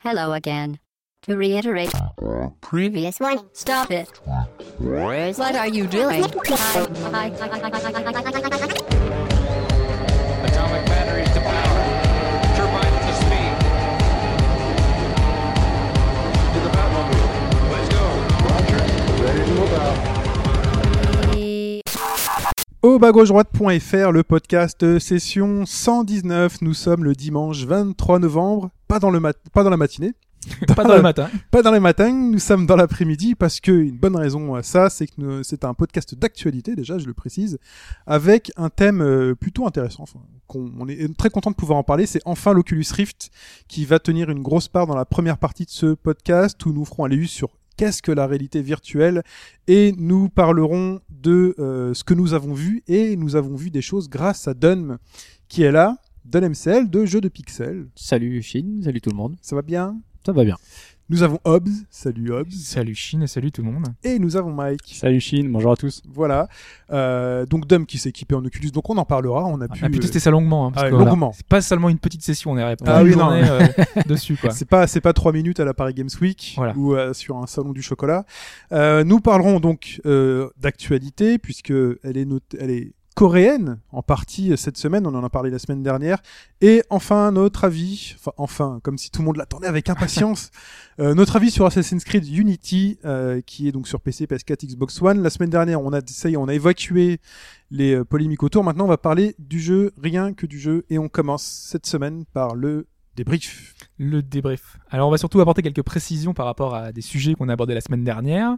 Hello again. To reiterate, previous one, stop it. What are you doing? Atomic batteries to power. Turbines to speed. To the Batmobile. Let's go. Au bas gauche droite.fr, le podcast session 119. Nous sommes le dimanche 23 novembre, pas dans, le mat- pas dans la matinée, Pas dans le matin. pas dans les matins, nous sommes dans l'après-midi parce que une bonne raison à ça, c'est que c'est un podcast d'actualité déjà, je le précise, avec un thème euh, plutôt intéressant. Enfin, on est très content de pouvoir en parler. C'est enfin l'Oculus Rift qui va tenir une grosse part dans la première partie de ce podcast où nous ferons un léus sur qu'est-ce que la réalité virtuelle et nous parlerons de euh, ce que nous avons vu et nous avons vu des choses grâce à Dunm qui est là, Dun MCL de jeux de pixels. Salut Chine, salut tout le monde. Ça va bien? Ça va bien. Nous avons Hobbs, salut Hobbs, Salut Chine et salut tout le monde. et nous avons Mike. Salut Chine, bonjour à tous. Voilà. Euh, donc Dum qui s'est équipé en Oculus, donc on en parlera. On a pu. On a pu euh, tester ça longuement. hein, parce ah, que voilà, longuement. C'est pas seulement une petite session, on est pas Ah oui, non. euh, dessus quoi. C'est pas c'est pas trois minutes à la Paris Games Week Voilà. ou euh, sur un salon du chocolat. Euh, nous parlerons donc euh, d'actualité puisque elle est note- elle est coréenne en partie euh, cette semaine, on en a parlé la semaine dernière. Et enfin notre avis, enfin enfin comme si tout le monde l'attendait avec impatience, euh, notre avis sur Assassin's Creed Unity euh, qui est donc sur PC, PS4, Xbox One. La semaine dernière on a ça y est, on a évacué les euh, polémiques autour. Maintenant on va parler du jeu, rien que du jeu, et on commence cette semaine par le débrief. Le débrief. Alors on va surtout apporter quelques précisions par rapport à des sujets qu'on a abordés la semaine dernière.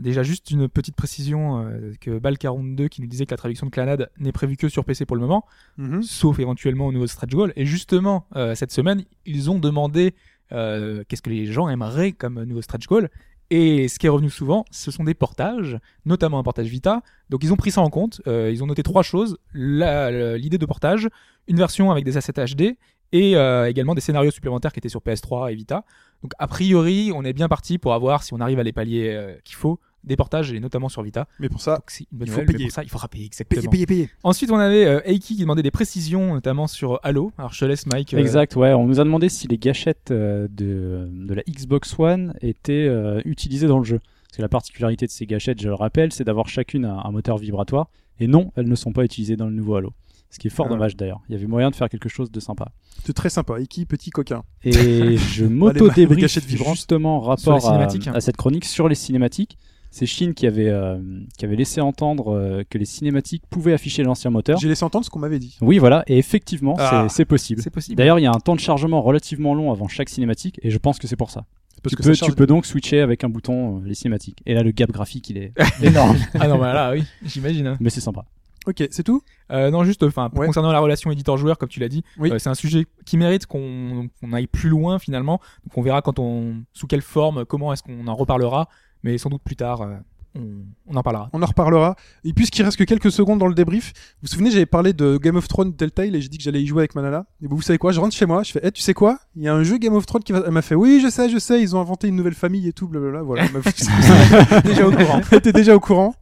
Déjà juste une petite précision euh, que Bal42 qui nous disait que la traduction de Clanad n'est prévue que sur PC pour le moment, Mhm. sauf éventuellement au nouveau stretch goal. Et justement euh, cette semaine ils ont demandé euh, qu'est-ce que les gens aimeraient comme nouveau stretch goal. Et ce qui est revenu souvent, ce sont des portages, notamment un portage Vita. Donc ils ont pris ça en compte. Ils ont noté trois choses l'idée de portage, une version avec des assets HD et euh, également des scénarios supplémentaires qui étaient sur PS3 et Vita. Donc a priori, on est bien parti pour avoir, si on arrive à les paliers euh, qu'il faut, des portages et notamment sur Vita. Mais pour ça, Donc c'est une bonne Il faut nouvelle, mais payer. pour ça, il faudra payer exactement. payer, payer, payer. Ensuite, on avait euh, Eiki qui demandait des précisions, notamment sur Halo. Alors je te laisse Mike. euh, Exact, ouais, on nous a demandé si les gâchettes euh, de, de la Xbox One étaient euh, utilisées dans le jeu. Parce que la particularité de ces gâchettes, je le rappelle, c'est d'avoir chacune un, un moteur vibratoire. Et non, elles ne sont pas utilisées dans le nouveau Halo. Ce qui est fort Ah. dommage d'ailleurs. Il y avait moyen de faire quelque chose de sympa. C'est très sympa. Iki, petit coquin. Et je les m'auto-débrief gâchettes vibrantes. justement Sur rapport à, cinématiques. à cette chronique sur les cinématiques. C'est Shin qui avait, euh, qui avait laissé entendre euh, que les cinématiques pouvaient afficher l'ancien moteur. J'ai laissé entendre ce qu'on m'avait dit. Oui, voilà, et effectivement, Ah. c'est- c'est possible. c'est possible. D'ailleurs, il y a un temps de chargement relativement long avant chaque cinématique, et je pense que c'est pour ça. Parce tu, que peux, charge tu peux donc switcher avec un bouton euh, les cinématiques. Et là, le gap graphique, il est énorme, ah non, bah là, oui, j'imagine. hein. mais c'est sympa. Ok, c'est tout? Euh, non, juste, enfin, Ouais. concernant la relation éditeur-joueur, comme tu l'as dit, Oui. euh, c'est un sujet qui mérite qu'on qu'on aille plus loin finalement. Donc on verra quand on, sous quelle forme, comment est-ce qu'on en reparlera, mais sans doute plus tard, euh, on, on en parlera. On en reparlera. Et puisqu'il reste que quelques secondes dans le débrief, vous vous souvenez, j'avais parlé de Game of Thrones Telltale et j'ai dit que j'allais y jouer avec Manala. Et vous, vous savez quoi? Je rentre chez moi, je fais, eh, tu sais quoi? Il y a un jeu Game of Thrones qui va. Elle m'a fait, oui, je sais, je sais, ils ont inventé une nouvelle famille et tout, blablabla. Voilà, Déjà au courant. Était déjà au courant.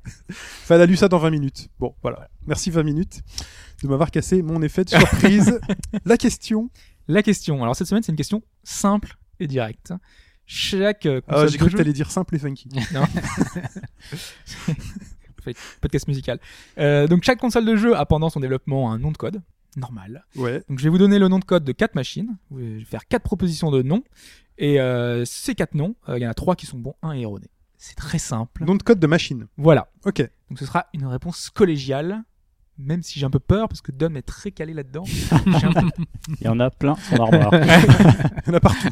A lu ça dans 20 minutes. Bon, voilà. Merci 20 minutes de m'avoir cassé mon effet de surprise. La question. La question. Alors cette semaine, c'est une question simple et directe. Chaque euh, Ah, console j'ai de cru que t'allais dire simple et funky. Non. Podcast musical. Euh, donc chaque console de jeu a pendant son développement un nom de code normal. Ouais. Donc je vais vous donner le nom de code de quatre machines. Je vais faire quatre propositions de noms. Et euh, ces quatre noms, euh, il y en a trois qui sont bons, un est erroné. C'est très simple. Nom de code de machine. Voilà. Ok. Donc ce sera une réponse collégiale. Même si j'ai un peu peur parce que Dom est très calé là-dedans. J'ai un peu- Il y en a plein son armoire. Il y en a partout.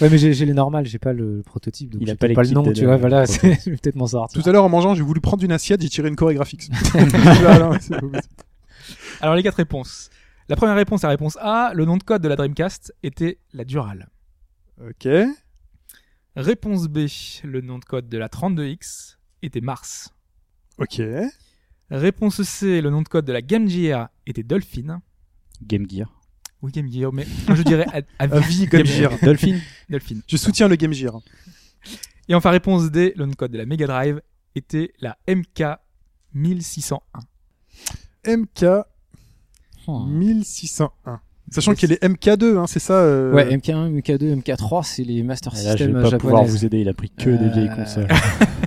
Ouais, mais j'ai les normales, j'ai pas le, prototype. Donc Il a pas pas le nom, tu vois. Voilà, je vais peut-être m'en sortir. Tout à l'heure en mangeant, j'ai voulu prendre une assiette, j'ai tiré une chorégraphie. Alors les quatre réponses. La première réponse, la réponse A, le nom de code de la Dreamcast était la Dural. ok. Réponse B, le nom de code de la 32X était Mars. Ok. Réponse C, le nom de code de la Game Gear était Dolphin. Game Gear. Oui, Game Gear, mais moi, je dirais à, à À vie, Game Gear. Dolphin. Dolphin. Je soutiens le Game Gear. Et enfin, réponse D, le nom de code de la Mega Drive était la MK 1601. MK Hmm. 1601. Sachant qu'il y a les MK2, hein, c'est ça euh, Ouais, MK1, MK2, MK3, c'est les Master Et là, je System vais pas pouvoir vous aider, il a pris que des Euh, vieilles consoles.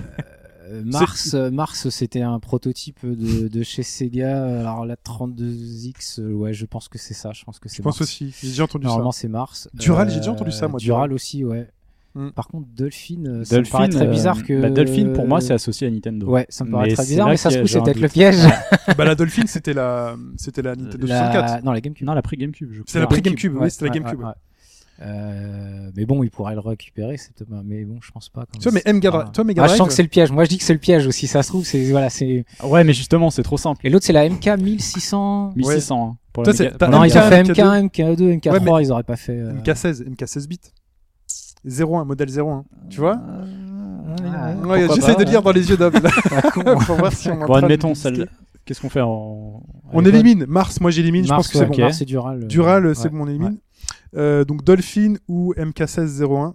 Euh, Mars, euh, Mars, c'était un prototype de, de chez Sega. Alors la 32X, euh, ouais, je pense que c'est ça. Je pense que Je c'est pense Mars. aussi. J'ai déjà entendu Normalement, ça. c'est Mars. Dural, j'ai déjà entendu ça, moi, Dural aussi, ouais. Hmm. Par contre, Dolphin, ça me Dolphin, paraît très bizarre que. bah, Dolphin, pour moi, c'est associé à Nintendo. Ouais, ça me paraît Mais très bizarre, mais ça se trouve, c'est peut-être le piège. bah, la Dolphin, c'était la, c'était la Nintendo 64. La... Non, la GameCube. Non, la prix GameCube, je crois. C'est la prix GameCube, oui, Ouais, c'était la ouais, GameCube. ouais, ouais. Euh, mais bon, il pourrait le récupérer, c'est mais bon, je pense pas. comme Tu vois, mais. Mega Drive, Ah. toi, Mega Ah, je sens que c'est le piège. Moi, je dis que c'est le piège aussi. Ça se trouve, c'est voilà, c'est. Ouais, mais justement, c'est trop simple. Et l'autre, c'est la MK 1600. 1600. hein, pour Toi, c'est- Mega- Non, la ils MK, ont fait Mega- MK1, MK2, MK3, Ouais, mais- ils auraient pas fait. euh, MK16, MK16 bits. 01, modèle 01. Tu vois Ah, Ouais, J'essaie pas, de lire dans les yeux Ah, con. pour voir si on Bon, admettons, celle Qu'est-ce qu'on fait en. On avec- élimine. Mars, moi j'élimine, je pense Mars, que c'est ouais, bon. Mars et Dural. euh, Dural, c'est ouais. bon, on élimine. Euh, donc Dolphin ou MK1601.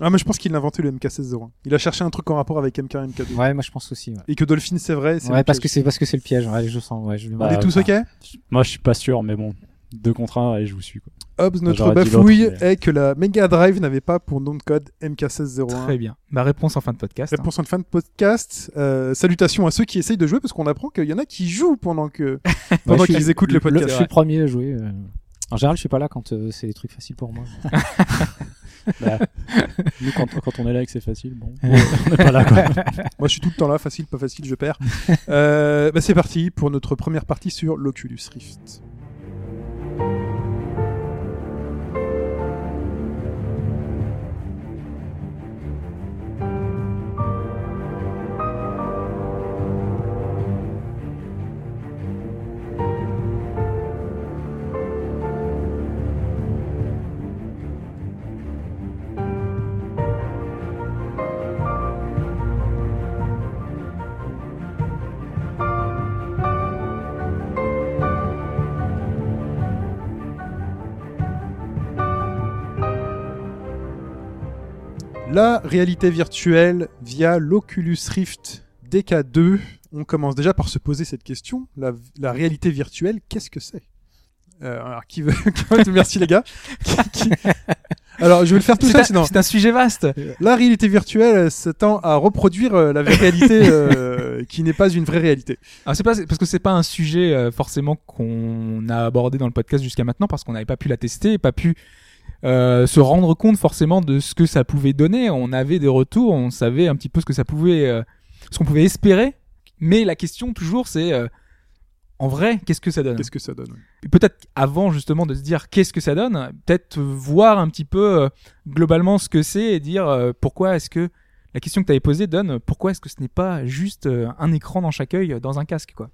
Ah, mais je pense qu'il a inventé le MK1601. Il a cherché un truc en rapport avec MK et MK2. Ouais, moi je pense aussi. Ouais, Et que Dolphin, c'est vrai. Ouais, le parce que c'est parce que c'est le piège. Ouais, je sens. Ouais, je On est tous bah. ok? Moi, je suis pas sûr, mais bon. Deux contre un, et je vous suis. Quoi. Hobbs, notre bafouille mais- est que la Mega Drive n'avait pas pour nom de code MK1601. Très bien. Ma réponse en fin de podcast. hein. Réponse en fin de podcast. Euh, salutations à ceux qui essayent de jouer parce qu'on apprend qu'il y en a qui jouent pendant que pendant Ouais, qu'ils écoutent le le- podcast. Je suis le premier à jouer. euh. En général, je suis pas là quand euh, c'est des trucs faciles pour moi. Bah, nous, quand, quand on est là et que c'est facile, bon, on n'est pas là. Quoi. Moi, je suis tout le temps là, facile, pas facile, je perds. Euh, bah, c'est parti pour notre première partie sur l'Oculus Rift. La réalité virtuelle via l'Oculus Rift DK2. On commence déjà par se poser cette question. La, la réalité virtuelle, qu'est-ce que c'est? Euh, Alors, qui veut, Merci les gars. Qui- qui- Alors, je vais le faire tout seul sinon. c'est un sujet vaste. La réalité virtuelle s'attend à reproduire euh, la réalité euh, qui n'est pas une vraie réalité. C'est pas parce que c'est pas un sujet forcément qu'on a abordé dans le podcast jusqu'à maintenant parce qu'on n'avait pas pu la tester, pas pu euh, se rendre compte forcément de ce que ça pouvait donner. On avait des retours, on savait un petit peu ce que ça pouvait, euh, ce qu'on pouvait espérer. Mais la question toujours, c'est euh, en vrai, qu'est-ce que ça donne? Qu'est-ce que ça donne peut-être avant justement de se dire qu'est-ce que ça donne, peut-être voir un petit peu euh, globalement ce que c'est et dire euh, pourquoi est-ce que la question que tu avais posée donne pourquoi est-ce que ce n'est pas juste euh, un écran dans chaque œil dans un casque quoi?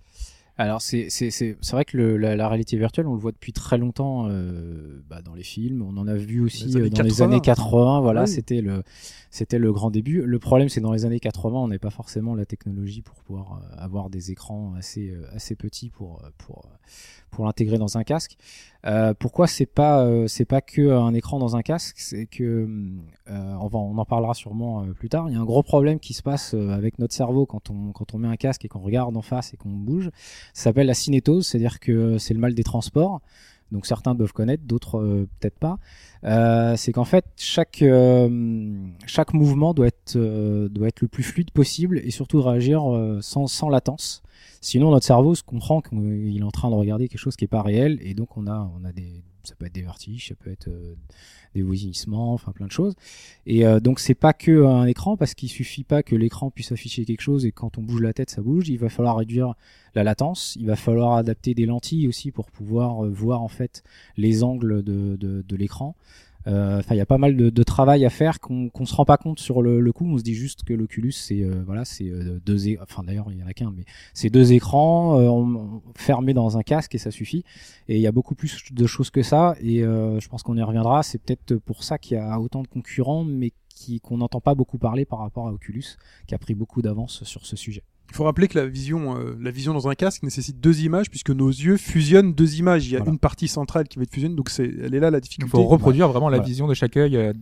Alors c'est c'est c'est c'est vrai que le, la, la réalité virtuelle on le voit depuis très longtemps euh, bah, dans les films on en a vu aussi Les euh, dans les 80. années 80 voilà Oui. c'était le c'était le grand début le problème c'est que dans les années 80 on n'avait pas forcément la technologie pour pouvoir euh, avoir des écrans assez assez petits pour pour pour l'intégrer dans un casque. Euh, pourquoi c'est pas euh, c'est pas que un écran dans un casque? C'est que euh, on, en parlera sûrement euh, plus tard. Il y a un gros problème qui se passe euh, avec notre cerveau quand on quand on met un casque et qu'on regarde en face et qu'on bouge. Ça s'appelle la cinétose, c'est-à-dire que c'est le mal des transports. Donc certains doivent connaître, d'autres euh, peut-être pas. Euh, c'est qu'en fait chaque euh, chaque mouvement doit être doit être le plus fluide possible et surtout réagir sans sans latence. Sinon notre cerveau se comprend qu'il est en train de regarder quelque chose qui est pas réel et donc on a on a des ça peut être des vertiges, ça peut être euh, des voisissements, enfin plein de choses. Et euh, donc c'est pas que un écran parce qu'il suffit pas que l'écran puisse afficher quelque chose et quand on bouge la tête ça bouge. Il va falloir réduire la latence. Il va falloir adapter des lentilles aussi pour pouvoir euh, voir en fait les angles de l'écran. Euh, Enfin, il y a pas mal de, travail à faire qu'on qu'on se rend pas compte sur le, coup. On se dit juste que l'Oculus, c'est euh, voilà, c'est euh, deux, é- enfin d'ailleurs il y en a qu'un, mais c'est deux écrans fermés dans un casque et ça suffit. Et il y a beaucoup plus de choses que ça. Et je pense qu'on y reviendra. C'est peut-être pour ça qu'il y a autant de concurrents, mais qu'on n'entend pas beaucoup parler par rapport à Oculus, qui a pris beaucoup d'avance sur ce sujet. Il faut rappeler que la vision, euh, la vision dans un casque nécessite deux images puisque nos yeux fusionnent deux images. Il y a Voilà. une partie centrale qui va être fusionnée, donc c'est, elle est là la Il difficulté. faut reproduire vraiment la Voilà. vision de chaque œil euh,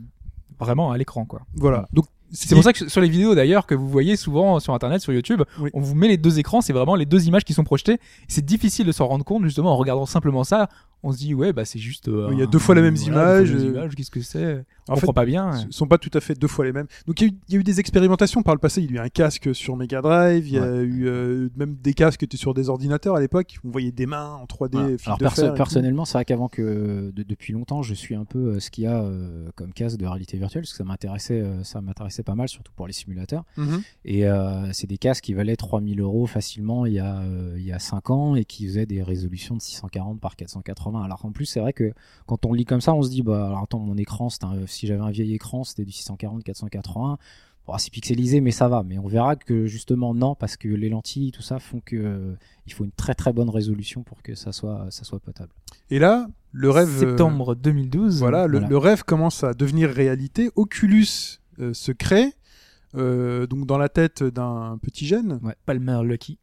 vraiment à l'écran quoi. Voilà. Donc C'est pour ça que sur les vidéos d'ailleurs que vous voyez souvent sur internet, sur YouTube, Oui. on vous met les deux écrans, c'est vraiment les deux images qui sont projetées. C'est difficile de s'en rendre compte justement en regardant simplement ça, on se dit ouais bah c'est juste. euh, Il y a deux fois les mêmes voilà, images, euh. images, Qu'est-ce que c'est? On comprend pas bien. Ce sont pas tout à fait deux fois les mêmes. Donc il y, a eu- il y a eu des expérimentations par le passé. Il y a eu un casque sur Mega Drive. Il y a eu euh, même des casques qui étaient sur des ordinateurs à l'époque. On voyait des mains en 3D. Voilà. fil Alors de perso- fer et tout. personnellement, c'est vrai qu'avant que de- depuis longtemps, je suis un peu euh, ce qu'il y a euh, comme casque de réalité virtuelle, parce que ça m'intéressait, euh, ça m'intéressait pas mal, surtout pour les simulateurs. Mhm. Et euh, c'est des casques qui valaient 3000 euros facilement il y a euh, il y a 5 ans et qui faisaient des résolutions de 640 par 480. Alors en plus, c'est vrai que quand on lit comme ça, on se dit bah alors attends, mon écran, c'est un- si j'avais un vieil écran, c'était du 640 480. Bon, c'est pixelisé, mais ça va. Mais on verra que justement non, parce que les lentilles, tout ça, font que euh, il faut une très très bonne résolution pour que ça soit ça soit potable. Et là, le rêve. euh, Septembre 2012. Voilà, le, Voilà. le rêve commence à devenir réalité. Oculus euh, se crée. euh, donc dans la tête d'un petit jeune, Palmer Lucky.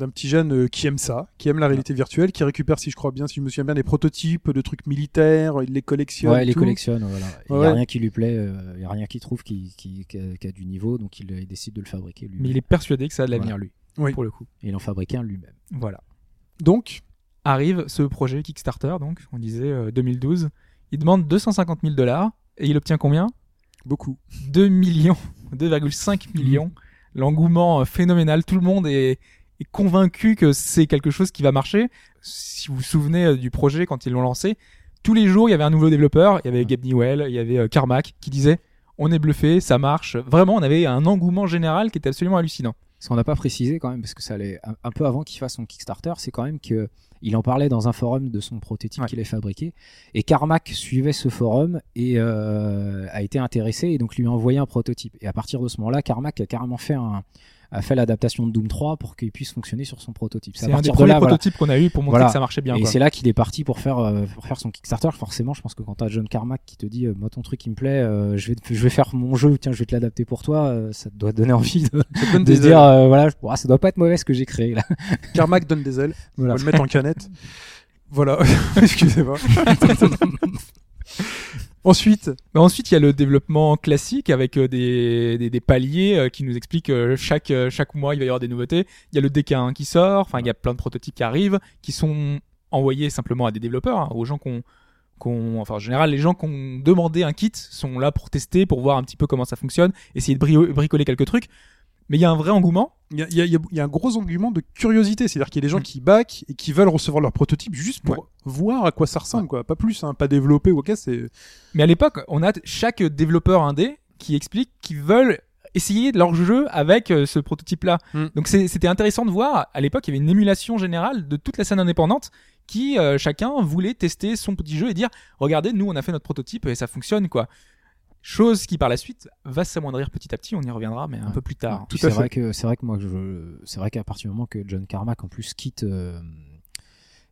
D'un petit jeune euh, qui aime ça, qui aime la réalité virtuelle, qui récupère, si je crois bien, si je me souviens bien, des prototypes de trucs militaires, il les collectionne. Ouais, il les tout. collectionne. Voilà. Il Ouais, n'y a rien qui lui plaît, euh, il y a rien qu'il trouve qui, qui, qui a, qui a du niveau, donc il, il décide de le fabriquer lui. Mais il est persuadé que ça a de l'avenir lui. Oui. Pour le coup. Et il en fabriquait un lui-même. Voilà. Donc, Arrive ce projet Kickstarter donc on disait euh, 2012. Il demande 250 000 dollars et il obtient combien? Beaucoup. 2 millions, 2,5 millions. L'engouement euh, phénoménal. Tout le monde est, est convaincu que c'est quelque chose qui va marcher. Si vous vous souvenez euh, du projet quand ils l'ont lancé, tous les jours il y avait un nouveau développeur. Il y avait Gabe Newell, il y avait euh, Carmack qui disait on est bluffé, ça marche. Vraiment, on avait un engouement général qui était absolument hallucinant. Ce qu'on n'a pas précisé quand même, parce que ça allait un, un peu avant qu'il fasse son Kickstarter, c'est quand même que il en parlait dans un forum de son prototype Ouais. qu'il avait fabriqué. Et Carmack suivait ce forum et euh, a été intéressé et donc lui a envoyé un prototype. Et à partir de ce moment-là, Carmack a carrément fait un a fait l'adaptation de Doom 3 pour qu'il puisse fonctionner sur son prototype. C'est un des de premiers voilà. prototypes qu'on a eu pour montrer Voilà. que ça marchait bien. Et c'est là qu'il est parti pour faire euh, pour faire son Kickstarter. Forcément, je pense que quand t'as John Carmack qui te dit euh, moi ton truc il me plaît, euh, je vais je vais faire mon jeu, tiens je vais te l'adapter pour toi, euh, ça te doit te donner envie de, donne de se dire euh, voilà, ouah, ça doit pas être mauvais ce que j'ai créé là. Carmack donne des ailes. Voilà. On va le mettre en canette. Voilà. Excusez-moi. Ensuite, Mais ensuite, il y a le développement classique avec euh, des, des, paliers euh, qui nous expliquent euh, chaque, chaque mois, il va y avoir des nouveautés. Il y a le DK1 qui sort, enfin, il y a plein de prototypes qui arrivent, qui sont envoyés simplement à des développeurs, hein, aux gens qu'on qu'on enfin en général les gens qui ont demandé un kit sont là pour tester pour voir un petit peu comment ça fonctionne essayer de bricoler quelques trucs mais il y a un vrai engouement il y a, y a- y a- un gros engouement de curiosité. C'est-à-dire qu'il y a des gens Mm. qui back et qui veulent recevoir leur prototype juste pour Ouais. voir à quoi ça ressemble, quoi. Pas plus, hein, pas développé ou ok. C'est Mais à l'époque, on a chaque développeur indé qui explique qu'ils veulent essayer leur jeu avec euh, ce prototype-là. Mm. Donc c'était intéressant de voir. À l'époque, il y avait une émulation générale de toute la scène indépendante qui euh, chacun voulait tester son petit jeu et dire regardez, nous on a fait notre prototype et ça fonctionne quoi. Chose qui par la suite va s'amoindrir petit à petit. On y reviendra, mais un Ouais. peu plus tard. Tout à c'est fait. vrai que c'est vrai que moi je c'est vrai qu'à partir du moment que John Carmack en plus quitte euh,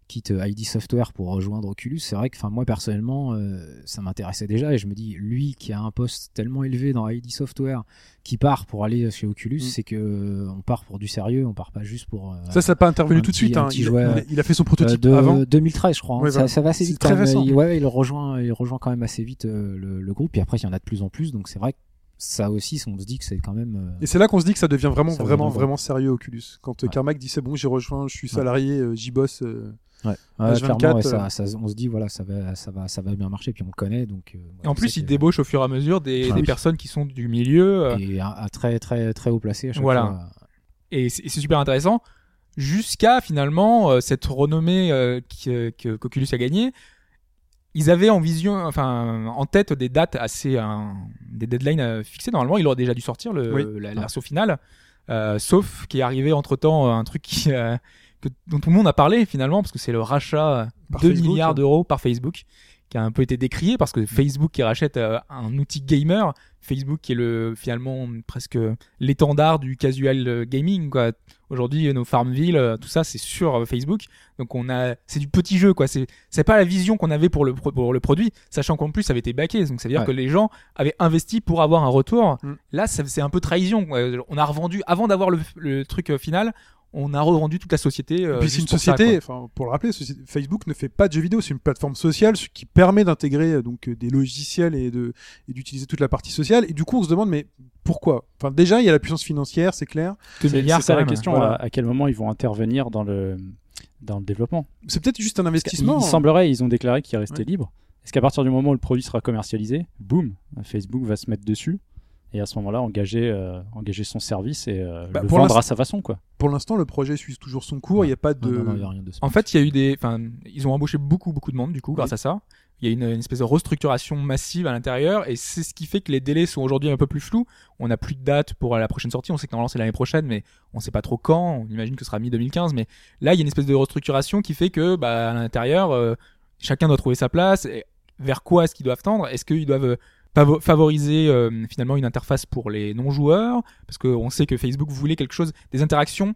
quitte ID Software pour rejoindre Oculus, c'est vrai que enfin moi personnellement euh, ça m'intéressait déjà et je me dis lui qui a un poste tellement élevé dans ID Software qui part pour aller chez Oculus, Mm. c'est que euh, on part pour du sérieux, on part pas juste pour euh, ça, ça n'a pas intervenu tout de suite. hein. Il, jouet, il a, fait son euh, prototype de avant. 2013 je crois. hein. Ouais, ça, va assez vite très quand même. récent. Il, ouais, il rejoint il rejoint quand même assez vite euh, le, le groupe et après il y en a de plus en plus donc c'est vrai que ça aussi on se dit que c'est quand même euh, Et c'est là qu'on se dit que ça devient vraiment, Ça vraiment, devient vraiment sérieux Oculus. Quand Ouais. Carmack dit c'est bon, j'ai rejoint, je suis salarié, euh, j'y bosse. euh, Ouais, H24, clairement, ouais, euh, ça, ça- on se dit voilà, ça va, ça va, ça va bien marcher, puis on le connaît, donc. euh, Et en plus, sait il que- débauche au fur et à mesure des, Ah des oui. personnes qui sont du milieu. euh, et à, à très, très, très haut placé à chaque Voilà. fois. et c'est et c'est super intéressant jusqu'à finalement euh, cette renommée que qu'Oculus a gagné ils avaient en vision enfin en tête des dates assez des deadlines fixées normalement il aurait déjà dû sortir le, Oui. la, la version finale Euh, sauf qu'il est arrivé entre temps un truc qui, euh, que- dont tout le monde a parlé finalement parce que c'est le rachat euh, Par 2 Facebook, milliards hein. d'euros par Facebook qui a un peu été décrié parce que Facebook qui rachète euh, un outil gamer, Facebook qui est le finalement presque l'étendard du casual euh, gaming quoi. Aujourd'hui nos Farmville tout ça c'est sur Facebook. Donc on a c'est du petit jeu quoi, c'est c'est pas la vision qu'on avait pour le pro- pour le produit, sachant qu'en plus ça avait été backé. Donc ça veut dire Ouais. que les gens avaient investi pour avoir un retour. Mm. Là c'est un peu trahison. quoi. On a revendu avant d'avoir le, le truc final, on a revendu toute la société euh, Et puis c'est une ça, société, pour le rappeler, société- Facebook ne fait pas de jeux vidéo, c'est une plateforme sociale ce qui permet d'intégrer euh, donc euh, des logiciels et de et d'utiliser toute la partie sociale. Et du coup on se demande mais pourquoi? Enfin déjà il y a la puissance financière, c'est clair. Deux C'est milliards c'est ça la question, Voilà. à, à quel moment ils vont intervenir dans le dans le développement? C'est peut-être juste un investissement. il semblerait, ils ont déclaré qu'il restait Ouais. libre. Est-ce qu'à partir du moment où le produit sera commercialisé, boum, Facebook va se mettre dessus et à ce moment-là engager, euh, engager son service et euh, Bah, le pour vendre à sa façon, quoi. Pour l'instant, le projet suit toujours son cours. Il n'y a pas de. Non, non, y a rien de En fait, il y a eu des, enfin, ils ont embauché beaucoup, beaucoup de monde du coup grâce à ça. Il y a une, une espèce de restructuration massive à l'intérieur et c'est ce qui fait que les délais sont aujourd'hui un peu plus flous. On n'a plus de date pour la prochaine sortie. On sait que normalement c'est l'année prochaine, mais on sait pas trop quand. On imagine que ce sera mi 2015, mais là il y a une espèce de restructuration qui fait que, bah, à l'intérieur, euh, chacun doit trouver sa place. Et vers quoi est-ce qu'ils doivent tendre? Est-ce qu'ils doivent euh, favoriser euh, finalement une interface pour les non-joueurs parce qu'on sait que Facebook voulait quelque chose, des interactions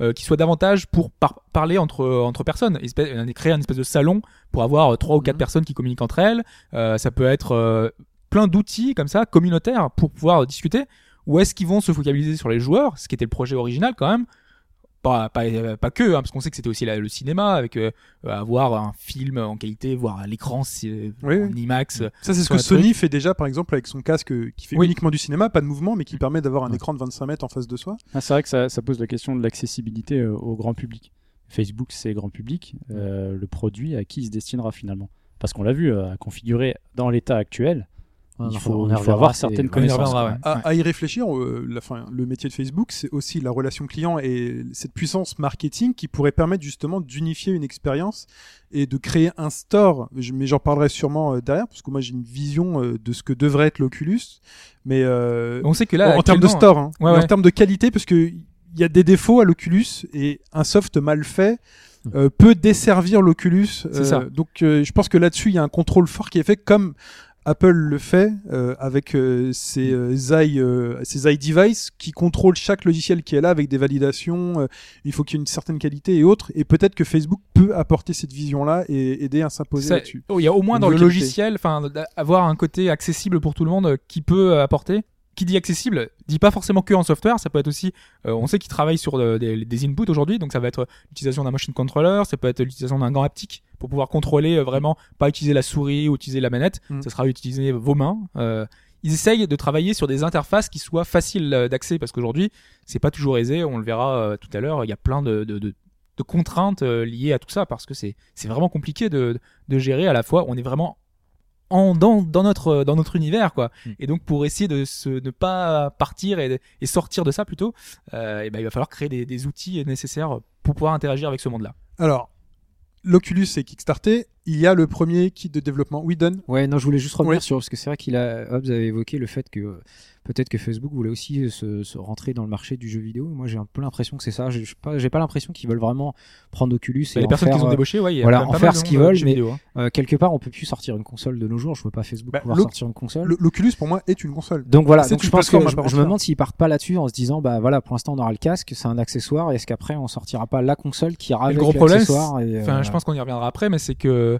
euh, qui soient davantage pour par- parler entre entre personnes, espèce, créer un espèce de salon pour avoir trois ou quatre Mhm. personnes qui communiquent entre elles. Euh, ça peut être euh, plein d'outils comme ça communautaires pour pouvoir discuter. Ou est-ce qu'ils vont se focaliser sur les joueurs, ce qui était le projet original quand même pas, pas, euh, pas que, hein, parce qu'on sait que c'était aussi la- le cinéma, avec euh, avoir un film en qualité, voir à l'écran si, euh, Oui, en. IMAX. Ça, c'est ce que Sony fait déjà, par exemple, avec son casque euh, qui fait Oui. uniquement du cinéma, pas de mouvement, mais qui permet d'avoir un Ouais. écran de 25 mètres en face de soi. Ah, c'est vrai que ça, ça pose la question de l'accessibilité euh, au grand public. Facebook, c'est grand public. Euh, le produit, à qui il se destinera finalement Parce qu'on l'a vu, euh, à configurer dans l'état actuel, il faut, on il faut avoir certaines connaissances. reviendra, quoi. ouais. À, à y réfléchir, euh, la, fin, le métier de Facebook, c'est aussi la relation client et cette puissance marketing qui pourrait permettre justement d'unifier une expérience et de créer un store. Je- mais j'en parlerai sûrement euh, derrière, parce que moi j'ai une vision euh, de ce que devrait être l'Oculus. Mais euh, On sait que là, en, en termes de store, hein, Ouais, en termes de qualité, parce que il y a des défauts à l'Oculus et un soft mal fait euh, peut desservir l'Oculus. C'est Euh, ça. Donc euh, je pense que là-dessus il y a un contrôle fort qui est fait comme Apple le fait euh, avec euh, ses, euh, euh, ses eye device qui contrôlent chaque logiciel qui est là avec des validations. euh, il faut qu'il y ait une certaine qualité et autres. Et peut-être que Facebook peut apporter cette vision-là et aider à s'imposer là-dessus. oh, il y a au moins dans le logiciel, enfin, avoir un côté accessible pour tout le monde qui peut apporter. Qui dit accessible, dit pas forcément que en software, ça peut être aussi, euh, on sait qu'ils travaillent sur des, des inputs aujourd'hui, donc ça va être l'utilisation d'un motion controller, ça peut être l'utilisation d'un gant haptique pour pouvoir contrôler euh, vraiment, pas utiliser la souris ou utiliser la manette, Mm. ça sera utiliser vos mains. Euh, ils essayent de travailler sur des interfaces qui soient faciles euh, d'accès parce qu'aujourd'hui, c'est pas toujours aisé, on le verra tout à l'heure, il y a plein de, de, de, de contraintes liées à tout ça parce que c'est c'est vraiment compliqué de, de gérer à la fois on est vraiment en dans, dans notre dans notre univers quoi Mm. et donc pour essayer de se ne pas partir et, et sortir de ça plutôt euh, et ben il va falloir créer des, des outils nécessaires pour pouvoir interagir avec ce monde là Alors, l'Oculus est kickstarté. Il y a le premier kit de développement. Oui, Don Ouais, non, je voulais juste revenir Ouais. sur parce que c'est vrai qu'il a Hobbes avait évoqué le fait que euh, peut-être que Facebook voulait aussi euh, se, se rentrer dans le marché du jeu vidéo. Moi, j'ai un peu l'impression que c'est ça. J'ai pas, pas l'impression qu'ils veulent vraiment prendre Oculus et les en personnes faire, qui ont euh, débauché ouais il y a voilà, en pas faire ce qu'ils veulent, mais- vidéo, hein. euh, quelque part, on peut plus sortir une console de nos jours. Je vois pas Facebook Bah, pouvoir sortir une console. Le- L'Oculus, pour moi, est une console. Donc voilà, donc je pense que je, me demande s'ils partent pas là-dessus en se disant bah voilà pour l'instant on aura le casque, c'est un accessoire et est-ce qu'après on sortira pas la console qui ira Et le avec gros problème, l'accessoire Enfin, je pense qu'on y reviendra après, mais c'est que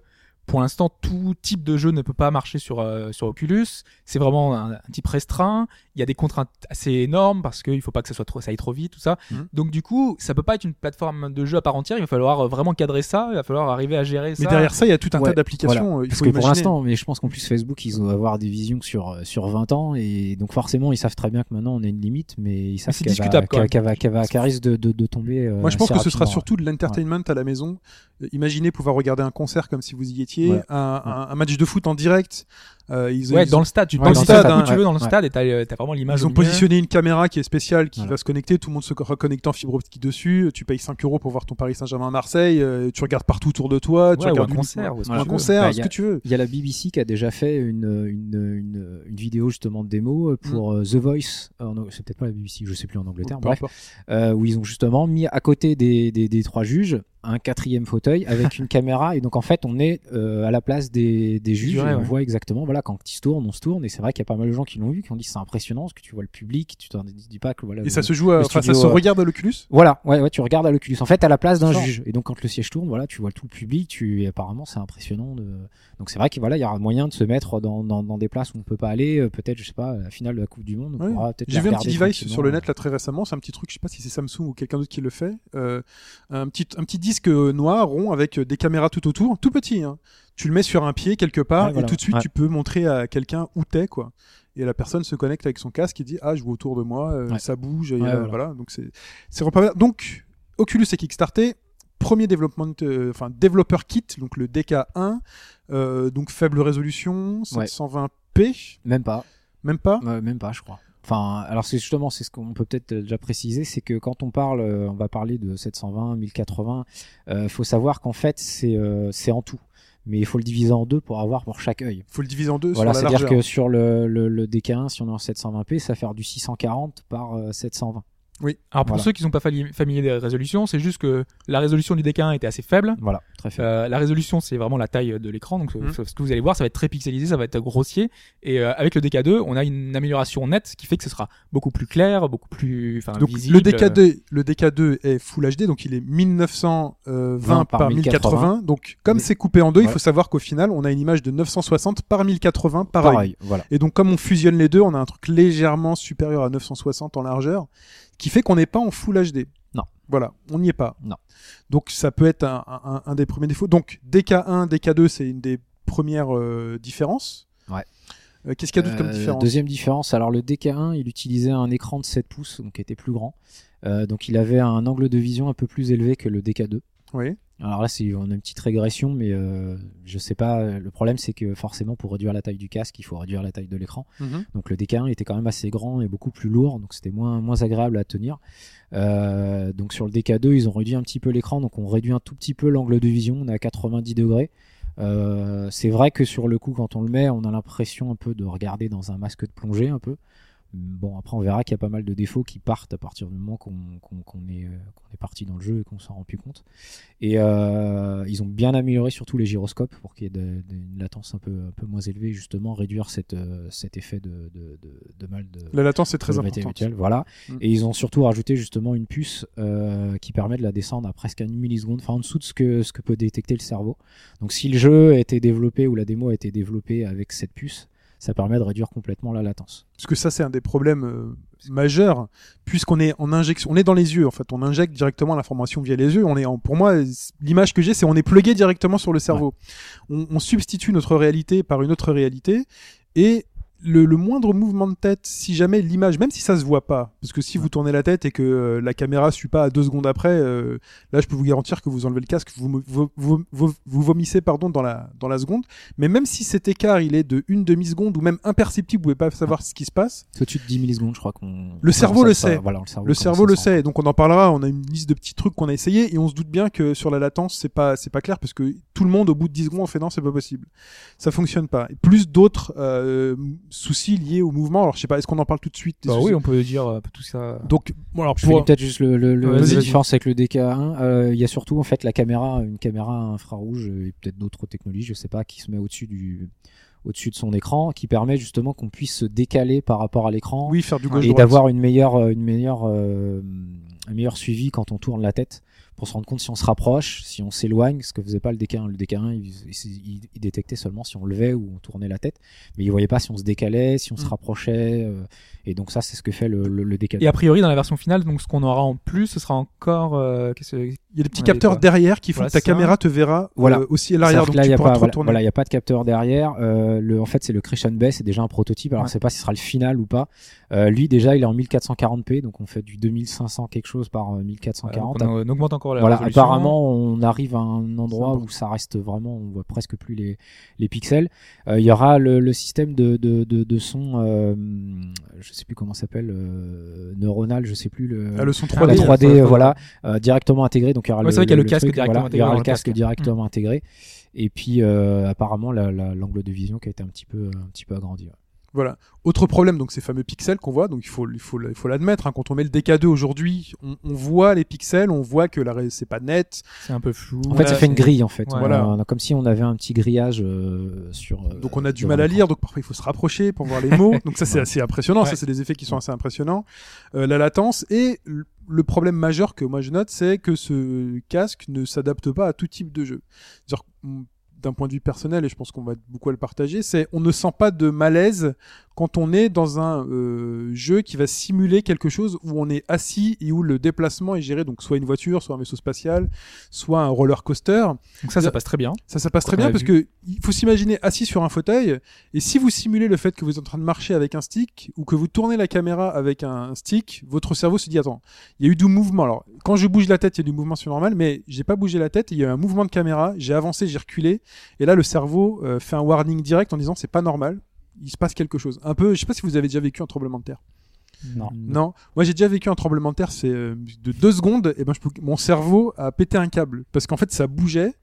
pour l'instant, tout type de jeu ne peut pas marcher sur euh, sur Oculus. C'est vraiment un, un type restreint. Il y a des contraintes assez énormes parce qu'il faut pas que ça soit trop, ça aille trop vite, tout ça. Mhm. Donc du coup, ça peut pas être une plateforme de jeu à part entière. Il va falloir euh, vraiment cadrer ça. Il va falloir arriver à gérer ça. Mais derrière ça, il y a tout un Ouais, tas d'applications. euh, Parce faut que pour l'instant, mais je pense qu'en plus Facebook, ils vont avoir des visions sur sur 20 ans et donc forcément, ils savent très bien que maintenant on a une limite, mais ils savent c'est qu'elle va- discutable, quand qu'elle même. qu'elle va, qu'elle va- qu'elle risque de, de, de tomber. Moi, je pense que ce sera surtout de l'entertainment à la maison. Imaginez pouvoir regarder un concert comme si vous y étiez, Ouais. un, un- un match de foot en direct. Euh, ils, Ouais, ils- dans le stade, tu te Ouais, dans le stade, où hein, tu veux dans le ouais. stade et t'as euh, t'as vraiment l'image. ils ont positionné une caméra qui est spéciale, qui Voilà. va se connecter, tout le monde se reconnecte en fibre optique dessus. Tu payes 5 euros pour voir ton Paris Saint-Germain à Marseille. euh, tu regardes partout autour de toi. tu regardes un concert, ou ce que un tu veux. concert, Bah, ce que tu veux. Il y a la BBC qui a déjà fait une, une, une, une vidéo justement de démo euh, pour Mm. euh, The Voice. Euh, c'est peut-être pas la BBC, je sais plus en Angleterre. Bref, euh, où ils ont justement mis à côté des, des, des trois juges un quatrième fauteuil avec une caméra et donc en fait on est euh, à la place des, des juges et on voit exactement voilà quand ils se tournent on se tourne et c'est vrai qu'il y a pas mal de gens qui l'ont vu qui ont dit c'est impressionnant parce que tu vois le public tu t'en dis pas que voilà Et le- ça se joue, à- ça se euh, regarde à l'Oculus? voilà ouais ouais tu regardes à l'Oculus en fait à la place d'un juge et donc quand le siège tourne voilà tu vois tout le public tu et apparemment c'est impressionnant de donc c'est vrai qu'il voilà il y aura moyen de se mettre dans, dans, dans des places où on peut pas aller euh, peut-être je sais pas à la finale de la Coupe du Monde Ouais. J'ai vu un petit device sur le net là très récemment, c'est un petit truc, je sais pas si c'est Samsung ou quelqu'un d'autre qui le fait, euh, un petit un petit disque euh, noir rond avec euh, des caméras tout autour, tout petit. Hein. Tu le mets sur un pied quelque part Ouais, voilà. et tout de suite Ouais. tu peux montrer à quelqu'un où t'es quoi. Et la personne se connecte avec son casque et dit ah je vois autour de moi, euh, Ouais. ça bouge, et, euh, voilà. voilà. Donc c'est. Donc Oculus est kickstarté. premier développement, enfin développeur kit, donc le DK1, euh, donc faible résolution, Ouais. 720p, Même pas. même pas? Même pas, je crois. Enfin, alors c'est justement, c'est ce qu'on peut peut-être déjà préciser, c'est que quand on parle, on va parler de 720, 1080, euh, faut savoir qu'en fait c'est euh, c'est en tout, mais il faut le diviser en deux pour avoir pour chaque œil. faut le diviser en deux voilà, sur la c'est-à-dire que sur le, le, le, DK1, si on est en 720p, ça va faire du 640 par euh, 720. Oui. Alors pour ceux qui ne sont pas familiers des résolutions, c'est juste que la résolution du DK1 était assez faible. Voilà, très faible. Euh, la résolution, c'est vraiment la taille de l'écran. Donc mhm. ce que vous allez voir, ça va être très pixelisé, ça va être grossier. Et euh, avec le DK2, on a une amélioration nette qui fait que ce sera beaucoup plus clair, beaucoup plus donc, visible. Le DK2, le DK2 est Full HD, donc il est 1920 euh, par, par 1080. 1080. Donc comme c'est coupé en deux, il faut savoir qu'au final, on a une image de 960 par 1080, pareil. pareil voilà. Et donc comme on fusionne les deux, on a un truc légèrement supérieur à 960 en largeur qui fait qu'on n'est pas en Full HD. Non. Voilà, on n'y est pas. Non. Donc ça peut être un, un- un des premiers défauts. Donc DK1, DK2, c'est une des premières euh, différences. Ouais. Euh, Qu'est-ce qu'il y a d'autre comme Euh, différence? Deuxième différence, alors le DK1, il utilisait un écran de 7 pouces, donc qui était plus grand. Donc il avait un angle de vision un peu plus élevé que le DK2. Oui. Alors là, c'est, on a une petite régression, mais euh, je sais pas. Le problème, c'est que forcément, pour réduire la taille du casque, il faut réduire la taille de l'écran. Mhm. Donc le DK1 était quand même assez grand et beaucoup plus lourd, donc c'était moins, moins agréable à tenir. Euh, donc sur le DK2, ils ont réduit un petit peu l'écran, donc on réduit un tout petit peu l'angle de vision, on est à 90 degrés. Euh, c'est vrai que sur le coup, quand on le met, on a l'impression un peu de regarder dans un masque de plongée un peu. Bon, après, on verra qu'il y a pas mal de défauts qui partent à partir du moment qu'on est, euh, est parti dans le jeu et qu'on s'en rend plus compte. Et euh, ils ont bien amélioré surtout les gyroscopes pour qu'il y ait de- de- une latence un peu, un peu moins élevée, justement, réduire cette, euh, cet effet de, mal de, La latence est très importante. voilà. Mm. Et ils ont surtout rajouté justement une puce euh, qui permet de la descendre à presque une milliseconde, enfin en dessous de ce que, ce que peut détecter le cerveau. Donc si le jeu a été développé ou la démo a été développée avec cette puce, ça permet de réduire complètement la latence. Parce que ça, c'est un des problèmes euh, majeurs, puisqu'on est en injection, on est dans les yeux, en fait, on injecte directement l'information via les yeux. On est, en, pour moi, l'image que j'ai, c'est on est plugué directement sur le cerveau. On, on substitue notre réalité par une autre réalité, et le, le moindre mouvement de tête, si jamais l'image, même si ça se voit pas, parce que si vous tournez la tête et que euh, la caméra suit pas à deux secondes après, euh, là, je peux vous garantir que vous enlevez le casque, vous, vous, vous, vous- vomissez pardon dans la dans la seconde. Mais même si cet écart il est de une demi seconde ou même imperceptible, vous pouvez pas savoir ce qui se passe. C'est au-dessus de 10 millisecondes, je crois qu'on. Le cerveau le sait. Voilà, le cerveau, Le cerveau le sait, donc on en parlera. On a une liste de petits trucs qu'on a essayé et on se doute bien que sur la latence, c'est pas c'est pas clair parce que tout le monde au bout de 10 secondes on fait non, c'est pas possible. Ça fonctionne pas. Et plus d'autres euh, soucis liés au mouvement. Alors je sais pas, est-ce qu'on en parle tout de suite des Bah oui, on peut dire euh, tout ça. Donc bon, alors Je pour peut-être juste le, le, le- la différence avec le DK1. Euh, Il y a surtout en fait la caméra, une caméra infrarouge euh, et peut-être d'autres technologies, je sais pas, qui se met au-dessus du au-dessus de son écran, qui permet justement qu'on puisse se décaler par rapport à l'écran oui faire du gauche et d'avoir une meilleure, une meilleure, euh, un meilleur suivi quand on tourne la tête pour se rendre compte si on se rapproche, si on s'éloigne, ce que faisait pas le DK1. Le DK1, il, il- il détectait seulement si on levait ou on tournait la tête, mais il voyait pas si on se décalait, si on se Mm. rapprochait. euh, et donc ça, c'est ce que fait le, le, le DK2. Et a priori, dans la version finale, donc ce qu'on aura en plus, ce sera encore. euh, qu'est-ce que- Il y a des petits Ouais, capteurs derrière qui font Voilà, que ta ça. caméra te verra Voilà. euh, aussi à l'arrière, donc là, il tu n'y a, pourras pas- te voilà, retourner. voilà, il y a pas de capteur derrière. Euh, le, en fait, c'est le Crescent Bay, c'est déjà un prototype. Alors, Ouais. je sais pas si ce sera le final ou pas. Euh, lui, déjà, il est en 1440p, donc on fait du 2500 quelque chose par euh, voilà, 1440. donc on, on augmente encore la Voilà, résolution. apparemment, on arrive à un endroit où ça reste vraiment, on voit presque plus les, les pixels. Euh, il y aura le, le système de, de, de, de son, euh, je sais plus comment ça s'appelle, euh, neuronal, je sais plus le. Ah, le son Ah 3D. la oui, 3D, faut- faut- voilà, euh, directement intégré. Donc il y aura Ouais, le, c'est vrai qu'il y a le casque truc, directement voilà, intégré Il y aura dans le le casque casque. directement intégré. Et puis euh, apparemment la- la- l'angle de vision qui a été un petit peu, un petit peu agrandi. ouais. Voilà. Autre problème, donc ces fameux pixels qu'on voit, donc il faut, il faut, il faut l'admettre. hein, quand on met le DK2 aujourd'hui, on, on voit les pixels, on voit que la ré- c'est pas net. C'est un peu flou. En fait, ça fait une grille en fait. Voilà. On a- comme si on avait un petit grillage euh, sur. euh, Donc on a du mal à lire, donc parfois il faut se rapprocher pour voir les mots. donc ça c'est assez impressionnant, Ouais. ça c'est des effets qui sont assez impressionnants. Euh, la latence et le problème majeur que moi je note, c'est que ce casque ne s'adapte pas à tout type de jeu. D'un point de vue personnel, et je pense qu'on va beaucoup le partager, c'est on ne sent pas de malaise quand on est dans un euh, jeu qui va simuler quelque chose où on est assis et où le déplacement est géré, donc soit une voiture, soit un vaisseau spatial, soit un roller coaster. Donc ça, ça passe très bien. Ça, ça passe très bien a parce que il faut s'imaginer assis sur un fauteuil et si vous simulez le fait que vous êtes en train de marcher avec un stick ou que vous tournez la caméra avec un stick, votre cerveau se dit attends, il y a eu du mouvement. Alors quand je bouge la tête, il y a du mouvement c'est normal, mais j'ai pas bougé la tête, il y a eu un mouvement de caméra, j'ai avancé, j'ai reculé et là le cerveau euh, fait un warning direct en disant c'est pas normal. Il se passe quelque chose. Un peu, je sais pas si vous avez déjà vécu un tremblement de terre. Non. Non, moi j'ai déjà vécu un tremblement de terre, c'est euh, de deux secondes, et ben je peux- mon cerveau a pété un câble parce qu'en fait ça bougeait.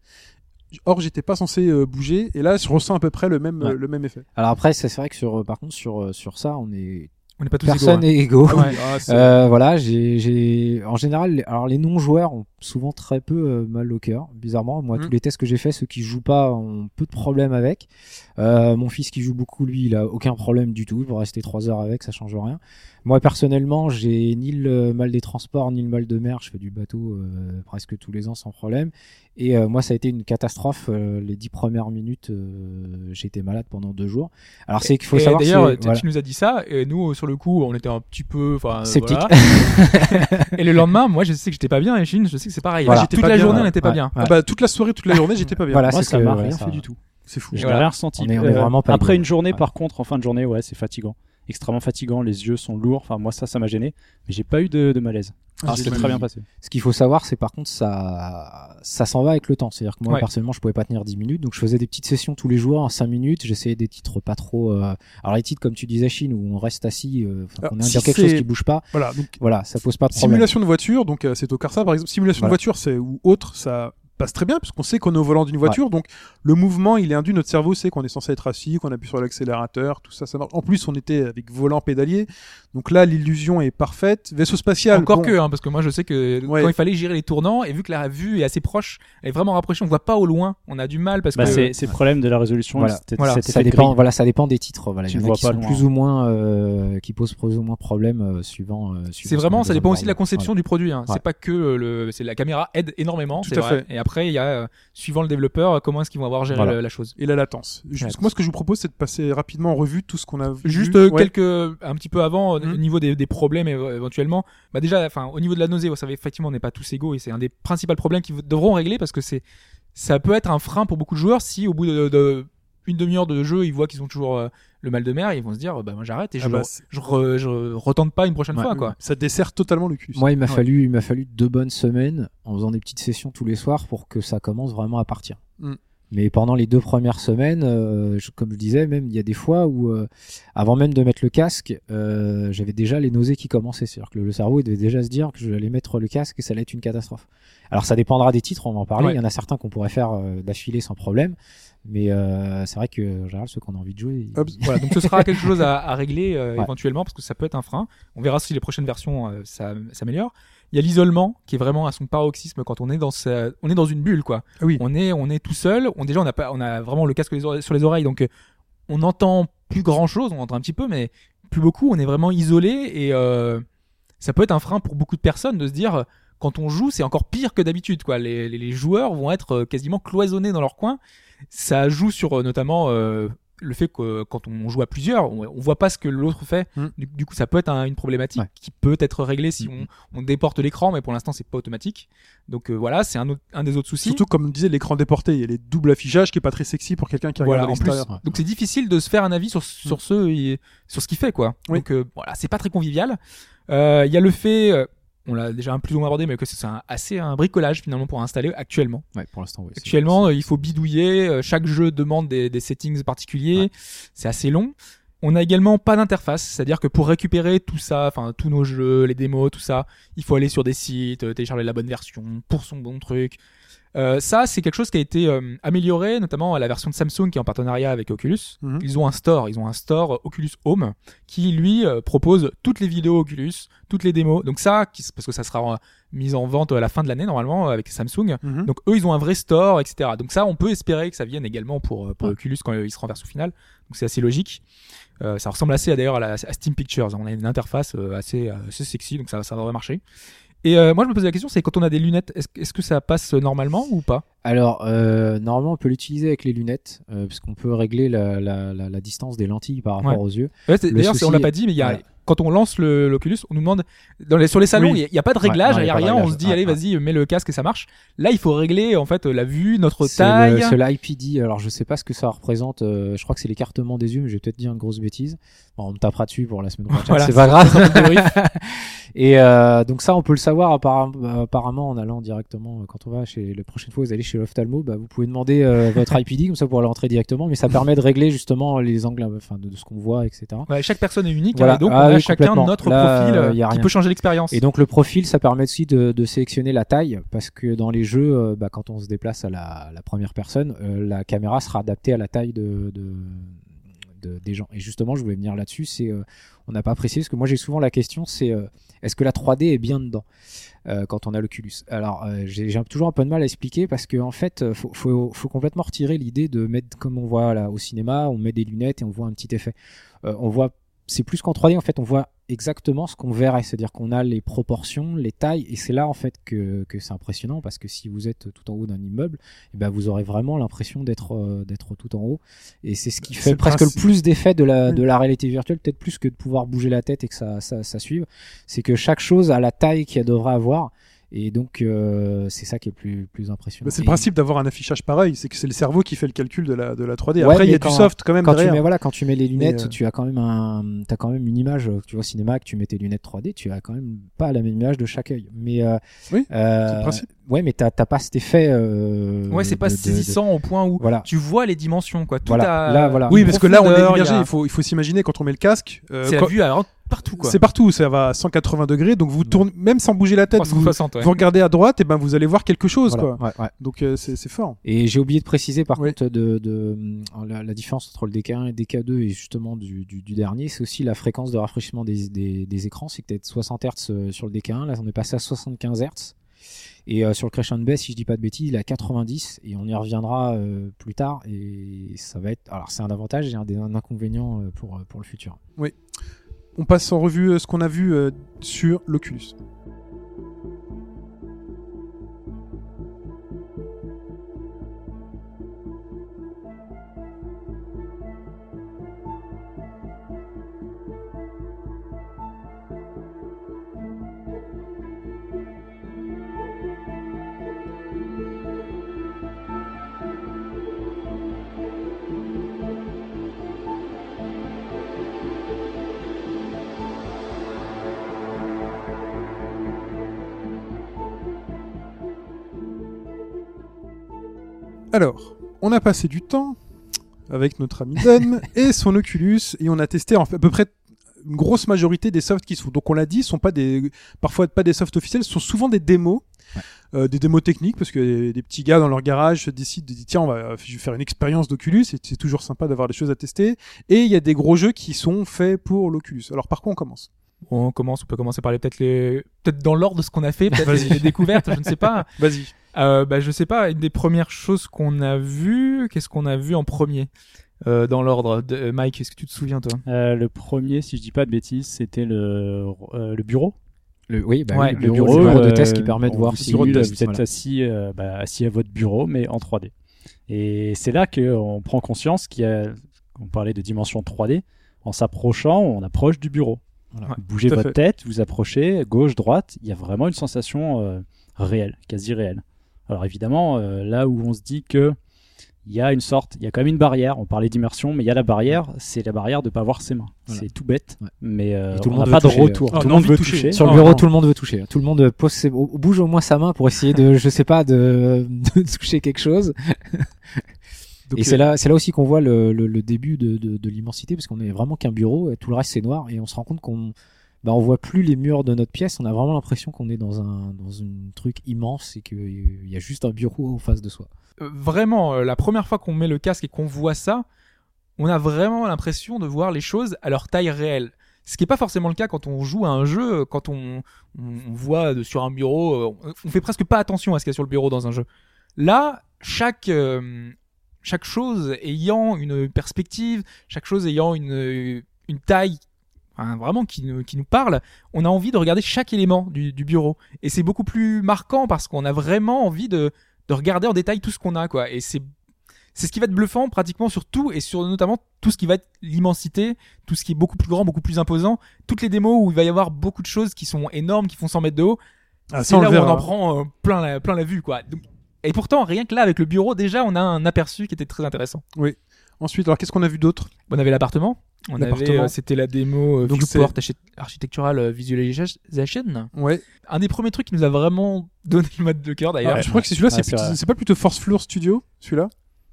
Or j'étais pas censé euh, bouger, et là je ressens à peu près le même Ouais. euh, le même effet. Alors après, c'est vrai que sur, par contre, sur, euh, sur ça, on est On n'est pas tous personne égaux. hein. égaux. Ouais. Ah, Euh, voilà, j'ai, j'ai, en général, alors les non-joueurs ont souvent très peu euh, mal au cœur, bizarrement. Moi, Mm. tous les tests que j'ai faits, ceux qui jouent pas ont peu de problèmes avec. Euh, mon fils qui joue beaucoup, lui, il a aucun problème du tout. Il peut rester trois heures avec, ça change rien. Moi, personnellement, j'ai ni le mal des transports, ni le mal de mer. Je fais du bateau euh, presque tous les ans sans problème. Et moi, ça a été une catastrophe. les dix premières minutes, été malade pendant deux jours. Alors, c'est qu'il faut Et savoir. D'ailleurs, voilà. tu nous as dit ça, et nous, sur le coup, on était un petit peu, Sceptique. voilà. et le lendemain, moi, je sais que j'étais pas bien, et Chine, je sais que c'est pareil. Voilà. Toute la bien, journée, on n'était pas Ouais. bien. Ah bah, toute la soirée, toute la journée, j'étais pas bien. Voilà, Moi, ça m'a rien ça- fait du tout. C'est fou. N'ai rien ressenti. On est- on est vraiment pas après une journée, Ouais. par contre, en fin de journée, ouais, c'est fatigant. Extrêmement fatigant, les yeux sont lourds. Enfin, moi, ça, ça m'a gêné. Mais j'ai pas eu de, de malaise. Ah, j'ai- très bien passé. Ce qu'il faut savoir, c'est par contre, ça, ça s'en va avec le temps. C'est-à-dire que moi, Ouais. personnellement, je pouvais pas tenir 10 minutes. Donc, je faisais des petites sessions tous les jours en 5 minutes. J'essayais des titres pas trop, euh, alors les titres, comme tu disais, Chine, où on reste assis, euh, Alors, ait à si dire quelque chose c'est- qui bouge pas. Voilà, donc Voilà, ça pose pas de problème. simulation de voiture, donc euh, c'est au Carsa par exemple. Simulation Voilà. de voiture, c'est ou autre, ça passe très bien puisqu'on sait qu'on est au volant d'une voiture, donc le mouvement il est induit. Notre cerveau sait qu'on est censé être assis, qu'on appuie sur l'accélérateur, tout ça, ça marche. En plus, on était avec volant pédalier, donc là l'illusion est parfaite. Vaisseau spatial, Encore bon, que, hein, parce que moi je sais que Ouais. quand il fallait gérer les tournants, et vu que la vue est assez proche, elle est vraiment rapprochée, on voit pas au loin, on a du mal parce Bah, que. c'est le problème de la résolution. Voilà. c'était- Voilà. ça dépend, voilà, ça dépend des titres. Voilà, Tu il y en ne a vois qui pas sont plus ou moins, euh, qui posent plus ou moins problème euh, suivant. euh, suivant C'est vraiment, ça dépend aussi de la conception du produit. Hein. C'est pas que le, c'est la caméra aide énormément, Tout c'est à vrai. Et après, il y a euh, suivant le développeur, euh, comment est-ce qu'ils vont avoir géré Voilà. la chose. et la latence. Juste- Ouais. moi, ce que je vous propose, c'est de passer rapidement en revue tout ce qu'on a vu. Juste euh, Ouais. quelques, un petit peu avant, Mhm. au niveau des, des problèmes éventuellement. Bah déjà, enfin, au niveau de la nausée, vous savez, effectivement, on n'est pas tous égaux et c'est un des principaux problèmes qu'ils devront régler parce que c'est, ça peut être un frein pour beaucoup de joueurs si au bout de, de une demi-heure de jeu, ils voient qu'ils ont toujours euh, le mal de mer, ils vont se dire, bah moi j'arrête et je, Ah bah, je, re- je retente pas une prochaine Ouais. fois, quoi. Ça dessert totalement le cul. Moi, il m'a Ouais. fallu, il m'a fallu deux bonnes semaines en faisant des petites sessions tous les soirs pour que ça commence vraiment à partir. Mm. Mais pendant les deux premières semaines, euh, je- comme je disais, même il y a des fois où, euh, avant même de mettre le casque, euh, j'avais déjà les nausées qui commençaient. C'est-à-dire que le, cerveau il devait déjà se dire que je allais mettre le casque et ça allait être une catastrophe. Alors ça dépendra des titres, on va en parler. Ouais. Il y en a certains qu'on pourrait faire euh, d'affilée sans problème. Mais euh, c'est vrai que en général, ceux qu'on a envie de jouer, ils-. Voilà, donc ce sera quelque chose à, à régler euh, Ouais. éventuellement parce que ça peut être un frein. On verra si les prochaines versions euh, ça s'améliore. Il y a l'isolement qui est vraiment à son paroxysme quand on est dans sa- on est dans une bulle quoi. Ah oui. On est on est tout seul. On déjà on a pas on a vraiment le casque sur les oreilles donc on n'entend plus grand chose. On entend un petit peu mais plus beaucoup. On est vraiment isolé et euh, ça peut être un frein pour beaucoup de personnes de se dire quand on joue c'est encore pire que d'habitude quoi. Les, les, les joueurs vont être euh, quasiment cloisonnés dans leur coin ça joue sur euh, notamment euh, le fait que euh, quand on joue à plusieurs, on, on voit pas ce que l'autre fait. Mm. Du, du coup, ça peut être un- une problématique Ouais. qui peut être réglée si Mm. on, on déporte l'écran, mais pour l'instant, c'est pas automatique. Donc euh, voilà, c'est un, autre- un des autres soucis. Surtout comme disait l'écran déporté, il y a les doubles affichages qui est pas très sexy pour quelqu'un qui voilà, regarde plus, l'extérieur. donc c'est difficile de se faire un avis sur sur ce sur ce qu'il fait quoi. Oui. Donc euh, voilà, c'est pas très convivial. Euh, Il y a le fait, euh, on l'a déjà un plus ou moins abordé, mais que c'est un, assez un bricolage finalement pour installer actuellement. ouais, pour l'instant, oui. Actuellement, euh, il faut bidouiller. euh, Chaque jeu demande des, des settings particuliers. C'est assez long. On a également pas d'interface, c'est-à-dire que pour récupérer tout ça, enfin tous nos jeux, les démos, tout ça, il faut aller sur des sites, euh, télécharger la bonne version pour son bon truc. Euh, ça, c'est quelque chose qui a été euh, amélioré, notamment à la version de Samsung qui est en partenariat avec Oculus. Mhm. Ils ont un store, ils ont un store euh, Oculus Home qui lui euh, propose toutes les vidéos Oculus, toutes les démos. Donc ça, qui- parce que ça sera mis en vente à la fin de l'année normalement avec Samsung. Mhm. Donc eux, ils ont un vrai store, etc. Donc ça, on peut espérer que ça vienne également pour, pour Ouais. Oculus quand il se renverse au final. Donc c'est assez logique. Euh, ça ressemble assez d'ailleurs à, à Steam Pictures. On a une interface assez, assez sexy, donc ça, ça devrait marcher. Et euh, moi, je me posais la question, c'est quand on a des lunettes, est-ce que ça passe normalement ou pas? Alors, euh, normalement, on peut l'utiliser avec les lunettes, euh, puisqu'on peut régler la, la, la, la distance des lentilles par rapport Ouais. aux yeux. Ouais, D'ailleurs, c'est- on souci- l'a pas dit, mais il y a, voilà. Quand on lance le- l'Oculus, on nous demande dans les, sur les salons, il Oui. n'y a, pas de réglage, il n'y a rien. On se dit, Ouais, allez, ouais. vas-y, mets le casque et ça marche. Là, il faut régler en fait la vue, notre C'est taille. le- C'est l'IPD. Alors, je sais pas ce que ça représente. euh, je crois que c'est l'écartement des yeux, mais je vais peut-être dire une grosse bêtise. Bon, on me tapera dessus pour la semaine prochaine. Voilà, c'est pas grave. Et euh, donc ça, on peut le savoir apparemment en allant directement euh, quand on va chez la prochaine fois vous allez chez l'ophtalmo, bah, vous pouvez demander euh, votre IPD comme ça vous pourrez rentrer directement, mais ça permet de régler justement les angles, enfin de, de ce qu'on voit, etc. Ouais, chaque personne est unique, Voilà. hein, donc Ah on a oui, chacun notre Là, profil euh, y a qui rien. peut changer l'expérience. Et donc le profil, ça permet aussi de, de sélectionner la taille, parce que dans les jeux, euh, bah, quand on se déplace à la, la première personne, euh, la caméra sera adaptée à la taille de, de- de- des gens. Et justement, je voulais venir là-dessus, c'est euh, on n'a pas précisé, parce que moi j'ai souvent la question, c'est euh, est-ce que la 3D est bien dedans euh, quand on a l'Oculus? Alors euh, j'ai j'ai toujours un peu de mal à expliquer parce qu'en en fait, euh, faut, faut, faut complètement retirer l'idée de mettre comme on voit là au cinéma, on met des lunettes et on voit un petit effet. Euh, on voit c'est plus qu'en 3D en fait on voit exactement ce qu'on verrait c'est-à-dire qu'on a les proportions les tailles et c'est là en fait que, que c'est impressionnant parce que si vous êtes tout en haut d'un immeuble eh ben vous aurez vraiment l'impression d'être euh, d'être tout en haut et c'est ce qui fait presque principe. le plus d'effet de la Mm. de la réalité virtuelle peut-être plus que de pouvoir bouger la tête et que ça ça, ça suive c'est que chaque chose a la taille qu'elle devrait avoir et donc euh, c'est ça qui est le plus plus impressionnant Bah, c'est le principe d'avoir un affichage pareil, c'est que c'est le cerveau qui fait le calcul de la, de la 3D. Ouais, Après, il y a du soft quand même quand tu derrière. mets voilà quand tu mets les lunettes euh, tu as quand même un t'as quand même une image euh, tu vois au cinéma que tu mets tes lunettes 3D tu as quand même pas la même image de chaque œil mais euh, Oui, euh, c'est le principe. ouais mais t'as t'as pas cet effet euh, ouais, c'est pas de- de- de- saisissant au point où voilà tu vois les dimensions, quoi. Tout Voilà. a Là, voilà. Oui, parce que là, on est immergé. a- Il faut, il faut s'imaginer quand on met le casque. euh, C'est la quand- vue à partout, quoi. C'est partout, ça va à 180 degrés, donc vous tournez, même sans bouger la tête, vous, 360, ouais. vous regardez à droite, et ben vous allez voir quelque chose, Voilà. quoi. Ouais, ouais. Donc euh, c'est fort. Et j'ai oublié de préciser par Oui. contre de, de hum, la, la différence entre le DK1 et le DK2 et justement du, du, du dernier, c'est aussi la fréquence de rafraîchissement des, des, des écrans. C'est que peut-être 60 Hz euh, sur le DK1, là on est passé à 75 Hz. Et euh, sur le Crescent Bay, si je dis pas de bêtises, il est à 90 et on y reviendra euh, plus tard. Et ça va être, alors c'est un avantage et un, des- un inconvénient euh, pour, euh, pour le futur. On passe en revue euh, ce qu'on a vu euh, sur l'Oculus. Alors, on a passé du temps avec notre ami Dan et son Oculus et on a testé en fait, à peu près une grosse majorité des softs qui sont donc on l'a dit sont pas des parfois pas des softs officiels ce sont souvent des démos euh, des démos techniques parce que des, des petits gars dans leur garage se décident de dire tiens on va je vais faire une expérience d'Oculus et c'est toujours sympa d'avoir des choses à tester. Et il y a des gros jeux qui sont faits pour l'Oculus. Alors par quoi on commence? On commence, on peut commencer par les peut-être les peut-être dans l'ordre de ce qu'on a fait, peut-être les découvertes, je ne sais pas. vas-y Euh, bah, je sais pas, une des premières choses qu'on a vues, qu'est-ce qu'on a vu en premier euh, dans l'ordre de euh, Mike, est-ce que tu te souviens toi? Euh, le premier, si je dis pas de bêtises, c'était le, euh, le bureau. Le, oui, bah Ouais, oui, le bureau, bureau, le bureau de test qui permet de voir si vous êtes assis, euh, bah, assis à votre bureau, mais en 3D. Et c'est là qu'on prend conscience qu'il y a, on parlait de dimension 3D, en s'approchant, on approche du bureau. Voilà. Bougez votre fait. tête, vous approchez, gauche, droite, il y a vraiment une sensation euh, réelle, quasi réelle. Alors évidemment, euh, là où on se dit que il y a une sorte, il y a quand même une barrière, on parlait d'immersion, mais il y a la barrière, c'est la barrière de pas voir ses mains. Voilà. C'est tout bête, Ouais. mais euh, tout le on monde n'a veut pas de toucher, retour. euh, tout le monde veut toucher. toucher. Sur le bureau, tout le monde veut toucher. Tout le monde pose ses... bouge au moins sa main pour essayer de, je sais pas, de, de toucher quelque chose. Donc, et euh, c'est là, c'est là aussi qu'on voit le, le, le début de, de, de l'immensité, parce qu'on est vraiment qu'un bureau, et tout le reste c'est noir, et on se rend compte qu'on, bah, on voit plus les murs de notre pièce. On a vraiment l'impression qu'on est dans un, dans truc immense et qu'il y a juste un bureau en face de soi. Euh, Vraiment, euh, la première fois qu'on met le casque et qu'on voit ça, on a vraiment l'impression de voir les choses à leur taille réelle. Ce qui n'est pas forcément le cas quand on joue à un jeu, quand on, on, voit sur un bureau, euh, on, fait presque pas attention à ce qu'il y a sur le bureau dans un jeu. Là, chaque, euh, chaque chose ayant une perspective, chaque chose ayant une, une taille hein, vraiment qui nous, qui nous parle, on a envie de regarder chaque élément du, du bureau. Et c'est beaucoup plus marquant parce qu'on a vraiment envie de, de regarder en détail tout ce qu'on a, quoi. Et c'est c'est ce qui va être bluffant pratiquement sur tout et sur notamment tout ce qui va être l'immensité, tout ce qui est beaucoup plus grand, beaucoup plus imposant, toutes les démos où il va y avoir beaucoup de choses qui sont énormes, qui font 100 mètres de haut. Ah, c'est là où on en prend euh, plein la, plein la vue, quoi. Donc- et pourtant, rien que là, avec le bureau, déjà, on a un aperçu qui était très intéressant. Ensuite, alors qu'est-ce qu'on a vu d'autre? On avait l'appartement. On avait, euh, c'était la démo euh, Donc Viewport archi- Architectural euh, Visualization. Ouais. Un des premiers trucs qui nous a vraiment donné le mode de cœur d'ailleurs. Ah, je crois que c'est celui-là, Ah, c'est pas plutôt Force Floor Studio, celui-là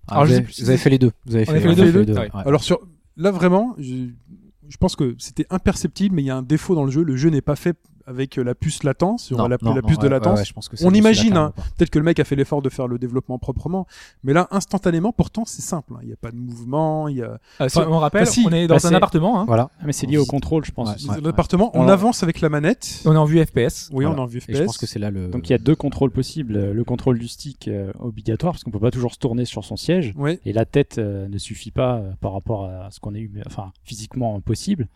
Ah, vous, avez, vous fait les deux. Vous avez fait, les on deux, a les fait deux les Ouais. ouais. Alors sur là vraiment, je, je pense que c'était imperceptible, mais il y a un défaut dans le jeu. Le jeu n'est pas fait avec euh, la puce latence, sur Non, la, non, la non, puce de ouais, latence. ouais, ouais, je pense que c'est On imagine, hein. Peut-être que le mec a fait l'effort de faire le développement proprement, mais là instantanément, pourtant c'est simple. hein. Il n'y a pas de mouvement, il y a Euh, si Enfin, on rappelle, bah, si. on est dans Bah, un appartement. Hein. Voilà. Ah, mais c'est lié au contrôle, je pense. Ouais, l'appartement. On Alors- avance avec la manette. On est en vue FPS. Oui, Voilà. on a en vue Et je FPS. pense que c'est là le. Donc il y a deux contrôles possibles. Le contrôle du stick euh, obligatoire, parce qu'on peut pas toujours se tourner sur son siège. Ouais. Et la tête euh, ne suffit pas euh, par rapport à ce qu'on a eu, enfin physiquement possible.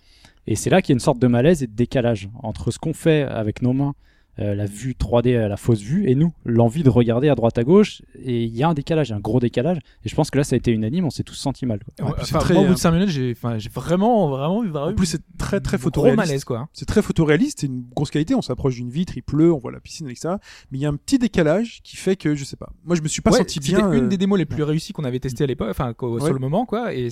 Et c'est là qu'il y a une sorte de malaise et de décalage entre ce qu'on fait avec nos mains, euh, la vue 3D, euh, la fausse vue, et nous, l'envie de regarder à droite à gauche. Et il y a un décalage, il y a un gros décalage. Et je pense que là, ça a été unanime, on s'est tous senti mal. quoi. Ouais, enfin, très, moi, au bout euh, de 5 minutes, j'ai, vraiment, vraiment eu vraiment En plus, c'est très très gros photoréaliste. malaise, quoi. C'est très photoréaliste, c'est une grosse qualité. On s'approche d'une vitre, il pleut, on voit la piscine, etc. Mais il y a un petit décalage qui fait que je sais pas. Moi, je me suis pas Ouais, senti c'était bien. une euh, des démos les plus réussies qu'on avait testées à l'époque, enfin, sur le moment, quoi. Et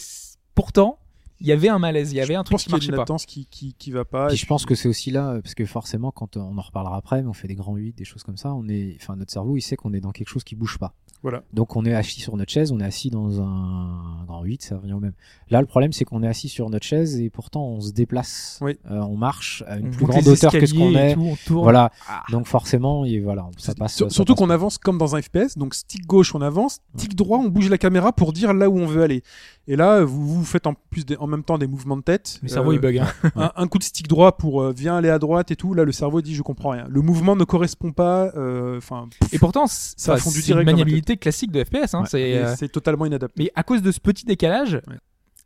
pourtant, il y avait un malaise, il y avait un je truc pense qui qu'il y a marchait une pas. latence qui, qui, qui va pas. Puis Et je pense que c'est aussi là, parce que forcément, quand on en reparlera après, mais on fait des grands 8, des choses comme ça, on est, enfin, notre cerveau, il sait qu'on est dans quelque chose qui bouge pas. Voilà. Donc on est assis sur notre chaise, on est assis dans un grand 8, ça revient au même. Là, le problème, c'est qu'on est assis sur notre chaise et pourtant on se déplace, Oui. Euh, on marche à une On plus grande hauteur que ce qu'on et est. tout, on tourne. Voilà. Ah. Donc forcément, et voilà, ça passe. sur- ça surtout passe qu'on pas. avance comme dans un FPS, donc stick gauche on avance, stick droit on bouge la caméra pour dire là où on veut aller. Et là vous, vous faites en plus des- en même temps des mouvements de tête. Le cerveau, Euh, il bug, hein. un, un coup de stick droit pour euh, viens aller à droite et tout. Là le cerveau dit je comprends rien. Le mouvement ne correspond pas. euh, Enfin, Et pourtant, Ça a fondu direct dans ma maniabilité classique de FPS, hein. ouais, c'est, mais euh, c'est totalement inadapté. Mais à cause de ce petit décalage, Ouais.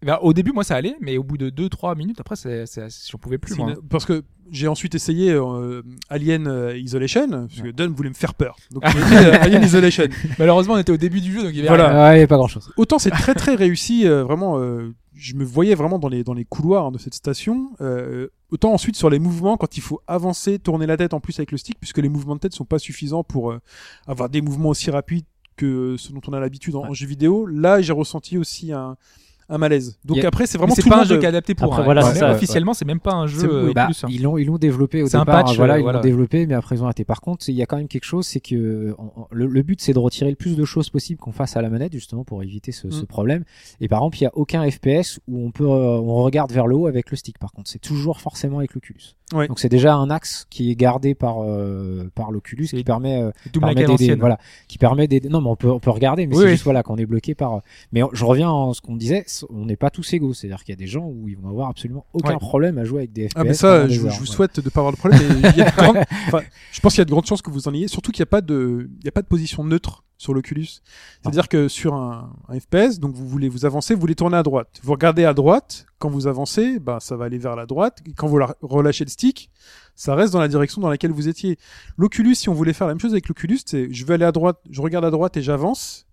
bah, au début, moi, ça allait, mais au bout de 2-3 minutes, après, c'est, c'est, j'en pouvais plus, moi. ina- Parce que j'ai ensuite essayé euh, Alien euh, Isolation, parce que Dunn voulait me faire peur. Donc j'ai dit, Alien Isolation. Malheureusement, on était au début du jeu, donc il y avait Voilà. Ouais, pas grand chose. Autant c'est très très réussi, euh, vraiment. euh, je me voyais vraiment dans les dans les couloirs de cette station. euh, autant ensuite sur les mouvements, quand il faut avancer, tourner la tête en plus avec le stick, puisque les mouvements de tête sont pas suffisants pour euh, avoir des mouvements aussi rapides que ce dont on a l'habitude en, en jeu vidéo. Là, j'ai ressenti aussi un un malaise. Donc après, c'est vraiment c'est tout pas le un jeu euh, qui est adapté pour. Après, un- voilà, ouais, c'est ça, Officiellement, c'est même pas un jeu oui, euh, Bah, plus. hein. ils l'ont ils l'ont développé au C'est un départ. patch, voilà, euh, ils voilà. l'ont développé, mais après ils ont arrêté. Par contre, il y a quand même quelque chose, c'est que on- on- le, le but c'est de retirer le plus de choses possible qu'on fasse à la manette justement pour éviter ce, ce Mm. problème. Et par exemple, il y a aucun FPS où on peut euh, on regarde vers le haut avec le stick. Par contre, c'est toujours forcément avec l'Oculus. Ouais. Donc c'est déjà un axe qui est gardé par euh, par l'Oculus qui permet euh, permet d'aider, voilà, qui permet d'aider. Non, mais on peut, on peut regarder, mais Oui, c'est oui. juste voilà qu'on est bloqué par. Mais je reviens à ce qu'on disait, on n'est pas tous égaux. C'est-à-dire qu'il y a des gens où ils vont avoir absolument aucun Ouais. problème à jouer avec des FPS. Ah mais ça, je, vous- heures, je vous voilà. souhaite de pas avoir de problème. mais il y a de grandes- enfin, je pense qu'il y a de grandes chances que vous en ayez. Surtout qu'il n'y a pas de, il y a pas de position neutre sur l'Oculus. C'est-à-dire que sur un, un FPS, donc vous voulez vous avancer, vous voulez tourner à droite. Vous regardez à droite. Quand vous avancez, bah ça va aller vers la droite. Et quand vous relâchez le stick, ça reste dans la direction dans laquelle vous étiez. L'Oculus, si on voulait faire la même chose avec l'Oculus, c'est je vais aller à droite, je regarde à droite et j'avance.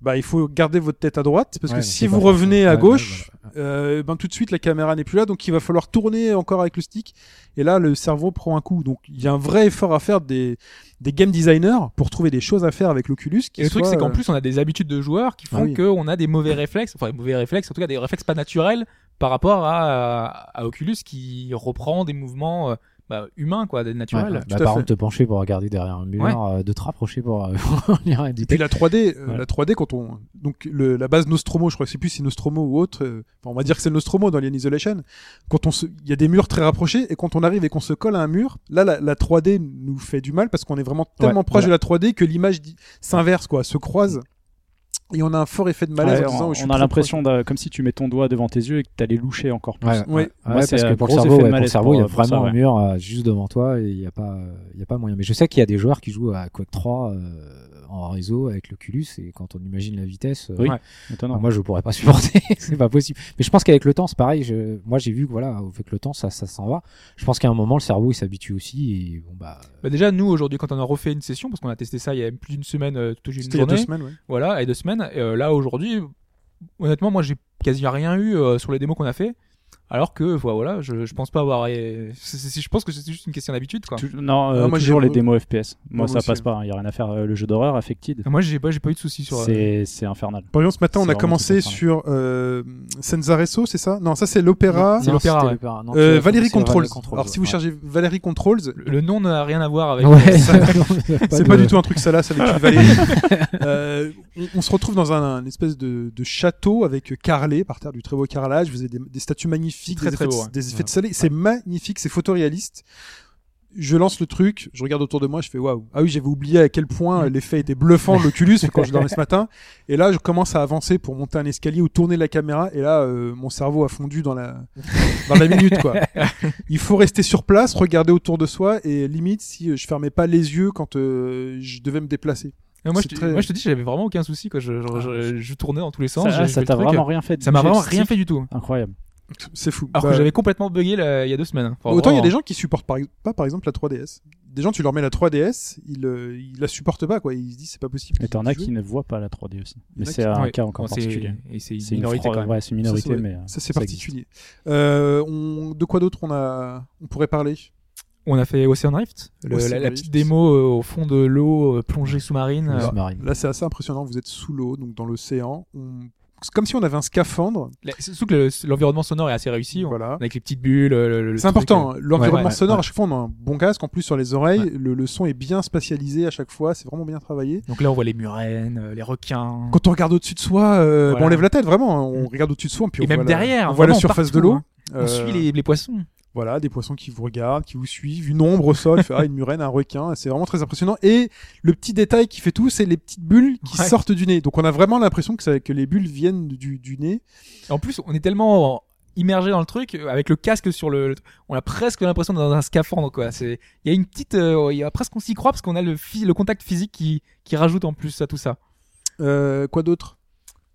Bah, il faut garder votre tête à droite parce Ouais, que si vous revenez à ouais, gauche, euh, ben tout de suite la caméra n'est plus là, donc il va falloir tourner encore avec le stick. Et là, le cerveau prend un coup. Donc il y a un vrai effort à faire des, des game designers pour trouver des choses à faire avec l'Oculus. Et le truc, c'est qu'en euh, plus, on a des habitudes de joueurs qui font Ah oui. qu'on a des mauvais réflexes, enfin, des mauvais réflexes, en tout cas des réflexes pas naturels par rapport à, à Oculus qui reprend des mouvements euh, bah, humains, quoi, des Ouais, Bah, par exemple, te pencher pour regarder derrière un mur, Ouais. euh, de te rapprocher pour euh, pour lire un Et puis la 3D, euh, Ouais. la 3D quand on donc le, la base Nostromo, je crois que c'est plus si Nostromo ou autre. euh, enfin, on va dire que c'est Nostromo dans Alien Isolation. Quand on se, il y a des murs très rapprochés et quand on arrive et qu'on se colle à un mur, là la, la 3D nous fait du mal parce qu'on est vraiment tellement Ouais, proche voilà. de la 3D que l'image s'inverse quoi, se croise et on a un fort effet de malaise Ouais, en disant on, oh, je suis on a l'impression de- comme si tu mets ton doigt devant tes yeux et que t'allais loucher encore plus. Ouais, Ouais. Moi, parce que pour le gros cerveau, pour le malaise cerveau, il y a ça, vraiment un mur euh, juste devant toi et il n'y a pas, il y a pas moyen. Mais je sais qu'il y a des joueurs qui jouent à Quake 3 euh, en réseau avec l'Oculus et quand on imagine la vitesse, euh, Oui. Ouais. Étonnant. moi je pourrais pas supporter, c'est pas possible. Mais je pense qu'avec le temps, c'est pareil. Je, moi j'ai vu que voilà, avec le temps, ça, ça s'en va. Je pense qu'à un moment, le cerveau il s'habitue aussi et bon bah. Bah déjà, nous, aujourd'hui, quand on a refait une session, parce qu'on a testé ça il y a plus d'une semaine, euh, toute une C'était il y a deux journée, semaines, ouais. voilà, et deux semaines, et, euh, là, aujourd'hui, honnêtement, moi, j'ai quasiment rien eu euh, sur les démos qu'on a fait. Alors que voilà, je, je pense pas avoir. c'est- c'est- je pense que c'est juste une question d'habitude quoi. Non, euh, Ah, moi, toujours j'ai- les démos FPS. Moi, moi ça aussi, passe hein. pas. Il y a rien à faire. Euh, Le jeu d'horreur Affected, Moi j'ai pas j'ai pas eu de soucis sur. euh, c'est c'est infernal. Par exemple, ce matin, on a vraiment commencé tout sur euh, Senzaresso, c'est ça? Non, ça c'est l'opéra. C'est l'opéra, c'était ouais. Euh, Valérie c'est Controls. Controls, Alors, si vous ouais. cherchez Valérie Controls, le, le nom n'a rien à voir avec. Ouais. c'est pas du tout un truc salace avec une Valérie. Euh, on, on se retrouve dans un, un espèce de, de château avec carrelé par terre, du très beau carrelage. Vous avez des, des statues magnifiques, Très, des, très effets, de- beau, ouais. des effets de soleil. C'est magnifique, c'est photoréaliste. Je lance le truc, je regarde autour de moi, je fais waouh. Ah oui, j'avais oublié à quel point euh, l'effet était bluffant de l'Oculus quand je dormais ce matin. Et là, je commence à avancer pour monter un escalier ou tourner la caméra. Et là, euh, mon cerveau a fondu dans la dans la minute quoi. Il faut rester sur place, regarder autour de soi et limite si euh, je fermais pas les yeux quand euh, je devais me déplacer. Moi, je te, très- moi je te dis, j'avais vraiment aucun souci quoi. Je, je, je- je tournais dans tous les sens. Ça ah, t'a vraiment rien fait. de Ça m'a vraiment rien fait du tout. Incroyable. C'est fou. Alors Bah, que j'avais complètement bugué là, il y a deux semaines. Enfin, Autant il y a des gens qui supportent par- pas par exemple la 3DS. Des gens tu leur mets la 3DS, ils, euh, ils la supportent pas quoi. Ils se disent c'est pas possible. Et t'en as qui ne voient pas la 3D aussi. Mais c'est un Ouais. cas encore c'est- particulier. Et c'est une C'est une minorité fro- quand même. Ouais, c'est une minorité, c'est- mais euh, ça c'est ça existe. particulier. Euh, on... De quoi d'autre on a on pourrait parler? On a fait Ocean Rift, le- Ocean la, la Rift. petite démo euh, au fond de l'eau, euh, plongée sous-marine. euh, Sous-marine. Là c'est assez impressionnant. Vous êtes sous l'eau donc dans l'océan. On... Comme si on avait un scaphandre. Surtout que le- l'environnement sonore est assez réussi. on- Voilà. Avec les petites bulles. le- C'est important. euh, hein. L'environnement ouais, sonore, ouais. à chaque fois, on a un bon casque. En plus, sur les oreilles, le, son est bien spatialisé à chaque fois. C'est vraiment bien travaillé. Donc là, on voit les murènes, euh, les requins. Quand on regarde au-dessus de soi, euh, Voilà. bon, on lève la tête, vraiment. On regarde au-dessus de soi, puis Et on même voit la- derrière, on voit la surface de l'eau. hein. On suit les, les poissons. Voilà, des poissons qui vous regardent, qui vous suivent, une ombre au sol, fait, ah, une murène, un requin, c'est vraiment très impressionnant. Et le petit détail qui fait tout, c'est les petites bulles qui Ouais. sortent du nez. Donc on a vraiment l'impression que, ça- que les bulles viennent du, du nez. En plus, on est tellement immergé dans le truc euh, avec le casque sur le, le- on a presque l'impression d'être dans un scaphandre quoi c'est il y a une petite euh, il y a presque on s'y croit parce qu'on a le contact physique qui qui rajoute en plus à tout ça Euh, quoi d'autre?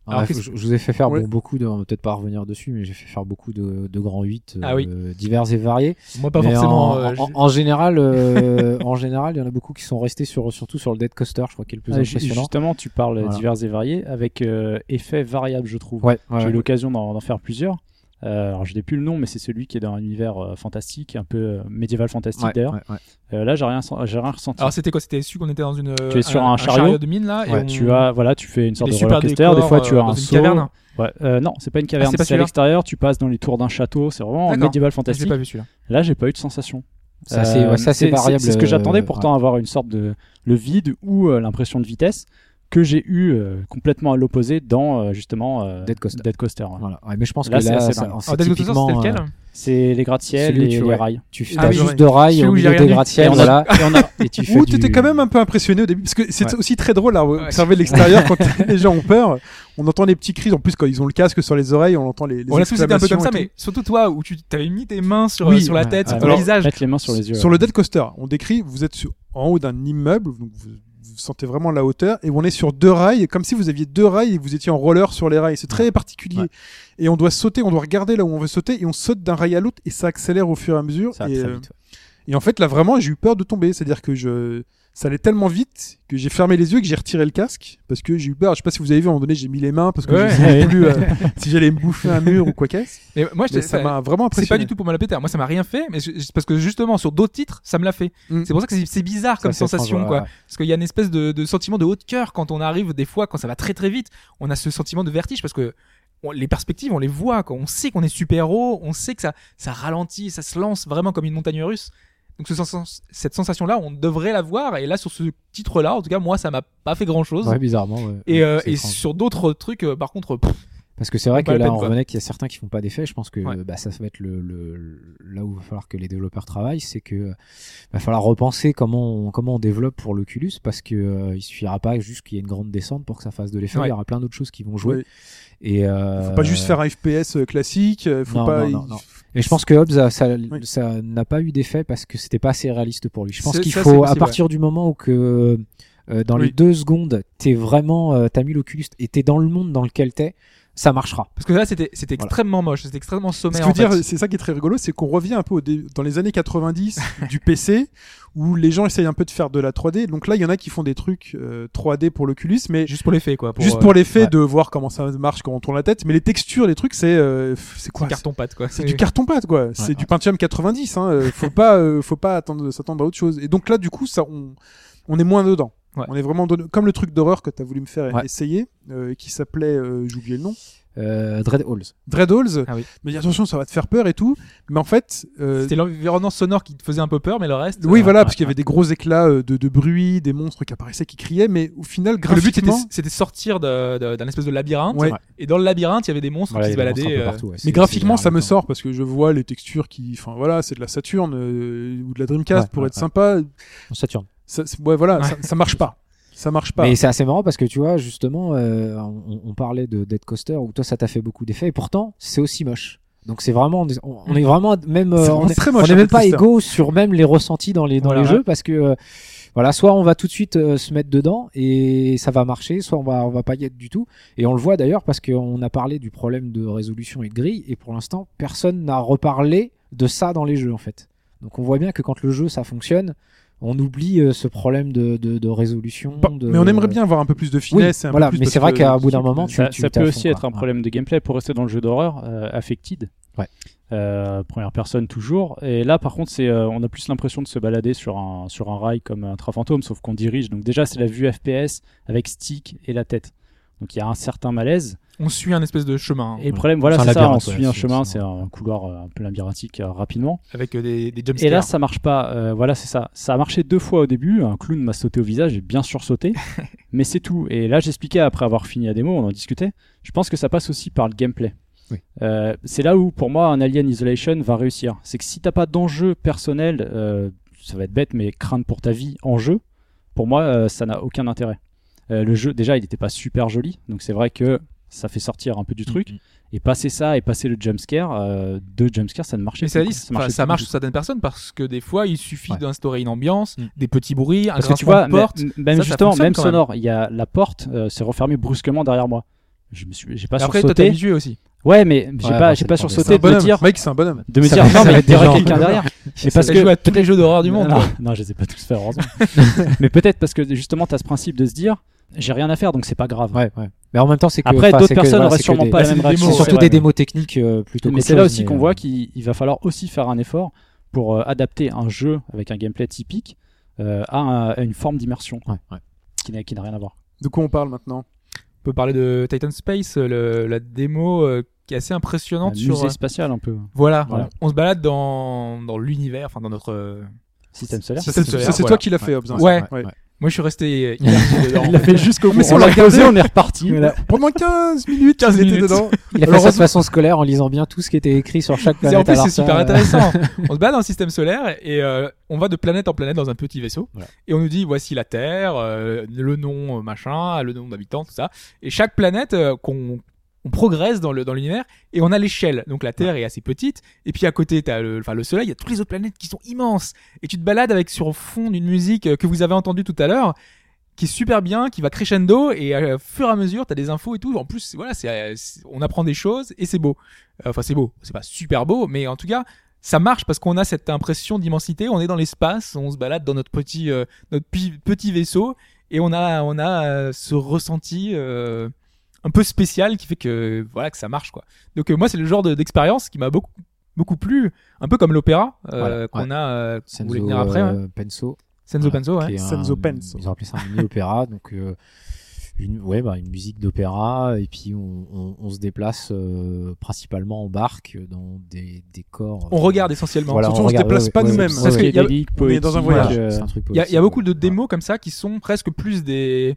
Alors, Alors, je, vous ai fait faire Ouais. bon, beaucoup de, on va peut-être pas revenir dessus, mais j'ai fait faire beaucoup de, de grands 8 Ah oui. divers et variés. moi pas Mais forcément En, euh, en- général, euh, en général, il y en a beaucoup qui sont restés sur, surtout sur le Dead Coaster, je crois qu'il est le plus Ah, impressionnant. Justement, tu parles Voilà. divers et variés avec euh, effets variables, je trouve. Ouais, ouais, J'ai eu l'occasion d'en faire plusieurs. Euh, alors, je n'ai plus le nom, mais c'est celui qui est dans un univers euh, fantastique, un peu euh, médiéval fantastique Ouais, d'ailleurs. ouais, ouais. Euh, là, j'ai rien, sen- j'ai rien ressenti. alors c'était quoi? C'était su qu'on était dans une Tu es sur un chariot? de mine là et on- tu as, voilà, tu fais une sorte les de super roller coaster. décors, Des fois, tu euh, as un une saut. caverne Ouais, euh, non, c'est pas une caverne, c'est pas c'est à l'extérieur. Tu passes dans les tours d'un château. C'est vraiment médiéval Ah, fantastique. pas vu celui-là Là, j'ai pas eu de sensation. Ça, c'est ouais, variable. C'est ce que j'attendais pourtant avoir une sorte de le vide ou euh, l'impression de vitesse que j'ai eu euh, complètement à l'opposé dans euh, justement euh, Dead Coaster. ouais. ouais. Voilà. Ouais, mais je pense Là, que c'est là, alors Dead Coaster, c'était lequel euh, C'est les gratte-ciel Celui où et tu- les ouais. rails. tu Ah as oui, juste ouais. de rails au milieu des vu. gratte-ciel, Et on a- voilà, et, on a- et tu fais du... t'étais quand même un peu impressionné au début, parce que c'est Ouais. aussi très drôle à observer de l'extérieur quand les gens ont peur. On entend les petits cris, en plus quand ils ont le casque sur les oreilles, on entend les, les on a tous été un peu comme ça mais surtout toi où tu t'avais mis tes mains sur Oui, sur la ouais, tête sur ouais. ton Alors, visage Mettre les mains sur les yeux. Sur le Dead Coaster, on décrit, vous êtes sur- en haut d'un immeuble, donc vous, vous sentez vraiment la hauteur, et on est sur deux rails, comme si vous aviez deux rails et vous étiez en roller sur les rails. C'est très particulier. Ouais. Et on doit sauter, on doit regarder là où on veut sauter, et on saute d'un rail à l'autre, et ça accélère au fur et à mesure. Ça va et, très euh, vite. ouais. et en fait, là, vraiment, j'ai eu peur de tomber. C'est-à-dire que je, ça allait tellement vite que j'ai fermé les yeux et que j'ai retiré le casque parce que j'ai eu peur. Je sais pas si vous avez vu, à un moment donné, j'ai mis les mains parce que Ouais. je savais plus euh, si j'allais me bouffer un mur ou quoi qu'est-ce. mais moi je Mais ça m'a vraiment c'est pas impressionné. du tout pour me la péter moi ça m'a rien fait mais je- parce que justement sur d'autres titres ça me l'a fait Mm. c'est pour ça que c'est- bizarre comme sensation étrange, quoi ouais, ouais. parce qu'il y a une espèce de, de sentiment de haut de cœur quand on arrive des fois quand ça va très très vite on a ce sentiment de vertige parce que les perspectives on les voit quoi. on sait qu'on est super héros on sait que ça ça ralentit ça se lance vraiment comme une montagne russe donc ce sens- cette sensation là on devrait la voir et là sur ce titre là en tout cas moi ça m'a pas fait grand chose Ouais, bizarrement. ouais. et, Ouais, euh, et sur d'autres trucs euh, par contre pff, Parce que c'est vrai que là, peine, on revenait qu'il y a certains qui font pas d'effet. Je pense que Ouais. bah, ça va être le, le- là où il va falloir que les développeurs travaillent, c'est que euh, va falloir repenser comment on, comment on développe pour l'Oculus, parce que euh, il suffira pas juste qu'il y ait une grande descente pour que ça fasse de l'effet. Ouais. Il y aura plein d'autres choses qui vont jouer. Oui. Et euh, Faut pas juste faire un FPS euh, classique. euh, Faut Non, pas. non, non, non. Et je pense que Hobbs, a- ça, ça n'a pas eu d'effet parce que c'était pas assez réaliste pour lui. Je pense qu'il faut, à partir du moment où que euh, dans Oui. les deux secondes, t'es vraiment, euh, t'as mis l'Oculus et t'es dans le monde dans lequel t'es, ça marchera. Parce que là, c'était c'était Voilà. extrêmement moche, c'était extrêmement Ce sommaire. que je veux dire, c'est ça qui est très rigolo, c'est qu'on revient un peu au dé- dans les années 90 du PC, où les gens essayent un peu de faire de la 3D. Donc là, il y en a qui font des trucs euh, 3D pour l'Oculus, mais Juste pour l'effet, quoi. Pour, juste euh, pour l'effet ouais. de voir comment ça marche quand on tourne la tête. Mais les textures, les trucs, c'est euh, c'est quoi? Carton pâte, quoi. C'est du carton pâte quoi. C'est ouais. du Pentium 90. Hein. euh, Faut pas, euh, faut pas attendre, s'attendre à autre chose. Et donc là, du coup, ça, on, on est moins dedans. Ouais. On est vraiment dedans. comme le truc d'horreur que t'as voulu me faire Ouais. essayer, euh, qui s'appelait, euh, j'ai oublié le nom, Euh, Dread Halls. Dread Halls. Ah oui. Mais attention, ça va te faire peur et tout. Mais en fait, euh, C'était l'environnement sonore qui te faisait un peu peur, mais le reste. oui, euh, voilà, ouais, parce qu'il y avait des gros éclats euh, de, de bruit, des monstres qui apparaissaient, qui criaient, mais au final, Le but c'était graphiquement, sortir d'un espèce de labyrinthe Ouais. et dans le labyrinthe il y avait des monstres Voilà, qui se baladaient. partout, mais graphiquement, ça me sort parce que je vois les textures qui, enfin voilà, c'est de la Saturn euh, ou de la Dreamcast Ouais, pour ouais, être ouais. sympa. Saturne. Ça, ouais, voilà, Ouais. Ça, ça marche pas. Ça marche pas. Mais c'est assez marrant parce que tu vois, justement, euh, on, on parlait de Dead Coaster où toi ça t'a fait beaucoup d'effets et pourtant c'est aussi moche. Donc c'est vraiment, on, on est vraiment même, euh, on est, très on moche, est un même pas égaux sur même les ressentis dans les dans Voilà, les jeux parce que euh, voilà, soit on va tout de suite euh, se mettre dedans et ça va marcher, soit on va on va pas y être du tout. Et on le voit d'ailleurs parce qu'on a parlé du problème de résolution et de grille et pour l'instant personne n'a reparlé de ça dans les jeux en fait. Donc on voit bien que quand le jeu ça fonctionne, on oublie euh, ce problème de, de, de résolution. De- Mais on aimerait bien avoir un peu plus de finesse. et un peu voilà, plus mais c'est vrai qu'à bout d'un moment, tu, ça, tu peut fond, aussi quoi. être un problème de gameplay pour rester dans le jeu d'horreur, euh, Affected. Ouais. Euh, première personne toujours. Et là, par contre, c'est, euh, on a plus l'impression de se balader sur un, sur un rail comme un train fantôme, sauf qu'on dirige. Donc déjà, c'est la vue FPS avec stick et la tête. Donc il y a un certain malaise. On suit un espèce de chemin hein, Et le problème, voilà, C'est ça, on suit ouais, un chemin, c'est un couloir euh, un peu labyrinthique euh, rapidement. avec euh, des, des Et jumpscares. là, ça marche pas. Euh, voilà, c'est ça. Ça a marché deux fois au début. Un clown m'a sauté au visage, j'ai bien sursauté. mais c'est tout. Et là, j'expliquais après avoir fini la démo, on en discutait. Je pense que ça passe aussi par le gameplay. Oui. Euh, c'est là où, pour moi, un Alien Isolation va réussir. C'est que si t'as pas d'enjeu personnel, euh, ça va être bête, mais craindre pour ta vie en jeu, pour moi, euh, ça n'a aucun intérêt. Euh, le jeu, déjà, il n'était pas super joli, donc c'est vrai que ça fait sortir un peu du truc. Mhm. Et passer ça et passer le jumpscare, euh, deux jumpscares, ça ne marchait Mais ça, marchait ça marche sur certaines personnes parce que des fois il suffit Ouais. d'instaurer une ambiance, Mm. des petits bruits, un Parce que tu vois, de porte. même Ça, justement, même sonore, il y a la porte euh, s'est refermée brusquement derrière moi. Je me suis, j'ai pas Après, toi, sursauté. habitué aussi. Ouais, mais j'ai Ouais, pas, bah, j'ai pas sursauté de me dire, Mike, c'est un bonhomme. de me dire, non, mais il y gens. quelqu'un derrière. Mais parce que joué à tous les jeux d'horreur du monde. non, je les ai pas tous fait heureusement. mais peut-être parce que justement, t'as ce principe de se dire, j'ai rien à faire, donc c'est pas grave. Ouais, ouais. Mais en même temps, c'est que. Après, d'autres personnes voilà, auraient c'est que sûrement des- pas la c'est même réaction. C'est surtout vrai, des démos techniques euh, plutôt Mais c'est là aussi qu'on euh, voit qu'il il va falloir aussi faire un effort pour euh, adapter un jeu avec un gameplay typique euh, à, un- à une forme d'immersion Ouais, ouais. qui n'a rien à voir. De quoi on parle maintenant? On peut parler de Titan Space, le- la démo euh, qui est assez Un impressionnante sur. musée spatial un peu. Voilà, Voilà. on se balade dans, dans l'univers, enfin dans notre. euh, Système solaire. Système c'est solaire, ça, c'est voilà. toi qui l'as fait, hein, Ouais. Moi, je suis resté immergé dedans. Il a fait jusqu'au bout. Mais si on l'a regardé, posé, on est reparti. Voilà. Pendant 15 minutes, 15 il était minutes. dedans. Il a fait ça de façon scolaire en lisant bien tout ce qui était écrit sur chaque C'est- planète. en plus, c'est super intéressant. on se balade dans le système solaire et euh, on va de planète en planète dans un petit vaisseau. Voilà. Et on nous dit voici la Terre, euh, le nom euh, machin, le nombre d'habitants, tout ça. Et chaque planète euh, qu'on on progresse dans le dans l'univers et on a l'échelle. Donc la Terre est assez petite et puis à côté t'as le enfin le Soleil, il y a toutes les autres planètes qui sont immenses et tu te balades avec sur fond d'une musique euh, que vous avez entendue tout à l'heure qui est super bien, qui va crescendo et euh, au fur et à mesure t'as des infos et tout. En plus voilà, c'est euh, on apprend des choses et c'est beau. Enfin c'est beau, c'est pas super beau, mais en tout cas ça marche parce qu'on a cette impression d'immensité. On est dans l'espace, on se balade dans notre petit euh, notre petit vaisseau et on a on a ce ressenti euh, un peu spécial qui fait que voilà que ça marche quoi. Donc euh, moi c'est le genre de- d'expérience qui m'a beaucoup beaucoup plu, un peu comme l'opéra euh, Voilà, qu'on a. euh, vous Senzo voulez venir après ouais. euh, Penso. Senzo Voilà, Penso, ouais. Senzo un- Penso. Ils ont appelé ça un mini-opéra, donc euh, une, ouais, bah, une musique d'opéra, et puis on, on, on se déplace euh, principalement en barque dans des décors. On euh, regarde essentiellement. voilà, Surtout, on se regarde, déplace ouais, pas nous-mêmes. Parce qu'il y a- on est dans un voyage. c'est un truc Il y a, il y a poétique, beaucoup de démos comme ça qui sont presque plus des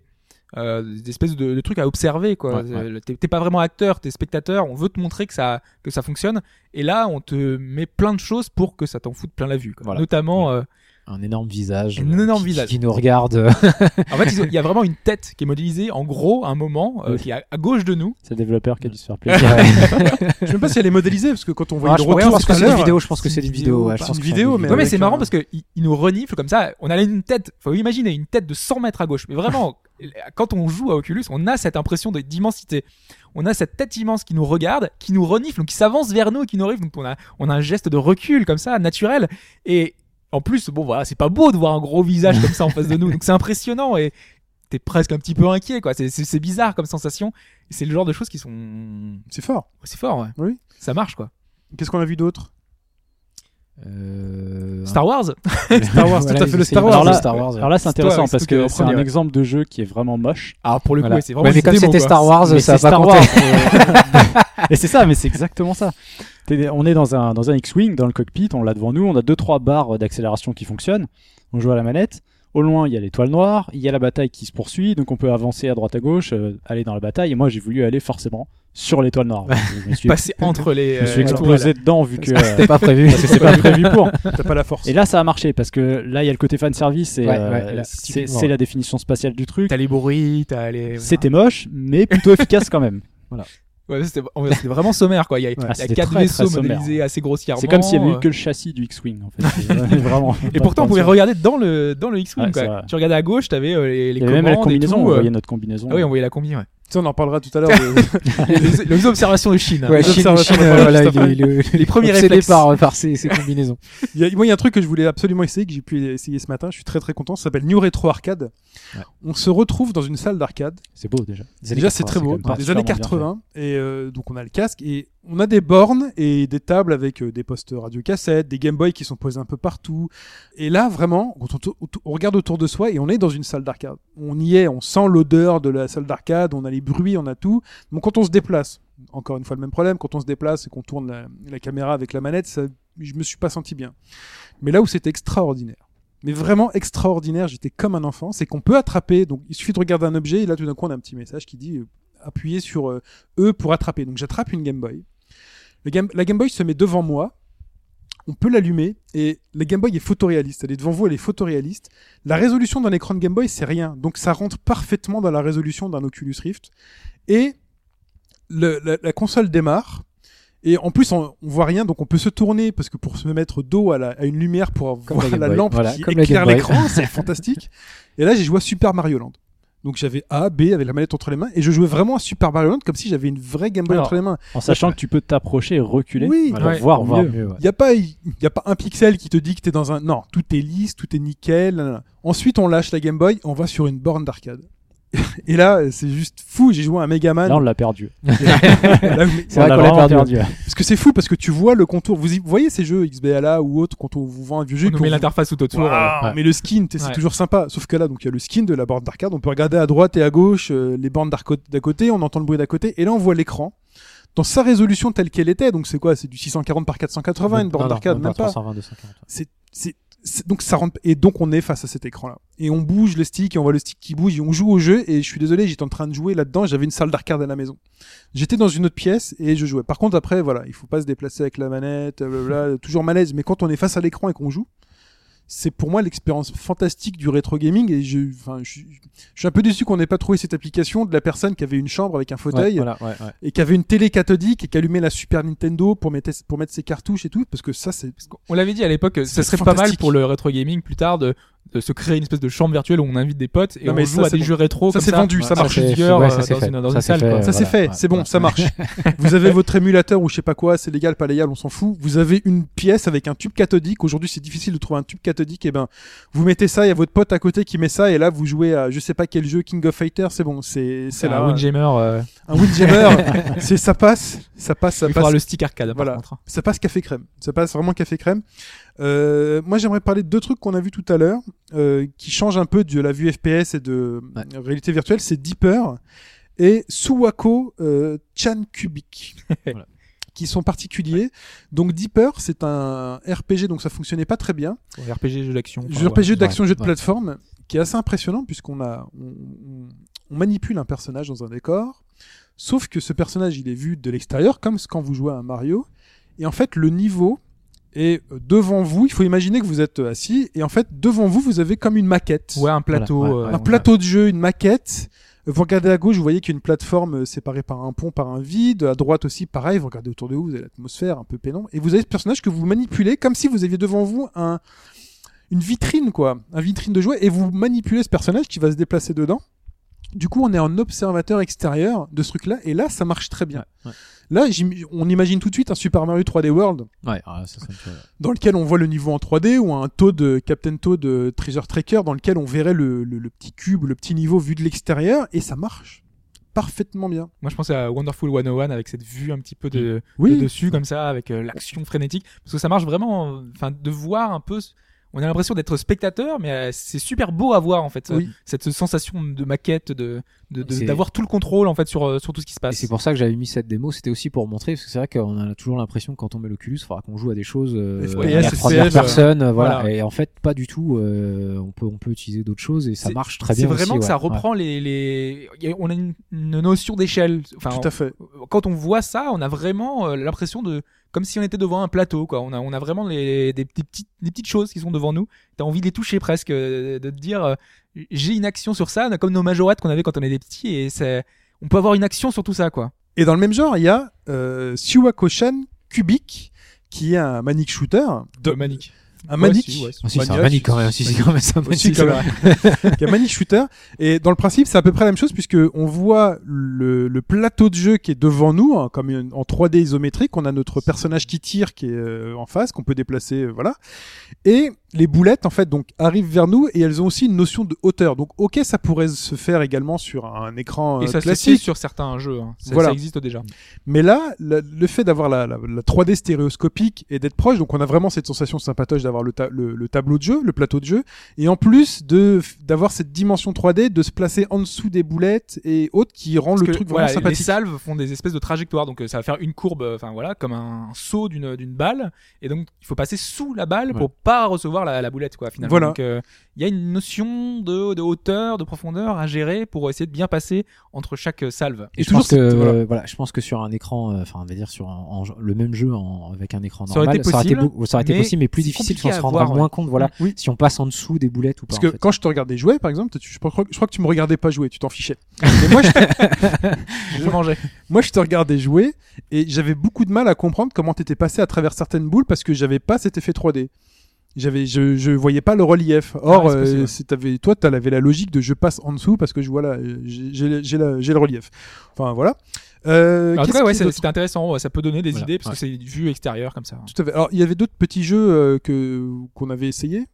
euh, des espèces de, de trucs à observer quoi. Ouais, ouais. Euh, T'es pas vraiment acteur, t'es spectateur. On veut te montrer que ça que ça fonctionne. Et là, on te met plein de choses pour que ça t'en foute plein la vue. quoi. Voilà. Notamment euh, Un énorme visage. Un euh, énorme qui- visage. Qui nous regarde. En fait, il y a vraiment une tête qui est modélisée en gros, à un moment, euh, qui est à, à gauche de nous. C'est le développeur qui a dû se faire plaisir. Je sais même pas si elle est modélisée parce que quand on voit Ah, le je pense que c'est une vidéo. Je pense que c'est une vidéo. je pense une vidéo, mais Ouais, mais c'est marrant parce que il, il nous renifle comme ça. On a une tête, faut imaginer une tête de 100 mètres à gauche. Mais vraiment, quand on joue à Oculus, on a cette impression d'immensité. On a cette tête immense qui nous regarde, qui nous renifle, donc qui s'avance vers nous et qui nous arrive. Donc on a, on a un geste de recul comme ça, naturel. Et en plus, bon voilà, c'est pas beau de voir un gros visage comme ça en face de nous. Donc c'est impressionnant et t'es presque un petit peu inquiet, quoi. C'est- bizarre comme sensation. C'est le genre de choses qui sont, C'est fort. c'est fort, ouais. Oui. Ça marche, quoi. Qu'est-ce qu'on a vu d'autre? Euh, Star Wars. Star Wars, tout à fait, le Star Wars. Alors là, Star Wars. ouais. alors là, c'est intéressant toi, parce que c'est un exemple de jeu qui est vraiment moche. Alors pour le coup, Voilà. c'est vraiment Ouais, mais comme c'était. Star Wars, Mais ça a pas Star compté. Wars. Et c'est ça, mais c'est exactement ça. On est dans un, dans un X-Wing, dans le cockpit, on l'a devant nous, on a deux trois barres d'accélération qui fonctionnent. On joue à la manette. Au loin, il y a l'étoile noire, il y a la bataille qui se poursuit, donc on peut avancer à droite à gauche, euh, aller dans la bataille. Et moi, j'ai voulu aller forcément sur l'étoile noire. Je me suis, Passer entre les. je me suis euh, explosé dedans vu que C'était pas prévu. parce que c'est pas prévu pour. T'as pas la force. Et là, ça a marché parce que là, il y a le côté fan service et Ouais, euh, ouais, c'est la définition spatiale du truc. T'as les bruits, t'as les. C'était moche, mais plutôt efficace quand même. Ouais, c'était c'était vraiment sommaire, quoi. Il y a, il y Ah, a c'était quatre très, vaisseaux très modélisés assez grossièrement. C'est comme s'il y avait euh, eu que le châssis du X-Wing en fait. Vraiment. Et pourtant, on pouvait regarder dans le dans le X-wing. Ouais. Tu regardais à gauche, t'avais euh, les, les Il y avait commandes même la et combinaison, tout, on euh. voyait notre combinaison. Ah oui, on voyait la combi. Ouais. Ça, on en parlera tout à l'heure. les, les observations de Chine. Ouais, Les Chine, observations Chine, de euh, voilà, Les premiers réflexes. par, par ces, ces combinaisons. Il y a, moi, il y a un truc que je voulais absolument essayer, que j'ai pu essayer ce matin. Je suis très très content. Ça s'appelle New Retro Arcade. Ouais. On se retrouve dans une salle d'arcade. C'est beau déjà. Déjà, c'est très beau. Des années particulièrement 80. Et euh, donc, on a le casque et on a des bornes et des tables avec euh, des postes radio-cassettes, des Game Boy qui sont posés un peu partout. Et là, vraiment, quand on, on regarde autour de soi et on est dans une salle d'arcade. On y est, on sent l'odeur de la salle d'arcade, on a les bruits, on a tout. Donc, quand on se déplace, encore une fois le même problème, quand on se déplace et qu'on tourne la, caméra avec la manette, ça, je me suis pas senti bien. Mais là où c'était extraordinaire, mais vraiment extraordinaire, j'étais comme un enfant, c'est qu'on peut attraper, donc il suffit de regarder un objet et là tout d'un coup on a un petit message qui dit euh, appuyer sur euh, E pour attraper. Donc j'attrape une Game Boy. La Game Boy se met devant moi, on peut l'allumer et la Game Boy est photoréaliste. Elle est devant vous, elle est photoréaliste. La résolution d'un écran de Game Boy c'est rien, donc ça rentre parfaitement dans la résolution d'un Oculus Rift. Et le- la, la console démarre. Et en plus, on, on voit rien, donc on peut se tourner parce que pour se mettre dos à, la- à une lumière pour Comme voir la lampe Voilà, qui éclaire l'écran, c'est fantastique. Et là, j'ai joué à Super Mario Land. Donc j'avais A, B avec la manette entre les mains et je jouais vraiment à Super Mario Land comme si j'avais une vraie Game Boy Alors, entre les mains. En sachant que tu peux t'approcher et reculer Oui, pour Ouais, voir voir mieux. mieux, ouais. Il n'y a, pas- y a pas un pixel qui te dit que tu es dans un... Non, tout est lisse, tout est nickel. nanana. Ensuite, on lâche la Game Boy, on va sur une borne d'arcade. Et là, c'est juste fou. J'ai joué à Megaman. Là, on l'a perdu. C'est vrai On l'a qu'on l'a vraiment perdu. Parce que c'est fou parce que tu vois le contour. Vous, y- vous voyez ces jeux XBLA ou autres quand on vous vend un vieux jeu. On met vous- l'interface tout autour. Mais le skin, c'est Ouais. toujours sympa. Sauf que là, donc il y a le skin de la borne d'arcade. On peut regarder à droite et à gauche euh, les bornes d'à côté. On entend le bruit d'à côté. Et là, on voit l'écran dans sa résolution telle qu'elle était. Donc c'est quoi? C'est du 640 par 480 une borne Non, non, d'arcade, même pas. 320, 240. C'est c'est- c'est- donc ça rentre et donc on est face à cet écran là et on bouge le stick et on voit le stick qui bouge et on joue au jeu et je suis désolé j'étais en train de jouer là-dedans j'avais une salle d'arcade à la maison. J'étais dans une autre pièce et je jouais. Par contre après voilà il faut pas se déplacer avec la manette blablabla, toujours malaise. Mais quand on est face à l'écran et qu'on joue c'est pour moi l'expérience fantastique du rétro gaming et je enfin je, je suis un peu déçu qu'on n'ait pas trouvé cette application de la personne qui avait une chambre avec un fauteuil Ouais, voilà, ouais, ouais. et qui avait une télé cathodique et qui allumait la Super Nintendo pour mettre pour mettre ses cartouches et tout parce que ça c'est On l'avait dit à l'époque, que ça serait pas mal pour le rétro gaming plus tard de, de se créer une espèce de chambre virtuelle où on invite des potes et Non, on joue ça, à des bon. jeux rétro. Ça, c'est vendu, ça marche. Ouais, euh, ça, c'est dans fait. une, dans Ça, une c'est salle. fait, quoi. euh, Ça c'est voilà, fait, ouais, c'est bon, ouais. ça marche. vous avez votre émulateur ou je sais pas quoi, c'est légal, pas légal, on s'en fout. Vous avez une pièce avec un tube cathodique. Aujourd'hui, c'est difficile de trouver un tube cathodique. Et ben, vous mettez ça, il y a votre pote à côté qui met ça, et là, vous jouez à je sais pas quel jeu, King of Fighters, c'est bon, c'est c'est là. un Windjammer. euh, Un Windjammer, c'est ça passe, ça passe, ça il passe. faudra le stick arcade par Voilà. hein. Ça passe café crème. Ça passe vraiment café crème. Euh, moi, j'aimerais parler de deux trucs qu'on a vu tout à l'heure, euh, qui changent un peu de la vue FPS et de Ouais. réalité virtuelle. C'est Deeper et Suwako euh, Chan Cubic. Voilà. qui sont particuliers. Donc Deeper, c'est un RPG, donc ça fonctionnait pas très bien. RPG jeu d'action. enfin, Jeu RPG d'action, jeu de plateforme, qui est assez impressionnant puisqu'on a, on, on- on manipule un personnage dans un décor. Sauf que ce personnage, il est vu de l'extérieur, comme quand vous jouez à un Mario. Et en fait, le niveau Et devant vous, il faut imaginer que vous êtes euh, assis et en fait devant vous, vous avez comme une maquette, Ouais, un plateau. Voilà, ouais, euh, ouais. un plateau de jeu, une maquette. Vous regardez à gauche, vous voyez qu'il y a une plateforme euh, séparée par un pont, par un vide. À droite aussi, pareil. Vous regardez autour de vous, vous avez l'atmosphère un peu pénombre. Et vous avez ce personnage que vous manipulez comme si vous aviez devant vous un, une vitrine, quoi. Un vitrine de jouets. Et vous manipulez ce personnage qui va se déplacer dedans. Du coup, on est en observateur extérieur de ce truc-là. Et là, ça marche très bien. Ouais, ouais. Là, on imagine tout de suite un Super Mario 3D World Ouais, ah, ça, ça me fait- dans lequel on voit le niveau en 3D ou un Toad, euh, Captain Toad euh, Treasure Tracker dans lequel on verrait le, le- le petit cube, le petit niveau vu de l'extérieur et ça marche parfaitement bien. Moi, je pense à Wonderful 101 avec cette vue un petit peu de, de dessus comme ça, avec euh, l'action frénétique, parce que ça marche vraiment. Enfin, de voir un peu. On a l'impression d'être spectateur, mais euh, c'est super beau à voir en fait. Oui. Cette sensation de maquette, de de- de- C'est- d'avoir tout le contrôle en fait sur euh, sur tout ce qui se Et passe. c'est pour ça que j'avais mis cette démo, c'était aussi pour montrer, parce que c'est vrai qu'on a toujours l'impression que quand on met l'Oculus, il faudra qu'on joue à des choses euh, FPS, à la première FPS, personne, euh, voilà. voilà. Et en fait, pas du tout. euh, on peut on peut utiliser d'autres choses et ça C'est- marche très C'est bien. vraiment aussi, que ça ouais. reprend les les. on a une, une notion d'échelle. Enfin, tout à fait. quand on voit ça, on a vraiment euh, l'impression de comme si on était devant un plateau quoi. On a on a vraiment les, des, des petites des petites choses qui sont devant nous. T'as envie de les toucher presque, euh, de te dire euh, j'ai une action sur ça, comme nos majorettes qu'on avait quand on était petit et c'est on peut avoir une action sur tout ça quoi. Et dans le même genre, il y a euh, Suwako-shan Cubic qui est un manic shooter. De, De Manic. Un manic. Ouais, si, ouais. Ah, si, c'est un manique quand même. Si, si, quand même, c'est un un manic shooter. Et dans le principe, c'est à peu près la même chose puisque on voit le, le plateau de jeu qui est devant nous, hein, comme une- en 3D isométrique. On a notre personnage qui tire, qui est euh, en face, qu'on peut déplacer, euh, voilà. Et les boulettes, en fait, donc arrivent vers nous et elles ont aussi une notion de hauteur. Donc, ok, ça pourrait se faire également sur un écran Et euh, ça se fait classique. sur certains jeux. hein. Ça, Voilà. ça existe déjà. Mais là, le, le fait d'avoir la, la, la 3D stéréoscopique et d'être proche, donc on a vraiment cette sensation sympatoche d'avoir le, ta- le, le tableau de jeu, le plateau de jeu, et en plus de d'avoir cette dimension 3D, de se placer en dessous des boulettes et autres qui rend Parce le que, truc voilà, vraiment sympathique. Les salves font des espèces de trajectoires, donc euh, ça va faire une courbe, euh, enfin voilà, comme un, saut d'une d'une balle, et donc il faut passer sous la balle pour pas recevoir la, la boulette, quoi, finalement. Voilà. Donc euh, il y a une notion de, de hauteur, de profondeur à gérer pour essayer de bien passer entre chaque salve. Et je toujours pense que cette- voilà. euh, voilà, je pense que sur un écran, euh, enfin, on va dire sur un- en- le même jeu en- avec un écran Ça aurait normal, été possible, beau- ça aurait été mais possible, mais plus difficile, compliqué on se rendra voir, moins ouais. compte, voilà, Oui. si on passe en dessous des boulettes ou pas. Parce que en fait. quand je te regardais jouer, par exemple, tu- je, crois, je crois que tu me regardais pas jouer, tu t'en fichais. Mais moi, je mangeais. moi, je te regardais jouer et j'avais beaucoup de mal à comprendre comment t'étais passé à travers certaines boules parce que j'avais pas cet effet 3D. J'avais, je, je voyais pas le relief. Or, euh, toi, t'avais la logique de je passe en dessous parce que je vois là, euh, j'ai le relief. Enfin, voilà. Euh, en tout cas, ouais, c'est intéressant. Ça peut donner des Voilà, idées parce ouais. que c'est une vue extérieure comme ça. Tout à fait. Alors, il y avait d'autres petits jeux euh, que qu'on avait essayé?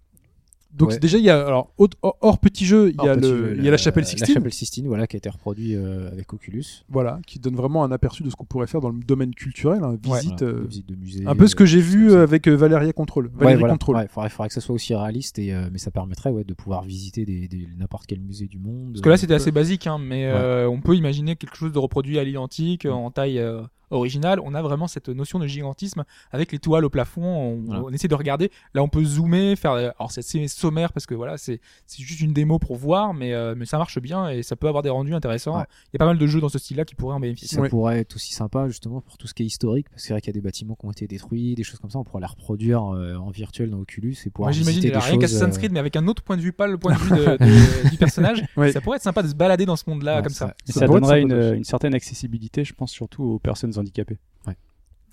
Donc Ouais. déjà, il y a alors autre- hors, petit jeu, il y a le, jeu, il y a la chapelle Sixtine. La chapelle Sixtine, voilà, qui a été reproduit euh, avec Oculus. Voilà, qui donne vraiment un aperçu de ce qu'on pourrait faire dans le domaine culturel, hein, visite. Euh, des visites de musée. un peu ce que j'ai vu euh, avec euh, Valeria Control. Ouais, Valérie voilà. Control. Ouais, faudrait, faudrait que ça soit aussi réaliste et euh, mais ça permettrait ouais de pouvoir visiter des, des- n'importe quel musée du monde. Parce que là, c'était Euh, assez basique, hein, mais euh, on peut imaginer quelque chose de reproduit à l'identique, euh, en taille euh, originale. On a vraiment cette notion de gigantisme avec les toiles au plafond. On, Voilà. on essaie de regarder. Là, on peut zoomer, faire. euh, Alors, c'est assez sommaire parce que voilà, c'est c'est juste une démo pour voir, mais euh, mais ça marche bien et ça peut avoir des rendus intéressants. Ouais. Il y a pas mal de jeux dans ce style-là qui pourraient en bénéficier. ça Ouais. pourrait être aussi sympa justement pour tout ce qui est historique parce que c'est vrai qu'il y a des bâtiments qui ont été détruits, des choses comme ça, on pourrait les reproduire euh, en virtuel dans Oculus et pouvoir Moi, j'imagine rien choses. qu'Assassin's Creed, mais avec un autre point de vue, pas le point de vue de- de- du personnage. Ouais. Ça pourrait être sympa de se balader dans ce monde-là ouais, comme ça. Ça donnerait une certaine accessibilité, je pense, surtout aux personnes handicapées.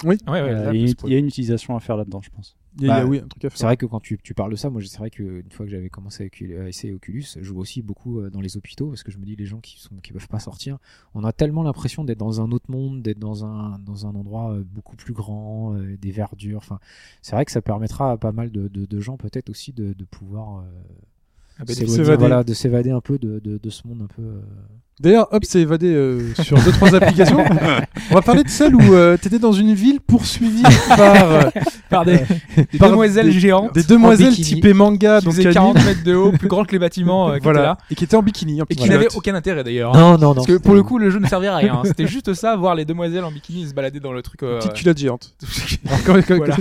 Oui, Ouais, ouais, Euh, là, il y a une- pour- il y a une utilisation à faire là-dedans, je pense. il y a, il y a, Bah, oui, un truc à C'est vrai que quand tu, tu parles de ça, moi c'est vrai que une fois que j'avais commencé à, essayer Oculus, je joue aussi beaucoup euh, dans les hôpitaux parce que je me dis les gens qui sont qui peuvent pas sortir, on a tellement l'impression d'être dans un autre monde, d'être dans un dans un endroit euh, beaucoup plus grand, des verdures. Enfin, c'est vrai que ça permettra à pas mal de, de, de gens peut-être aussi de, de pouvoir euh, Ah, bah, s'évader. voilà, de s'évader un peu de, de, de ce monde un peu. euh, D'ailleurs, Hop s'est évadé euh, sur deux trois applications. On va parler de celle où euh, t'étais dans une ville poursuivie par euh, par des, des par demoiselles des- géantes des demoiselles typées manga, qui donc faisaient anime. 40 mètres de haut, plus grand que les bâtiments euh, qui étaient voilà, là. et qui étaient en bikini, en Et qui n'avaient aucun intérêt d'ailleurs. hein. Non, non, non. Parce que pour le coup, le jeu ne servait à rien. hein. C'était juste ça, voir les demoiselles en bikini se balader dans le truc. euh, Petite culotte géante. Voilà.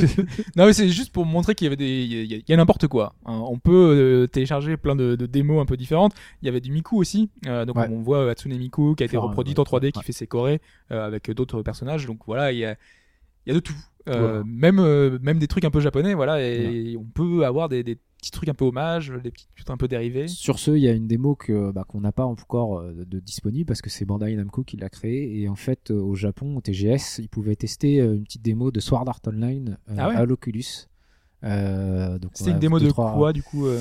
non, mais c'est juste pour montrer qu'il y avait des, il y a, n'importe quoi. hein. On peut euh, télécharger plein de, de démos un peu différentes. Il y avait du Miku aussi. Euh, donc Ouais. on voit euh, Hatsune Miku qui a été un- reproduite ouais. en 3D, qui fait ses chorés euh, avec d'autres personnages. Donc voilà, il y a, il y a de tout. Euh, même euh, même des trucs un peu japonais, voilà, et on peut avoir des, des petits trucs un peu hommages, des petits trucs un peu dérivés. Sur ce, il y a une démo que bah, qu'on n'a pas encore de disponible parce que c'est Bandai Namco qui l'a créé et en fait au Japon au TGS ils pouvaient tester une petite démo de Sword Art Online Ah à l'Oculus. Euh, C'est une démo deux, de trois- quoi du coup euh,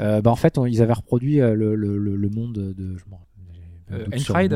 Euh, bah en fait on- ils avaient reproduit le, le, le, le monde de je un euh,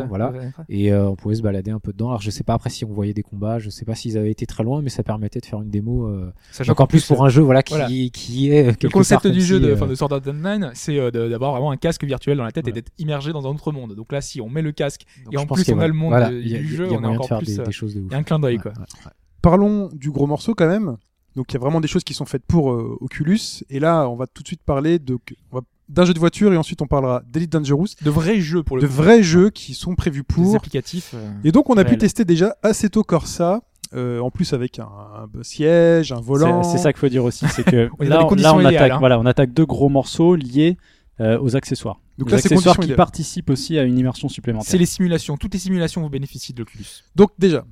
voilà et euh, on pouvait se balader un peu dedans alors je sais pas après si on voyait des combats je sais pas s'ils avaient été très loin mais ça permettait de faire une démo euh, Sachant donc en plus pour un jeu voilà qui, voilà. qui est euh, Le concept part du jeu si, de, euh, de Sword Art Online, c'est euh, de- d'avoir vraiment un casque virtuel dans la tête et d'être immergé dans un autre monde. Donc là, si on met le casque, donc et en plus on a a- le monde voilà, de- il y a- du il y a jeu, on a de encore faire plus. des, des choses de ouf Il y a un clin d'œil Ouais, quoi. ouais. Parlons du gros morceau quand même. Donc il y a vraiment des choses qui sont faites pour euh, Oculus. Et là, on va tout de suite parler de- on va- d'un jeu de voiture et ensuite on parlera d'Elite Dangerous, De vrais jeux pour le de coup. vrais jeux qui sont prévus Des pour. applicatifs. euh, Et donc on a pu tester déjà Assetto Corsa, euh, en plus avec un, un siège, un volant. C'est ça qu'il faut dire aussi, c'est que là, on- là, on idéales, attaque, hein. voilà, on attaque deux gros morceaux liés euh, aux accessoires. Donc Les là, c'est accessoires qui idéale. participent aussi à une immersion supplémentaire. C'est les simulations. Toutes les simulations vous bénéficient de l'Oculus. Donc déjà,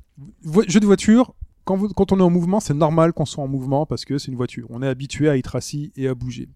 jeu de voiture, quand, vous- quand on est en mouvement, c'est normal qu'on soit en mouvement parce que c'est une voiture. On est habitué à être assis et à bouger.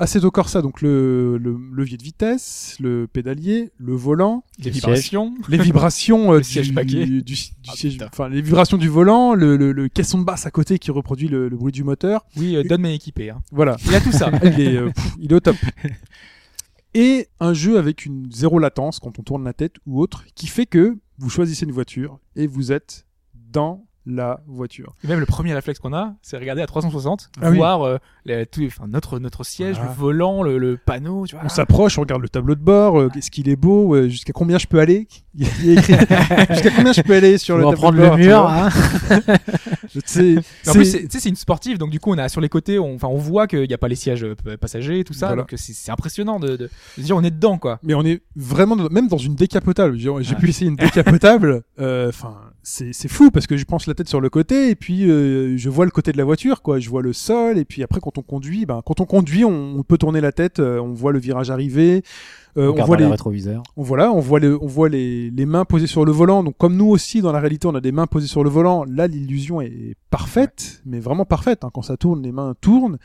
Assetto Corsa, donc le, le levier de vitesse, le pédalier, le volant, Les Le vibrations. les vibrations euh, du, paquet. du, du Ah, siège- enfin les vibrations du volant, le, le, le caisson de basse à côté qui reproduit le, le bruit du moteur. Oui, euh, Don m'est équipé. Hein. Voilà, Il a tout ça. il est, euh, pff, il est au top. Et un jeu avec une zéro latence quand on tourne la tête ou autre, qui fait que vous choisissez une voiture et vous êtes dans la voiture. Et même le premier réflexe qu'on a, c'est regarder à 360, Ah oui. voir euh, les- tout- enfin, notre, notre siège, Voilà. le volant, le, le panneau. Tu vois. On s'approche, on regarde le tableau de bord, euh, est-ce qu'il est beau, euh, jusqu'à combien je peux aller? Jusqu'à combien je peux aller sur le tableau prendre de bord. le mur hein. En plus, c'est- c'est- tu sais, c'est une sportive, donc du coup, on a sur les côtés, on, enfin, on voit qu'il n'y a pas les sièges euh, passagers et tout ça, Voilà. donc c'est impressionnant de, de, de dire on est dedans, quoi. Mais on est vraiment dans- même dans une décapotable. J'ai Ouais. pu essayer une décapotable. Enfin, c'est c'est fou parce que je pense la tête sur le côté et puis euh, je vois le côté de la voiture, quoi. Je vois le sol et puis après quand on conduit, ben quand on conduit, on, on peut tourner la tête, euh, on voit le virage arriver, euh, on voit les les, rétroviseurs. on voilà, on voit les, on voit les, les mains posées sur le volant. Donc comme nous aussi dans la réalité, on a des mains posées sur le volant. Là, l'illusion est parfaite, mais vraiment parfaite. hein. Quand ça tourne, les mains tournent.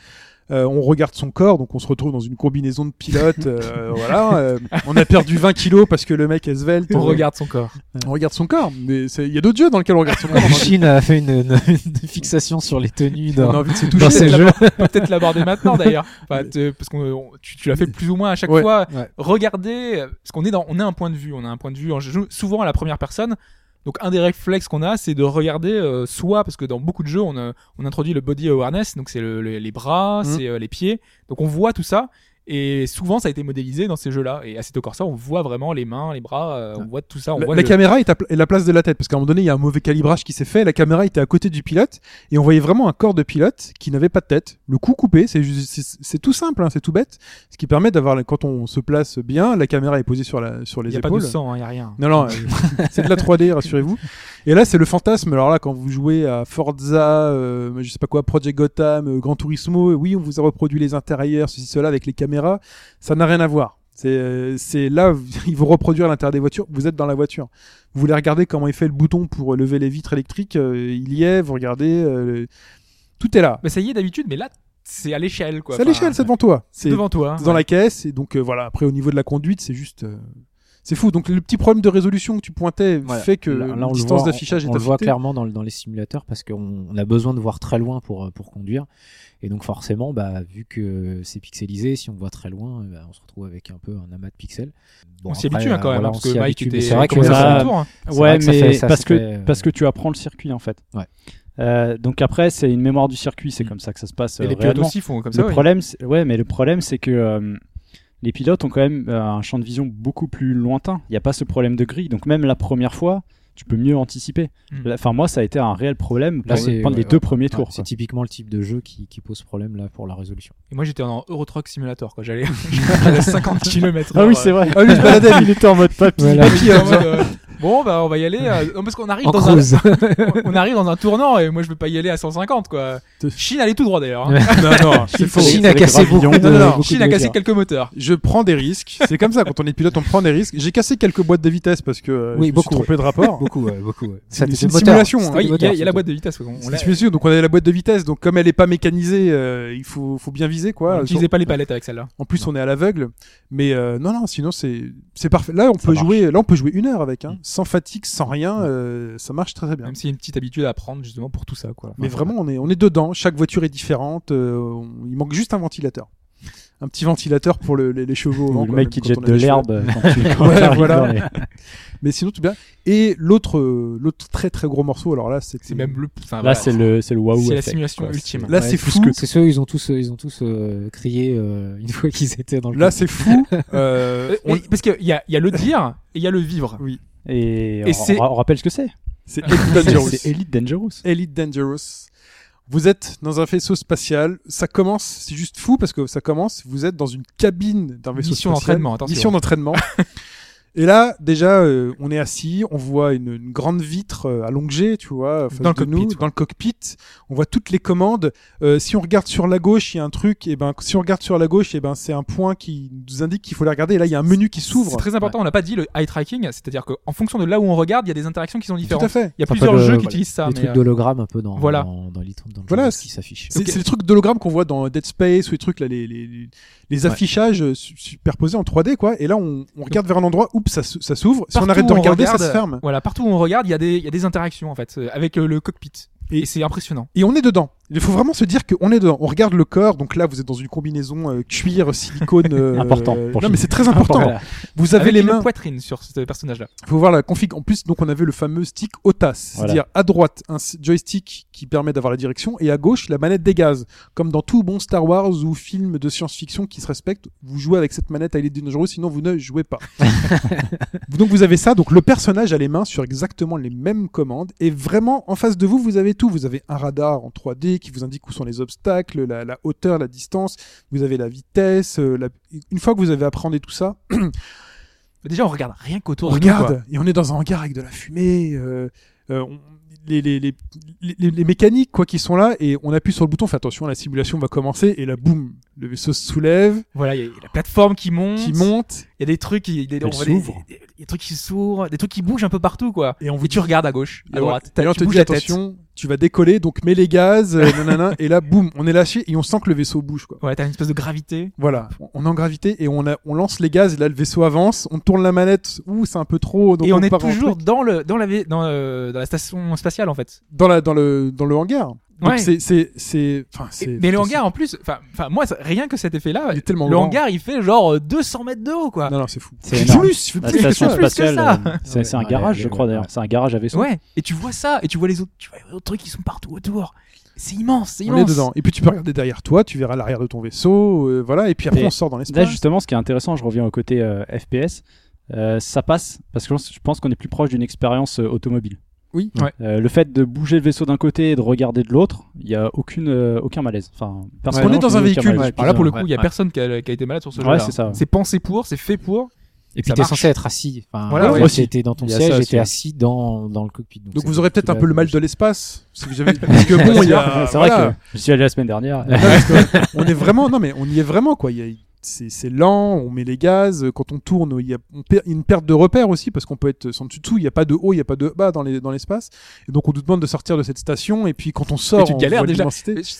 Euh, on regarde son corps, donc on se retrouve dans une combinaison de pilote. euh, voilà, euh, on a perdu 20 kilos parce que le mec est svelte. On Euh, regarde son corps. on regarde son corps. Mais c'est- il y a d'autres jeux dans lesquels on regarde son corps. On a envie- Chine a fait une, une- une fixation sur les tenues on a dans, envie de se dans toucher. ces la- jeux. On peut peut-être l'aborder maintenant d'ailleurs, Enfin, parce qu'on on- tu, tu l'as fait plus ou moins à chaque Ouais. fois. Ouais. Regardez, euh, parce qu'on est dans, on a un point de vue, on a un point de vue en jeu, souvent à la première personne. Donc un des réflexes qu'on a, c'est de regarder euh, soit parce que dans beaucoup de jeux, on, a- on introduit le body awareness, donc c'est le- le- les bras, Mhm. c'est euh, les pieds. Donc on voit tout ça. Et souvent, ça a été modélisé dans ces jeux-là. Et à Assetto Corsa, on voit vraiment les mains, les bras, euh, on voit tout ça. On La, voit la le- caméra est à, est la place de la tête parce qu'à un moment donné, il y a un mauvais calibrage qui s'est fait. La caméra était à côté du pilote et on voyait vraiment un corps de pilote qui n'avait pas de tête. Le cou coupé, c'est juste- c'est c'est tout simple, hein, c'est tout bête. Ce qui permet d'avoir, quand on se place bien, la caméra est posée sur, la, sur Il les n'y a pas épaules. de sang, il n'y a rien. Non, non, euh, c'est de la 3D, rassurez-vous. Et là, c'est le fantasme. Alors là, quand vous jouez à Forza, euh, je sais pas quoi, Project Gotham, euh, Gran Turismo, oui, on vous a reproduit les intérieurs, ceci, cela, avec les caméras. Ça n'a rien à voir. C'est, euh, là, ils vont reproduire l'intérieur des voitures. Vous êtes dans la voiture. Vous voulez regarder comment est fait le bouton pour lever les vitres électriques. euh, il y est. Vous regardez. euh, tout est là. Mais ça y est d'habitude, mais là, c'est à l'échelle, quoi. C'est à Enfin, l'échelle, c'est devant toi. C'est devant toi. Dans ouais. la caisse et donc euh, voilà après au niveau de la conduite c'est juste euh, c'est fou donc le petit problème de résolution que tu pointais Voilà. fait que Là- là, la on distance d'affichage on, est on le voit clairement dans, le- dans les simulateurs parce qu'on on a besoin de voir très loin pour, pour conduire. Et donc forcément, bah, vu que c'est pixelisé, si on voit très loin, euh, bah, on se retrouve avec un peu un amas de pixels. Bon, on s'y habitue hein, euh, quand même, voilà, hein, on parce que s'y Mike c'est vrai que ça- le tour. hein. Ouais, vrai que ça mais fait- ça parce que fait, euh, parce que tu apprends le circuit en fait. Ouais. Euh, donc après, c'est une mémoire du circuit, c'est Mm. comme ça que ça se passe. Et euh, les pilotes réellement. aussi font comme le ça. oui. problème, c'est- ouais, mais le problème, c'est que euh, les pilotes ont quand même euh, un champ de vision beaucoup plus lointain. Il n'y a pas ce problème de grille, donc même la première fois, tu peux mieux anticiper. Mm. Enfin, moi, ça a été un réel problème Là, pour c'est- prendre ouais, les deux ouais. premiers ouais, tours. c'est typiquement le type de jeu qui, qui pose problème là pour la résolution. Et moi j'étais en Euro Truck Simulator quoi. J'allais à 50 km. Ah oui, c'est vrai. ah oui je baladais il était en mode papy. Voilà. Papy, hein, Bon, bah, on va y aller. euh, non, parce qu'on arrive En dans un, cruise. on arrive dans un tournant et moi je veux pas y aller à 150 quoi. Chine allait tout droit d'ailleurs. hein. non, non, c'est faux. Chine a Avec cassé beaucoup de- non, beaucoup Chine de a cassé quelques moteurs. Je prends des risques. C'est comme ça, quand on est pilote, on prend des risques. J'ai cassé quelques boîtes de vitesse parce que euh, Oui, je me beaucoup, suis trompé de rapport. Beaucoup, ouais, beaucoup. ouais. C'est- Ça, c'est une moteur. simulation, hein. Oui, il y, a- il y a la boîte de vitesse. quoi. On, C'est une simulation, donc on a la boîte de vitesse. Donc comme elle est pas mécanisée, euh, il faut, faut bien viser on quoi. n'utilisait pas les palettes avec celle-là. En plus, on est à l'aveugle, mais euh, non, non, sinon c'est c'est parfait. Là, on peut marche. jouer, là, on peut jouer une heure avec, hein, Mm. Sans fatigue, sans rien, euh, ça marche très très bien. Même s'il y a une petite habitude à prendre justement pour tout ça quoi. Mais vraiment, on est on est dedans. Chaque voiture est différente. euh, on- il manque juste un ventilateur, un petit ventilateur pour le- les, les chevaux. vent, le quoi, mec qui jette de l'herbe euh, Ouais, voilà. les- Mais sinon tout bien. Et l'autre euh, l'autre très très gros morceau. Alors là, c'est C'est même le. enfin, Là, voilà, c'est le, c'est le waouh. c'est la effect, simulation quoi. ultime. Là, Ouais, c'est fou. que- C'est ceux, ils ont tous, ils ont tous euh, crié euh, une fois qu'ils étaient dans le. Là, c'est fou. Euh, Euh, on- mais parce qu'il y a, il y a le dire et il y a le vivre. Et, Et on, c'est- on rappelle ce que c'est. C'est Elite Dangerous. C'est Elite Dangerous. Elite Dangerous. Vous êtes dans un vaisseau spatial. Ça commence, c'est juste fou parce que ça commence. Vous êtes dans une cabine d'un vaisseau Mission spatial. d'entraînement, attention. Mission d'entraînement. Et là, déjà, euh, on est assis, on voit une, une grande vitre euh, allongée, tu vois, face Dans le de cockpit, nous, dans le cockpit. On voit toutes les commandes. Euh, si on regarde sur la gauche, il y a un truc. Et ben, si on regarde sur la gauche, et ben, c'est un point qui nous indique qu'il faut la regarder. Et là, il y a un menu qui C'est s'ouvre. très important. On n'a pas dit le eye tracking, c'est-à-dire qu'en fonction de là où on regarde, il y a des interactions qui sont Tout différentes. à fait. Il y a Ça plusieurs s'appelle, jeux euh, qui voilà. utilisent ça. Des trucs euh, d'hologramme un peu dans, voilà. dans, dans, l'it- dans le Voilà, jeu qui s'affichent. C'est Ok. c'est les trucs d'hologramme qu'on voit dans Dead Space ou les trucs là, les, les, les- les affichages euh, su- superposés en 3D quoi. Et là, on, on regarde vers un endroit, ça, s'ouvre. Si on arrête de regarder, ça se ferme. Voilà, partout où on regarde, il y a des, il y a des interactions en fait euh, avec euh, le cockpit. Et- Et, c'est impressionnant. Et on est dedans. Il faut vraiment se dire qu'on est dedans. On regarde le corps. Donc là, vous êtes dans une combinaison euh, cuir, silicone. euh, Important non, mais c'est très important. Voilà. Vous avez avec les une mains. poitrine sur ce personnage-là. faut voir la config. En plus, donc on avait le fameux stick OTAS, Voilà. c'est-à-dire à droite un joystick qui permet d'avoir la direction et à gauche la manette des gaz. Comme dans tout bon Star Wars ou film de science-fiction qui se respecte, vous jouez avec cette manette à Elite Dangerous, sinon vous ne jouez pas. donc vous avez ça. Donc le personnage a les mains sur exactement les mêmes commandes et vraiment en face de vous, vous avez tout. Vous avez un radar en 3D qui vous indique où sont les obstacles, la, la hauteur, la distance. Vous avez la vitesse. euh, la- Une fois que vous avez appréhendé tout ça, Déjà, on regarde rien qu'autour de nous. quoi. regarde et on est dans un hangar avec de la fumée. euh, euh, on- les, les, les, les, les mécaniques quoi qui sont là et on appuie sur le bouton, on fait attention, la simulation va commencer et là boum, le vaisseau se soulève, Voilà, il y a la plateforme qui monte. qui monte Il y a des trucs, qui, des, on Elle voit des, trucs qui s'ouvrent, des trucs qui bougent un peu partout quoi. et on vous Et tu regardes à gauche, à et droite. et T'as- là, on tu te bouges dit la tête. attention, tu vas décoller donc mets les gaz, euh, nanana, et là boum, on est lâché et on sent que le vaisseau bouge quoi. Ouais, t'as une espèce de gravité. Voilà, on est en gravité et on a on lance les gaz et là le vaisseau avance, on tourne la manette, ouh c'est un peu trop donc et on, est toujours dans le dans la dans, euh, dans la station spatiale en fait. dans la dans le dans le hangar. Donc Ouais. c'est c'est c'est enfin Et- c'est mais le hangar en plus, enfin enfin moi rien que cet effet là, il est tellement le grand. hangar il fait genre euh, 200 mètres de haut quoi. Non non, c'est fou. C'est plus, il fait La plus que station ça. plus que spatiale, ça. euh, c'est c'est un Ouais, garage, ouais, je crois ouais. d'ailleurs. C'est un garage à vaisseau. Ouais, et tu vois ça et tu vois les autres tu vois les autres trucs qui sont partout autour. C'est immense, c'est On immense. est dedans. Et puis tu peux regarder derrière toi, tu verras l'arrière de ton vaisseau, euh, voilà. Et puis après Et on sort dans Là, l'espace. justement, ce qui est intéressant, je reviens au côté euh, FPS, euh, ça passe parce que je pense qu'on est plus proche d'une expérience euh, automobile. Oui. Ouais. Euh, le fait de bouger le vaisseau d'un côté et de regarder de l'autre, il y a aucune euh, aucun malaise. Enfin, qu'on est dans un véhicule. malaise. Ouais, Alors là pour le coup, Ouais, il y a ouais. personne qui a, qui a été malade sur ce Ouais, jeu-là. c'est pensé pour, c'est fait pour. Et puis t'es censé être assis. Enfin, Voilà, voilà, ouais. tu étais dans ton siège, ouais. assis dans, dans le cockpit. Donc vous aurez peut-être un peu le mal de l'espace. Si vous avez... Parce que bon, il y a. C'est vrai que je suis allé la semaine dernière. Non, parce que on est vraiment. Non mais on y est vraiment quoi. Il y a- C'est lent, on met les gaz. Quand on tourne, il y a une perte de repère aussi parce qu'on peut être sans dessus dessous. Il n'y a pas de haut, il n'y a pas de bas dans les- dans l'espace. Et donc on nous demande de sortir de cette station. Et puis quand on sort, tu on galères déjà.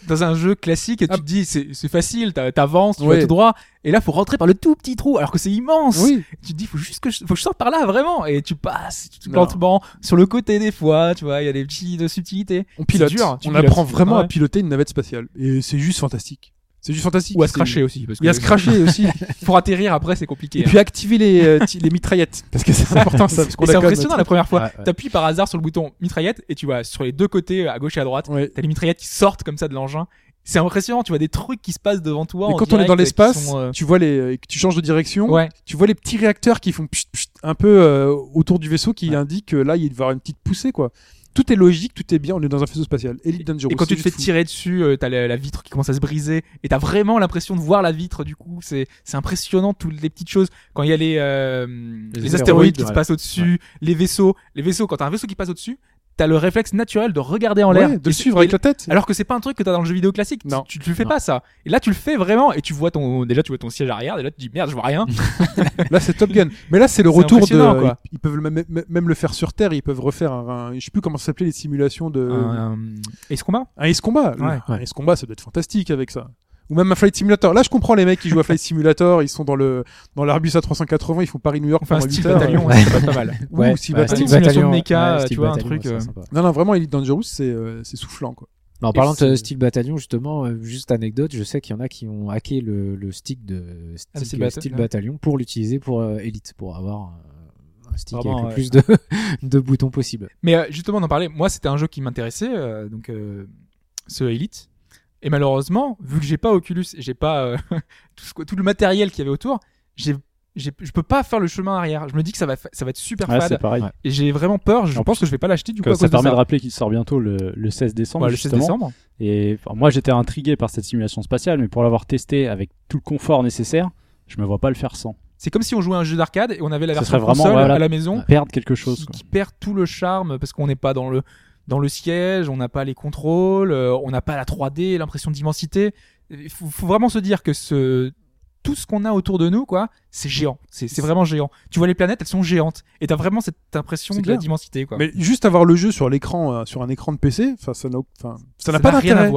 Dans un jeu classique, et tu Ah. te dis c'est facile, t'a- t'avances, tu Ouais. vas tout droit, et là faut rentrer par le tout petit trou alors que c'est immense. Oui. Tu te dis faut juste que je, faut que je sorte par là vraiment, et tu passes tout lentement sur le côté des fois, tu vois, il y a des petites subtilités. On pilote. Dur, on pilotes. apprend vraiment à piloter une navette spatiale. Et c'est juste fantastique. C'est juste fantastique. Ou à se cracher aussi, parce que Et à se cracher aussi. pour atterrir après c'est compliqué. Et hein. puis activer les, euh, les mitraillettes. Parce que c'est important ça. Parce qu'on Et c'est impressionnant la première fois. Ouais, ouais. T'appuies par hasard sur le bouton mitraillette et tu vois sur les deux côtés, à gauche et à droite, Ouais. t'as les mitraillettes qui sortent comme ça de l'engin. C'est impressionnant, tu vois des trucs qui se passent devant toi. Et quand on est dans l'espace, euh, tu vois les, que tu changes de direction, Ouais, tu vois les petits réacteurs qui font pchit, pchit, un peu euh, autour du vaisseau qui indiquent que là il va y avoir une petite poussée quoi. Tout est logique, tout est bien. On est dans un vaisseau spatial. Elite Dangerous. Et quand tu te fais fou. tirer dessus, euh, t'as la, la vitre qui commence à se briser et t'as vraiment l'impression de voir la vitre. Du coup, c'est c'est impressionnant toutes les petites choses. Quand il y a les euh, les, astéroïdes, astéroïdes qui se passent au-dessus, les vaisseaux, les vaisseaux. Quand t'as un vaisseau qui passe au-dessus, t'as le réflexe naturel de regarder en l'air, Ouais, de suivre avec la tête. Alors que c'est pas un truc que t'as dans le jeu vidéo classique. Non. Tu, tu le fais Non. pas ça. Et là, tu le fais vraiment et tu vois ton déjà tu vois ton siège arrière. Et là, tu dis merde, je vois rien. Là, c'est Top Gun. Mais là, c'est le retour de. quoi. Ils, ils peuvent même, même- le faire sur Terre. Ils peuvent refaire un. un- je sais plus comment ça s'appelait les simulations de. Un Ace Combat? Un Ace Combat. Ouais. Un Ace Combat, ça doit être fantastique avec ça. Ou même un Flight Simulator. Là, je comprends les mecs qui jouent à Flight Simulator. Ils sont dans le dans l'Airbus A380. Ils font Paris-New York Enfin, un pendant style 8 heures. bataillon, Ouais. va pas mal. Ouais, Steel ouais, Bataillon. Steel simulation de Bataillon, méca, ouais, tu vois, un truc, euh, c'est. Non, non, vraiment, Elite Dangerous, c'est euh, c'est soufflant, quoi. Mais en Et parlant de c'est- Steel Battalion, justement, euh, juste anecdote, je sais qu'il y en a qui ont hacké le, le stick de Ah, Steel, ouais. Battalion pour l'utiliser pour euh, Elite, pour avoir euh, un stick Vraiment, avec le ouais. plus de, de boutons possible. Mais euh, justement, d'en parler, moi, c'était un jeu qui m'intéressait, euh, donc euh, ce Elite. Et malheureusement, vu que j'ai pas Oculus, et j'ai pas euh, tout, ce, que- tout le matériel qu'il y avait autour, j'ai, je peux pas faire le chemin arrière. Je me dis que ça va, fa- ça va être super Ouais, fade. pareil. Et j'ai vraiment peur. Je En pense plus, que je vais pas l'acheter du coup ça de permet ça. de rappeler qu'il sort bientôt le, le 16 décembre. Ouais, le 16 justement. décembre. Et enfin, moi, j'étais intrigué par cette simulation spatiale, mais pour l'avoir testé avec tout le confort nécessaire, je me vois pas le faire sans. C'est comme si on jouait à un jeu d'arcade et on avait la version vraiment, console voilà, à la maison Perdre quelque chose. qui, quoi. qui perd tout le charme parce qu'on n'est pas dans le dans le siège, on n'a pas les contrôles, euh, on n'a pas la 3D, l'impression d'immensité. Il faut, faut vraiment se dire que ce tout ce qu'on a autour de nous, quoi, c'est géant. C'est vraiment géant. Tu vois les planètes, elles sont géantes. Et t'as vraiment cette impression de d'immensité, quoi. Mais juste avoir le jeu sur l'écran, euh, sur un écran de PC, enfin, ça n'a, enfin, ça n'a pas d'intérêt.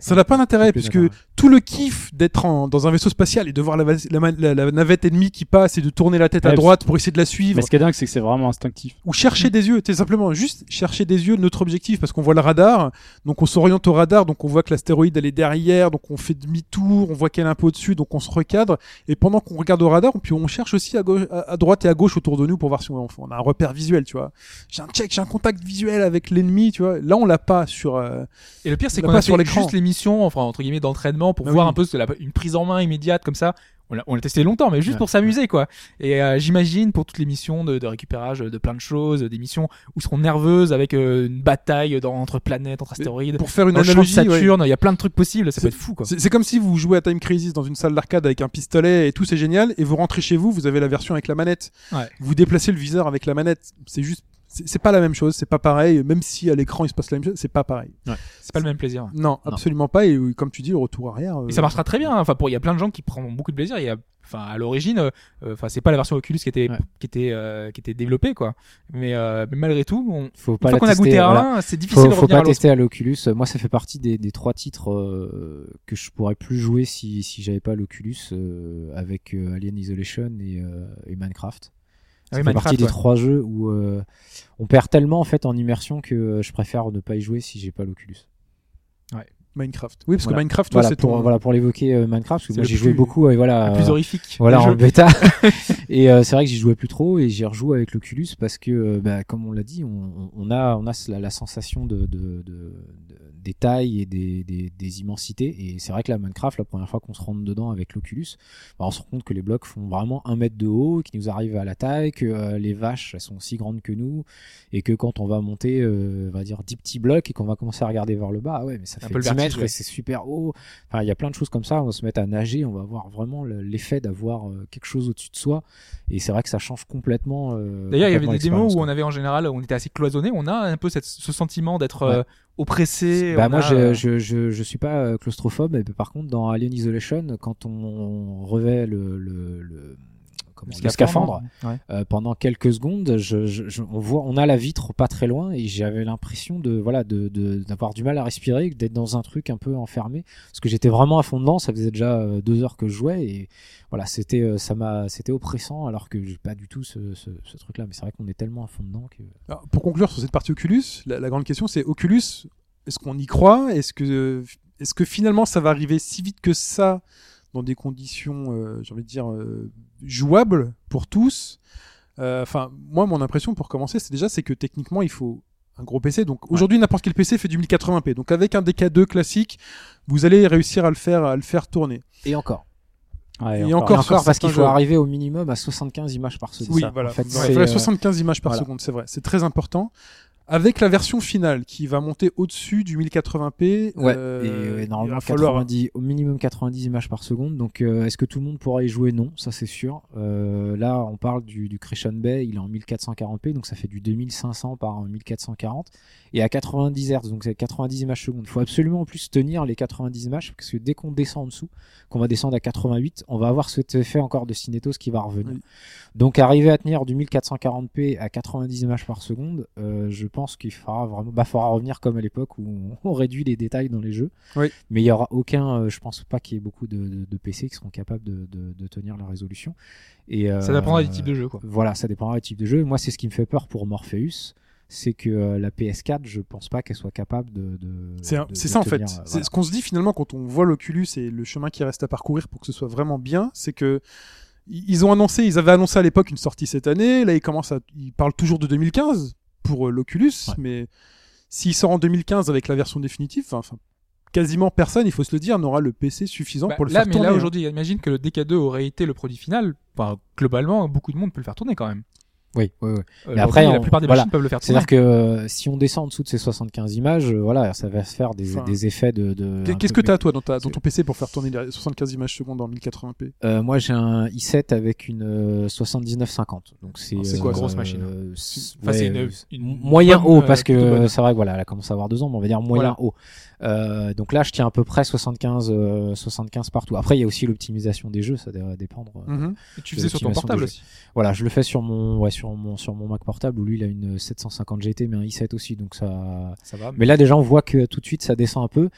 ça n'a pas d'intérêt puisque tout le kiff d'être en- dans un vaisseau spatial et de voir la, la, la- la navette ennemie qui passe et de tourner la tête à droite pour essayer de la suivre Mais ce qui est dingue, c'est que c'est vraiment instinctif. ou chercher des yeux, c'est simplement juste chercher des yeux notre objectif parce qu'on voit le radar, donc on s'oriente au radar, donc on voit que l'astéroïde elle est derrière, donc on fait demi-tour, on voit qu'elle est un peu au-dessus, donc on se recadre et pendant qu'on regarde au radar, puis on cherche aussi à, gauche, à, à droite et à gauche autour de nous pour voir si on, on a un repère visuel, tu vois. J'ai un check, j'ai un contact visuel avec l'ennemi, tu vois. Là on l'a pas sur euh, Et le pire, c'est qu'on a sur juste l'émission, enfin entre guillemets d'entraînement pour Ah voir oui. un peu la- une prise en main immédiate comme ça. On l'a, on l'a testé longtemps, mais juste Ouais. pour s'amuser quoi. Et euh, j'imagine pour toutes les missions de, de récupérage de plein de choses, des missions où seront nerveuses avec euh, une bataille dans, entre planètes, entre astéroïdes. pour faire une analogie. Saturne, il y a plein de trucs possibles, ça peut être fou quoi. C'est c'est comme si vous jouez à Time Crisis dans une salle d'arcade avec un pistolet et tout c'est génial et vous rentrez chez vous, vous avez la version avec la manette. Ouais. Vous déplacez le viseur avec la manette. C'est juste, c'est pas la même chose, c'est pas pareil. Même si à l'écran il se passe la même chose, c'est pas pareil. C'est pas le même plaisir. Non, absolument pas. Et euh, comme tu dis, le retour arrière. euh, Et ça marchera très bien. hein. Enfin, pour il y a plein de gens qui prennent beaucoup de plaisir. Il y a, enfin, à l'origine, euh, euh, enfin, c'est pas la version Oculus qui était, Ouais. qui était, euh, qui était développée, quoi. Mais, euh, mais malgré tout, on, Faut pas qu'on a tester, goûté à voilà. un, c'est difficile Faut, de faut revenir pas à tester à l'Oculus. Moi, ça fait partie des, des trois titres euh, que je pourrais plus jouer si, si j'avais pas l'Oculus euh, avec euh, Alien Isolation et, euh, et Minecraft. Ah oui, Minecraft, partie des ouais. trois jeux où euh, on perd tellement en fait en immersion que euh, je préfère ne pas y jouer si j'ai pas l'Oculus. Minecraft. Oui, parce Voilà. que Minecraft, toi, Voilà c'est pour, ton. voilà pour l'évoquer euh, Minecraft parce que C'est moi j'ai joué beaucoup et voilà Le plus horrifique. voilà en jeux. bêta et euh, c'est vrai que j'y jouais plus trop et j'y rejoue avec l'Oculus parce que euh, bah, comme on l'a dit on, a on a la, la sensation de, de, de- de- des tailles et des, des, des immensités et c'est vrai que la Minecraft la première fois qu'on se rentre dedans avec l'Oculus bah, on se rend compte que les blocs font vraiment un mètre de haut qui nous arrivent à la taille que euh, les vaches elles sont aussi grandes que nous et que quand on va monter euh, on va dire 10 petits blocs et qu'on va commencer à regarder vers le bas ah ouais mais ça Un fait peu le 10 vertige, mètres ouais. et c'est super haut Enfin, il y a plein de choses comme ça. On va se mettre à nager, on va avoir vraiment le- l'effet d'avoir euh, quelque chose au-dessus de soi. Et c'est vrai que ça change complètement. D'ailleurs, il y avait des démos où on avait en général, on était assez cloisonné. On a un peu cette, ce sentiment d'être Ouais. Oppressé. Bah moi, a, je, je, je, je suis pas euh, claustrophobe, mais par contre, dans Alien Isolation, quand on revêt le, le, le, comment, le scaphandre, Ouais. euh, pendant quelques secondes, je, je, je- on voit, on a la vitre pas très loin, et j'avais l'impression de, voilà, de, de- d'avoir du mal à respirer, d'être dans un truc un peu enfermé, parce que j'étais vraiment à fond dedans. Ça faisait déjà euh, deux heures que je jouais, et voilà, c'était, euh, ça m'a, c'était oppressant, alors que j'ai pas du tout ce, ce, ce truc-là. Mais c'est vrai qu'on est tellement à fond dedans que. Alors, pour conclure sur cette partie Oculus, la, la grande question c'est Oculus, est-ce qu'on y croit? Est-ce que, est-ce que finalement ça va arriver si vite que ça? Dans des conditions, euh, j'ai envie de dire, euh, jouables pour tous Euh, Enfin, moi, mon impression pour commencer, c'est déjà c'est que techniquement il faut un gros PC. Donc aujourd'hui, n'importe quel PC fait du 1080p. Donc avec un DK2 classique, vous allez réussir à le faire, à le faire tourner. Et encore. Ouais, Et encore. Et encore, parce qu'il faut arriver au minimum à 75 images par seconde. Oui, Ça, voilà. En fait, Ouais, c'est, il faudrait euh, 75 images par voilà. seconde, c'est vrai. C'est très important. Avec la version finale qui va monter au-dessus du 1080p. Ouais, euh, et ouais, il normalement va falloir- 90, au minimum 90 images par seconde. Donc euh, est-ce que tout le monde pourra y jouer? Non, ça c'est sûr. Euh, là, on parle du, du Crescent Bay, il est en 1440p, donc ça fait du 2500 par 1440. Et à 90 Hz, donc c'est 90 images secondes. Il faut absolument en plus tenir les 90 images, parce que dès qu'on descend en dessous, qu'on va descendre à 88, on va avoir cet effet encore de cinétos qui va revenir. Oui. Donc arriver à tenir du 1440p à 90 images par seconde, euh, je pense qu'il faudra vraiment, bah, faudra revenir comme à l'époque où on réduit les détails dans les jeux. Oui. Mais il y aura aucun, euh, je pense pas qu'il y ait beaucoup de, de- de PC qui seront capables de, tenir la résolution. Et Ça euh, dépendra du type de jeu, quoi. Voilà, ça dépendra du type de jeu. Moi, c'est ce qui me fait peur pour Morpheus, c'est que euh, la PS4, je pense pas qu'elle soit capable de. de- C'est de- ça en fait. euh, C'est voilà. ce qu'on se dit finalement quand on voit l'Oculus et le chemin qui reste à parcourir pour que ce soit vraiment bien, c'est que ils ont annoncé, ils avaient annoncé à l'époque une sortie cette année. Là, ils commencent à, ils parlent toujours de 2015 pour euh, l'Oculus, Ouais. mais s'il sort en 2015 avec la version définitive, enfin, quasiment personne, il faut se le dire, n'aura le PC suffisant Bah, pour le là, faire mais tourner. là hein. aujourd'hui, imagine que le DK2 aurait été le produit final. Enfin, globalement, beaucoup de monde peut le faire tourner quand même. Oui, oui, oui. Aujourd'hui, après, la on- plupart des voilà. machines peuvent le faire. C'est-à-dire que euh, si on descend en dessous de ces 75 images, euh, voilà, ça va se faire des, Enfin, des effets de. de Qu'est-ce que t'as toi dans, ta, dans ton PC pour faire tourner les 75 images secondes en 1080p Euh, moi, j'ai un i7 avec une euh, 7950. Donc c'est Ah, c'est quoi, euh, grosse machine euh, Enfin, ouais, une- euh, une moyen bonne, haut euh, parce que c'est vrai que voilà, elle a commencé à avoir deux ans, mais on va dire moyen Voilà. haut. Euh, donc là, je tiens à peu près 75, euh, 75 partout. Après, il y a aussi l'optimisation des jeux, ça va dépendre. euh, Mhm. Et tu faisais sur ton portable aussi. Voilà, je le fais sur mon, ouais, sur mon, sur mon Mac portable où lui, il a une 750 GT, mais un i7 aussi, donc ça. Ça va. Mais là, déjà, on voit que tout de suite, ça descend un peu.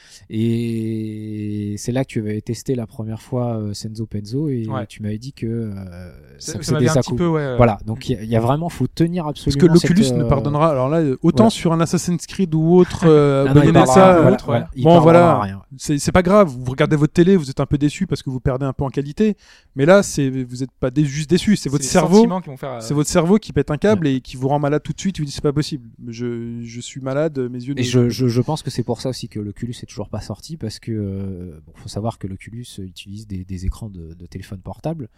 Et c'est là que tu avais testé la première fois euh, Senzo Penzo et Ouais. tu m'avais dit que euh, Ça, ça un petit peu, ouais. euh, Voilà, donc il y a- il y, a vraiment, faut tenir Parce absolument. que l'Oculus cette, ne pardonnera. Alors là, autant voilà. sur un Assassin's Creed ou autre, euh, Ah non, il Bayonetta, parlera- euh, voilà, ouais. voilà, il Bon, voilà. rien. c'est pas grave. Vous regardez votre télé, vous êtes un peu déçu parce que vous perdez un peu en qualité. Mais là, c'est vous n'êtes pas dé- juste déçu. C'est votre cerveau. euh, C'est votre cerveau qui pète un câble et qui vous rend malade tout de suite. Il vous dit c'est pas possible. Je, je suis malade, mes yeux. Et ne- je, je, je pense que c'est pour ça aussi que l'Oculus est toujours pas sorti parce que euh, bon, faut savoir que l'Oculus utilise des, des écrans de, de téléphone portable.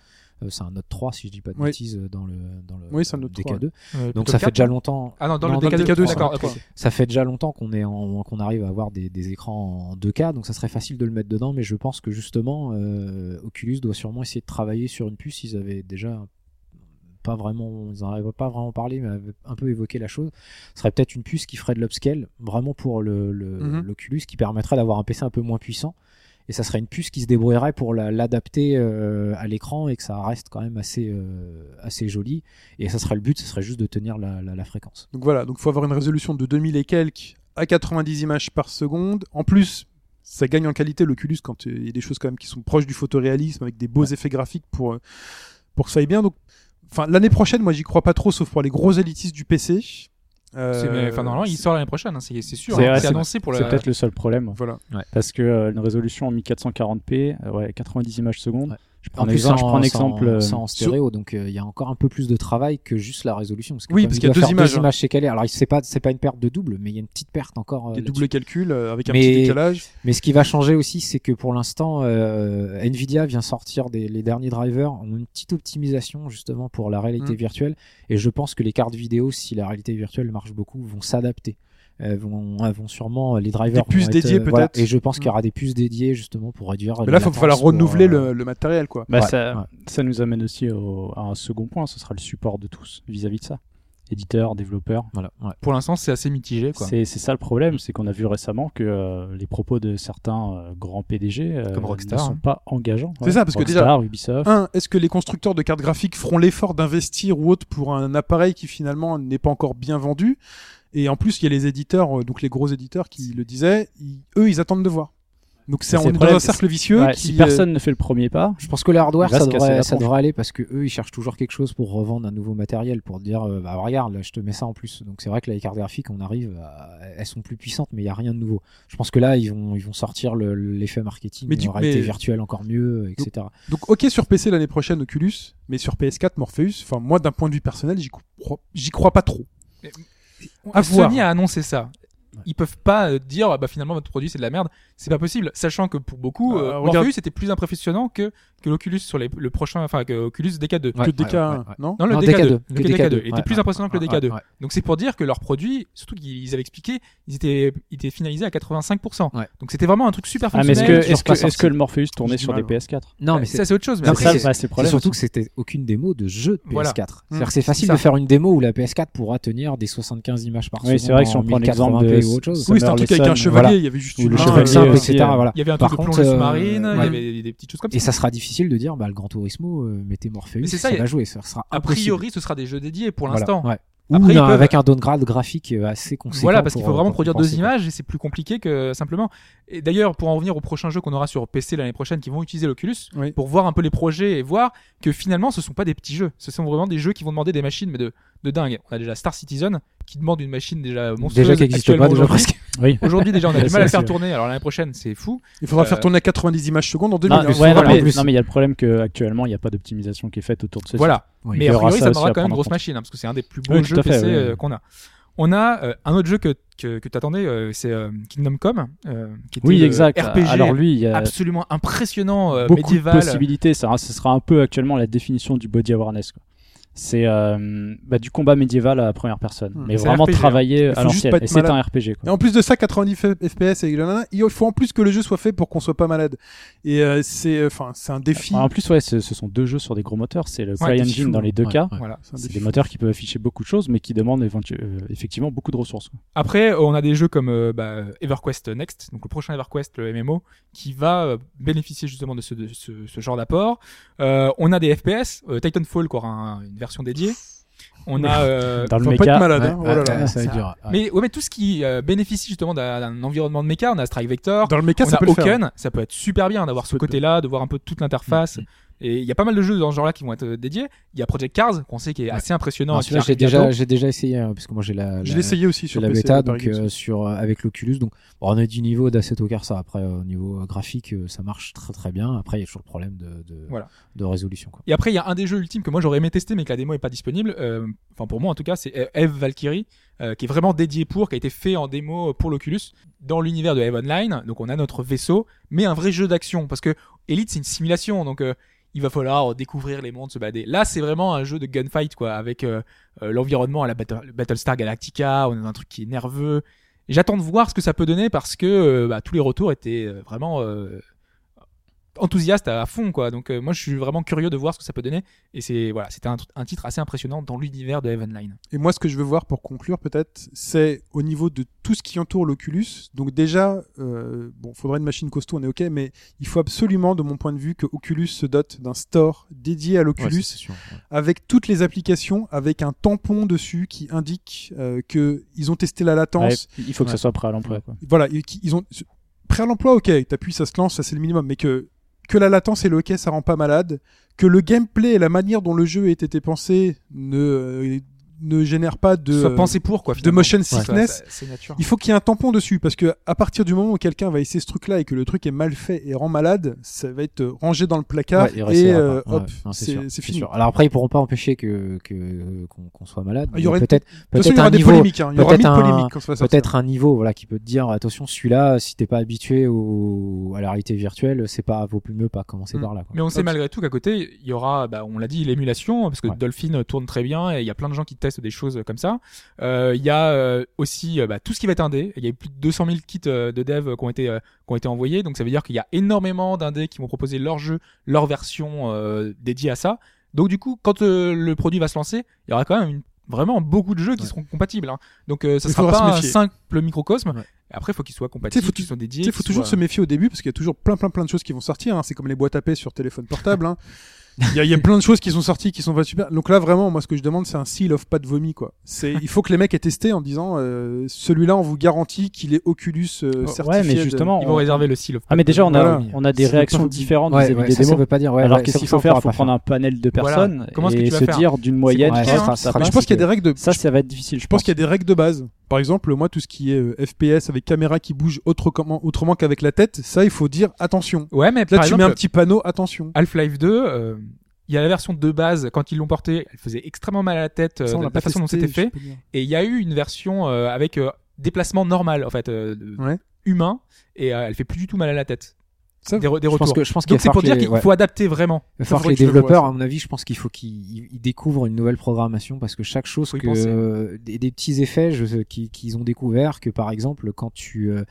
Euh, c'est un Note 3 si je dis pas de Oui. bêtises euh, dans le dans le Oui, c'est un Note 3, DK2. euh, Donc ça fait déjà longtemps. Ah non, dans Non, le dans le DK2, DK2, d'accord. Ça fait déjà longtemps qu'on est en, qu'on arrive à avoir des, des écrans en 2K, donc ça serait facile de le mettre dedans, mais je pense que justement, Oculus doit sûrement essayer de travailler sur une puce. Ils avaient déjà pas vraiment, ils en avaient pas vraiment parlé, mais avaient un peu évoqué la chose. Ce serait peut-être une puce qui ferait de l'upscale, vraiment pour le, le- Mhm. l'Oculus, qui permettrait d'avoir un PC un peu moins puissant. Et ça serait une puce qui se débrouillerait pour la- l'adapter euh, à l'écran et que ça reste quand même assez, euh, assez joli. Et ça serait le but, ce serait juste de tenir la, la- la fréquence. Donc voilà. Donc faut avoir une résolution de 2000 et quelques à 90 images par seconde. En plus, ça gagne en qualité l'Oculus quand il y a des choses quand même qui sont proches du photoréalisme avec des beaux effets graphiques pour euh, pour que ça aille bien. Donc, enfin l'année prochaine, moi j'y crois pas trop, sauf pour les gros élitistes du PC. Euh, Enfin, normalement, il sort l'année prochaine, hein, c'est sûr. C'est hein, annoncé pour C'est peut-être le seul problème. Voilà. Parce que euh, une résolution en 1440p, euh, ouais, 90 images secondes. Ouais. Je prends En un plus, exemple, je en- prends un c'est exemple. en- euh, c'est en stéréo, donc euh, il y a encore un peu plus de travail que juste la résolution. Parce que Oui, parce il qu'il y a deux faire images, deux hein. images chez Calais. Alors c'est pas c'est pas une perte de double, mais il y a une petite perte encore. euh, Des doubles calculs euh, avec un Mais- petit décalage. Mais ce qui va changer aussi, c'est que pour l'instant, euh, Nvidia vient sortir des, les derniers drivers ont une petite optimisation justement pour la réalité Mm. virtuelle. Et je pense que les cartes vidéo, si la réalité virtuelle marche beaucoup, vont s'adapter. Elles vont, vont sûrement les drivers. Des puces être, dédiées, euh, voilà. peut-être. Et je pense qu'il y Mm. aura des puces dédiées justement pour réduire. Mais les là, il va falloir renouveler euh, le, le matériel, quoi. Bah, Ouais, ça, ouais. ça nous amène aussi au- à un second point, ce sera le support de tous vis-à-vis de ça. Éditeurs, développeurs. Voilà. ouais. Pour l'instant, c'est assez mitigé. Quoi. C'est c'est ça le problème, c'est qu'on a vu récemment que euh, les propos de certains euh, grands PDG euh, Comme Rockstar, ne sont hein. pas engageants. C'est ça, parce que déjà- Ubisoft, Un, est-ce que les constructeurs de cartes graphiques feront l'effort d'investir ou autre pour un appareil qui finalement n'est pas encore bien vendu? Et en plus, il y a les éditeurs, euh, donc les gros éditeurs qui le disaient, ils- eux, ils attendent de voir. Donc c'est on est dans un cercle vicieux. Ouais, qui, si euh, personne ne fait le premier pas, Je pense que le hardware, ça devrait, ça aller parce que eux, ils cherchent toujours quelque chose pour revendre un nouveau matériel, pour dire, euh, bah regarde, là, je te mets ça en plus. Donc c'est vrai que là, les cartes graphiques, on arrive, à- elles sont plus puissantes, mais il y a rien de nouveau. Je pense que là, ils vont, ils vont sortir le- l'effet marketing, Mais du- réalité mais- virtuelle encore mieux, etc. Donc ok sur PC l'année prochaine Oculus, mais sur PS4 Morpheus. Enfin moi, d'un point de vue personnel, j'y crois, j'y crois pas trop. À Sony voir. a annoncé ça. ils peuvent pas euh, dire ah bah finalement votre produit c'est de la merde. C'est pas possible, sachant que pour beaucoup, Euh, euh, regarde- Morpheus était plus impressionnant que que l'Oculus sur les, le prochain, enfin que Oculus DK2. Ouais, que DK1, ouais, non Non, le Non, DK2, DK2, le que DK2, DK2, était ouais, plus ouais, impressionnant que le ouais, DK2. ouais. Donc c'est pour dire que leurs produits, surtout qu'ils avaient expliqué, ils étaient, ils étaient finalisés à 85%. Ouais. Donc c'était vraiment un truc super Ah, mais fonctionnel. est-ce que, toujours est-ce que, pas est-ce sorti. que le Morpheus tournait sur des mal. PS4 Non, mais ça c'est c'est autre chose. Mais après, c'est- bah, c'est le c'est problème. surtout que c'était aucune démo de jeu de PS4. Voilà. C'est-à-dire que Mmh, c'est facile c'est de faire une démo où la PS4 pourra tenir des 75 images par seconde. Oui, c'est vrai que si on prend l'exemple 1080p de- ou autre chose. Oui, c'était un truc avec un chevalier, il y avait juste le chevalier etc. euh, Voilà. il y avait un truc de plongée euh, sous-marine, il y avait des, petites choses comme Et ça. ça sera difficile de dire, bah, le Gran Turismo, euh, mettez Morpheus, Mais c'est ça, ça, y a- va jouer, ça sera A priori, ce sera des jeux dédiés pour Voilà, l'instant. ouais. Après, Ou peuvent- avec un downgrade graphique euh, assez conséquent. Voilà, parce qu'il faut vraiment pour produire deux images et c'est plus compliqué que simplement. Et d'ailleurs, pour en revenir au prochain jeu qu'on aura sur PC l'année prochaine, qui vont utiliser l'Oculus, Oui. pour voir un peu les projets et voir que finalement, ce sont pas des petits jeux. Ce sont vraiment des jeux qui vont demander des machines, mais de, de dingue. On a déjà Star Citizen qui demande une machine déjà monstrueuse. Déjà qui n'existe actuellement pas, déjà aujourd'hui. presque. Oui. Aujourd'hui, déjà, on a du mal à faire tourner. Alors l'année prochaine, c'est fou. Il faudra Euh, faire tourner à 90 images secondes en Non, 2000. hein. ouais, non, voilà, mais, non, mais il y a le problème qu'actuellement, il n'y a pas d'optimisation qui est faite autour de ceci. Voilà. Oui. Mais Il y a aura priori, ça ça demandera quand même une grosse machine, hein, parce que c'est un des plus beaux Oui, jeux fait, PC oui. euh, qu'on a. On a euh, un autre jeu que, que, que t'attendais, euh, c'est euh, Kingdom Come, euh, qui était Oui, le exact. RPG Alors lui, il y a absolument impressionnant, euh, beaucoup médiéval. de possibilités. Ça, ce sera un peu actuellement la définition du body awareness. quoi. C'est euh, bah, du combat médiéval à la première personne, Hmm. mais vraiment RPG, hein. travaillé Il faut à l'ancienne. Et c'est un RPG. Et Quoi. en plus de ça, 90 F- FPS et il faut en plus que le jeu soit fait pour qu'on soit pas malade. Et euh, c'est, enfin, c'est un défi. En plus, ouais, ce, sont deux jeux sur des gros moteurs. C'est le Ouais, CryEngine fou, dans les deux ouais, cas. ouais. Voilà. C'est des moteurs qui peuvent afficher beaucoup de choses, mais qui demandent euh, effectivement beaucoup de ressources. quoi. Après, on a des jeux comme euh, bah, EverQuest Next, donc le prochain EverQuest, le MMO, qui va euh, bénéficier justement de ce, de ce, ce genre d'apport. Euh, on a des FPS, euh, Titanfall qui aura un- une version dédiée. On a euh, Dans le Faut pas être méca, malade. Ouais, hein. Oh ouais, là là. ouais, ça va ça- être dur. ouais. mais ouais, mais tout ce qui euh, bénéficie justement d'un environnement de méca, on a Strike Vector, Dans le méca, on ça a peut. Hawken, ça peut être super bien d'avoir ce côté-là, de voir un peu toute l'interface. Mm, Et il y a pas mal de jeux dans ce genre-là qui vont être euh, dédiés. Il y a Project Cars, qu'on sait qui est assez impressionnant. Alors, celui-là, j'ai déjà, j'ai déjà essayé, hein, parce que moi j'ai la, Je la- l'ai essayé aussi j'ai sur la PC, bêta, donc euh, sur euh, avec l'Oculus. Donc, bon, on a du niveau d'Assetto Corsa. Après, euh, au niveau euh, graphique, euh, ça marche très très bien. Après, il y a toujours le problème de, de, Voilà. de résolution. Quoi. Et après, il y a un des jeux ultimes que moi j'aurais aimé tester, mais que la démo est pas disponible. Euh, Enfin, pour moi en tout cas, c'est Eve Valkyrie, euh, qui est vraiment dédié pour, qui a été fait en démo pour l'Oculus dans l'univers de Eve Online. Donc, on a notre vaisseau, mais un vrai jeu d'action, parce que Elite c'est une simulation, donc euh, il va falloir découvrir les mondes, se balader. Là, c'est vraiment un jeu de gunfight, quoi, avec euh, euh, l'environnement à la Battle- Battlestar Galactica. On dans un truc qui est nerveux. J'attends de voir ce que ça peut donner parce que euh, bah, tous les retours étaient vraiment enthousiastes à, fond, quoi. Donc euh, moi, je suis vraiment curieux de voir ce que ça peut donner. Et c'est voilà, c'était un, un titre assez impressionnant dans l'univers de Heavenline. Et moi, ce que je veux voir pour conclure, peut-être, c'est au niveau de tout ce qui entoure l'Oculus. Donc déjà, euh, bon, faudrait une machine costaud, on est ok, mais il faut absolument, de mon point de vue, que Oculus se dote d'un store dédié à l'Oculus Ouais, ça, c'est sûr, ouais. avec toutes les applications, avec un tampon dessus qui indique euh, que ils ont testé la Ouais, latence. il faut que Ouais. ça soit prêt à l'emploi. Voilà, ils ont prêt à l'emploi, ok, t'appuies, ça se lance, ça c'est le minimum, mais que que la latence et le ok, ça rend pas malade, que le gameplay et la manière dont le jeu a été pensé ne euh, ne génère pas de Soit pensé pour quoi. de motion Ouais, sickness. ça- C'est nature. Il faut qu'il y ait un tampon dessus parce que à partir du moment où quelqu'un va essayer ce truc-là et que le truc est mal fait et rend malade, ça va être rangé dans le placard Ouais, et euh. Ouais, hop, non, c'est fini. sûr. Alors après, ils pourront pas empêcher que que qu'on soit malade. Ah, il y aurait- peut-être peut-être un des niveau polémiques. hein. Peut-être un- niveau voilà qui peut te dire attention celui-là si t'es pas habitué au à la réalité virtuelle c'est pas vaut plus mieux pas commencer Mm. par là quoi. Mais on sait malgré tout qu'à côté, il y aura, bah, on l'a dit, l'émulation, parce que Ouais. Dolphin tourne très bien et il y a plein de gens qui testent des choses comme ça. Euh, Il y a euh, aussi euh, bah, tout ce qui va être indé. Il y a eu plus de 200 000 kits de dev qui ont été qui ont été envoyés, donc ça veut dire qu'il y a énormément d'indés qui vont proposer leur jeu, leur version dédiée à ça. Donc du coup, quand le produit va se lancer, il y aura quand même une- vraiment beaucoup de jeux qui Ouais. seront compatibles. hein. Donc euh, ça Il sera se pas un simple microcosme. Ouais. Après, il faut qu'ils soient compatibles, faut qu'ils soient dédiés. Sais, faut toujours soient- se méfier au début parce qu'il y a toujours plein, plein, plein de choses qui vont sortir. hein. C'est comme les boîtes à paix sur téléphone portable. hein. Il y, a, il y a plein de choses qui sont sorties qui sont pas super. Donc là, vraiment, moi, ce que je demande, c'est un seal of pas de vomi, quoi. C'est, il faut que les mecs aient testé en disant, euh, celui-là, on vous garantit qu'il est Oculus euh, certifié. ouais, mais de- justement, Ils vont on- réserver le seal of Ah mais déjà on a Voilà. on a des réactions pas- différentes Ouais, vis-à-vis ouais, des ça, ça démos. veut pas dire ouais, Alors qu'est-ce qu'il faut faire pourra Faut prendre un panel de Voilà. personnes Comment est-ce que et tu vas se dire d'une moyenne passe, je pense qu'il y a des règles de. Ça ça va être difficile je pense qu'il y a des règles de base. Par exemple, moi, tout ce qui est euh, FPS avec caméra qui bouge autrement, autrement qu'avec la tête, ça, il faut dire attention. Ouais, mais Là, par tu exemple, mets un petit panneau, attention. Half-Life 2, euh, il y a la version de base, quand ils l'ont porté, elle faisait extrêmement mal à la tête euh, Ça, de l'a façon dont c'était fait. Et il y a eu une version euh, avec euh, déplacement normal, en fait, Ouais. humain, et elle fait plus du tout mal à la tête. Ça, des, Je pense que je pense qu'il Donc va c'est pour dire qu'il ouais. faut adapter vraiment. Il falloir que les développeurs, à mon avis, je pense qu'il faut qu'ils ils- ils découvrent une nouvelle programmation parce que chaque chose Faut que euh, des, des petits effets qu'ils ont découvert que par exemple quand tu euh,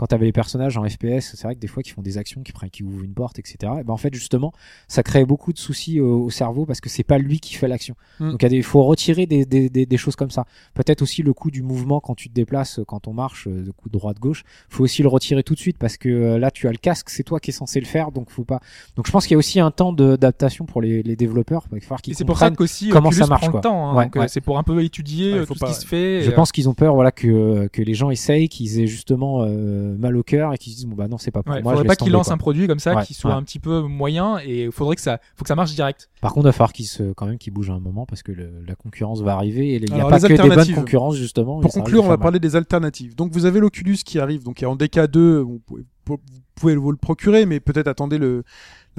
quand tu avais les personnages en FPS, c'est vrai que des fois qu'ils font des actions qui prennent qui ouvrent une porte, etc. Et ben en fait justement, ça crée beaucoup de soucis au, au cerveau parce que c'est pas lui qui fait l'action. Mm. Donc il faut retirer des, des, des, des choses comme ça. Peut-être aussi le coup du mouvement quand tu te déplaces, quand on marche, euh, le coup de droite gauche, faut aussi le retirer tout de suite parce que euh, là tu as le casque, c'est toi qui es censé le faire, donc faut pas. Donc je pense qu'il y a aussi un temps d'adaptation pour les, les développeurs. Il va falloir qu'ils c'est pour ça comprennent. comment Oculus ça marche, quoi. temps. hein. Ouais, euh, ouais. c'est pour un peu étudier Ouais, euh, tout pas- ce qui se fait. Je et, euh, pense qu'ils ont peur, voilà, que que les gens essayent, qu'ils aient justement euh, mal au cœur et qu'ils se disent bon bah non c'est pas pour Ouais, moi. faudrait je pas laisse qu'il tomber, lance quoi. un produit comme ça Ouais, qui soit ouais. un petit peu moyen et il faudrait que ça, faut que ça marche direct. Par contre, il va falloir qu'ils se quand même qu'ils bougent un moment parce que le- la concurrence va arriver et il n'y a Alors, pas les que des bonnes concurrences justement. Pour conclure, on va mal. parler des alternatives. Donc vous avez l'Oculus qui arrive, donc il y a en DK2, vous pouvez, vous pouvez vous le procurer, mais peut-être attendez le,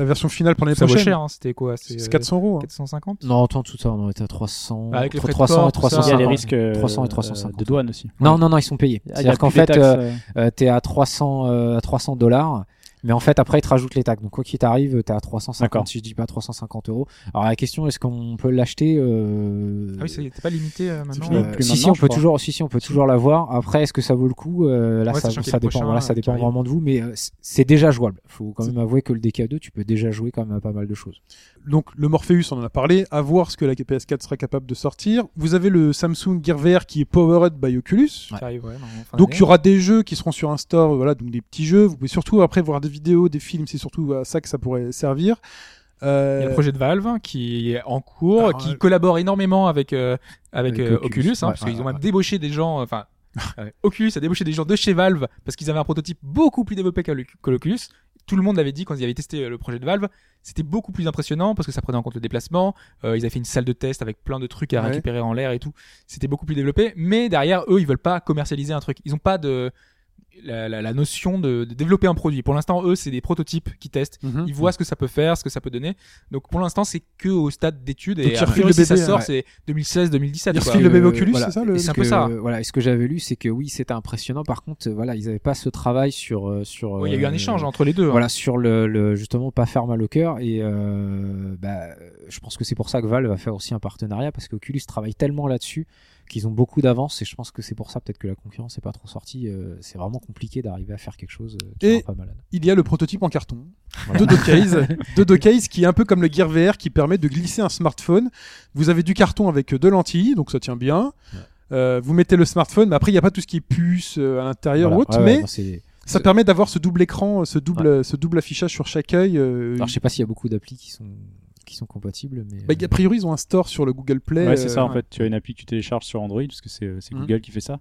la version finale pour l'année Ça prochaine. cher, hein, c'était quoi C'est C'est euh, 400 euros. hein. 450 Non, attends, tout ça, on était à 300. Avec les entre frais de 300 port, et tout ça. 350. Il y a les risques euh, 300 et euh, 350. de douane aussi. Non, non, non, ils sont payés. Ah, C'est-à-dire qu'en fait, euh, euh, euh, t'es à 300, euh, à 300 dollars. Mais en fait, après, ils te rajoutent les taxes. Donc, quoi qu'il t'arrive, t'es à 350, D'accord. si je dis pas 350 euros. Alors, la question, est-ce qu'on peut l'acheter euh... Ah oui, t'es pas limité euh, maintenant. euh, plus si, si, on peut crois. toujours, si, si, on peut toujours l'avoir. Après, est-ce que ça vaut le coup Euh, Là, Ouais, ça, dépend. prochain, Voilà, ça euh, dépend arrive. vraiment de vous, mais euh, c'est déjà jouable. Faut quand même avouer que le DK2, tu peux déjà jouer quand même à pas mal de choses. Donc le Morpheus, on en a parlé, à voir ce que la PS4 sera capable de sortir. Vous avez le Samsung Gear VR qui est powered by Oculus. Arrive, ouais, Donc il y aura des jeux qui seront sur un store, voilà, donc des petits jeux. Vous pouvez surtout après voir des vidéos, des films, c'est surtout à ça que ça pourrait servir. Euh, Il y a le projet de Valve hein, qui est en cours, Alors, qui euh, collabore énormément avec euh, avec, Avec euh, Oculus, Oculus, hein, ouais, parce ouais, qu'ils ont ouais. même débauché des gens. Enfin, euh, Oculus a débauché des gens de chez Valve parce qu'ils avaient un prototype beaucoup plus développé que l'Oculus. Tout le monde l'avait dit quand ils avaient testé le projet de Valve. C'était beaucoup plus impressionnant parce que ça prenait en compte le déplacement. Euh, ils avaient fait une salle de test avec plein de trucs à Ouais. récupérer en l'air et tout. C'était beaucoup plus développé. Mais derrière, eux, ils veulent pas commercialiser un truc. Ils ont pas de la, la- la notion de, de développer un produit. Pour l'instant, eux, c'est des prototypes qui testent. mhm. Ils voient ce que ça peut faire, ce que ça peut donner. Donc pour l'instant, c'est que au stade d'études. Donc, Et ils a refilent priori, le si ça sort, ouais. c'est 2016-2017. Ils refilent le bébé Oculus, voilà. c'est ça le... C'est un peu ça. Voilà, et ce que j'avais lu, c'est que oui, c'était impressionnant. Par contre, euh, voilà, ils n'avaient pas ce travail sur euh, sur. Ouais, Il y a eu un euh, échange entre les deux. hein. Voilà, sur le, le- justement pas faire mal au cœur et euh, bah, je pense que c'est pour ça que Valve va faire aussi un partenariat parce qu'Oculus travaille tellement là-dessus qu'ils ont beaucoup d'avance et je pense que c'est pour ça peut-être que la concurrence n'est pas trop sortie. euh, c'est vraiment compliqué d'arriver à faire quelque chose euh, qui Et- pas malade. Il y a le prototype en carton Voilà. de Docase, de Docase qui est un peu comme le Gear VR qui permet de glisser un smartphone. Vous avez du carton avec deux lentilles, donc ça tient bien. Euh, vous mettez le smartphone, mais après il n'y a pas tout ce qui est puce euh, à l'intérieur Voilà. ou autre, Ouais, ouais, mais non, ça permet d'avoir ce double écran, ce double, ce double affichage sur chaque œil. euh, Alors je sais pas s'il y a beaucoup d'applis qui sont qui sont compatibles, mais bah, a priori ils ont un store sur le Google Play. Ouais, c'est euh, ça en fait. Tu as une appli que tu télécharges sur Android parce que c'est euh, Mhm. Google qui fait ça.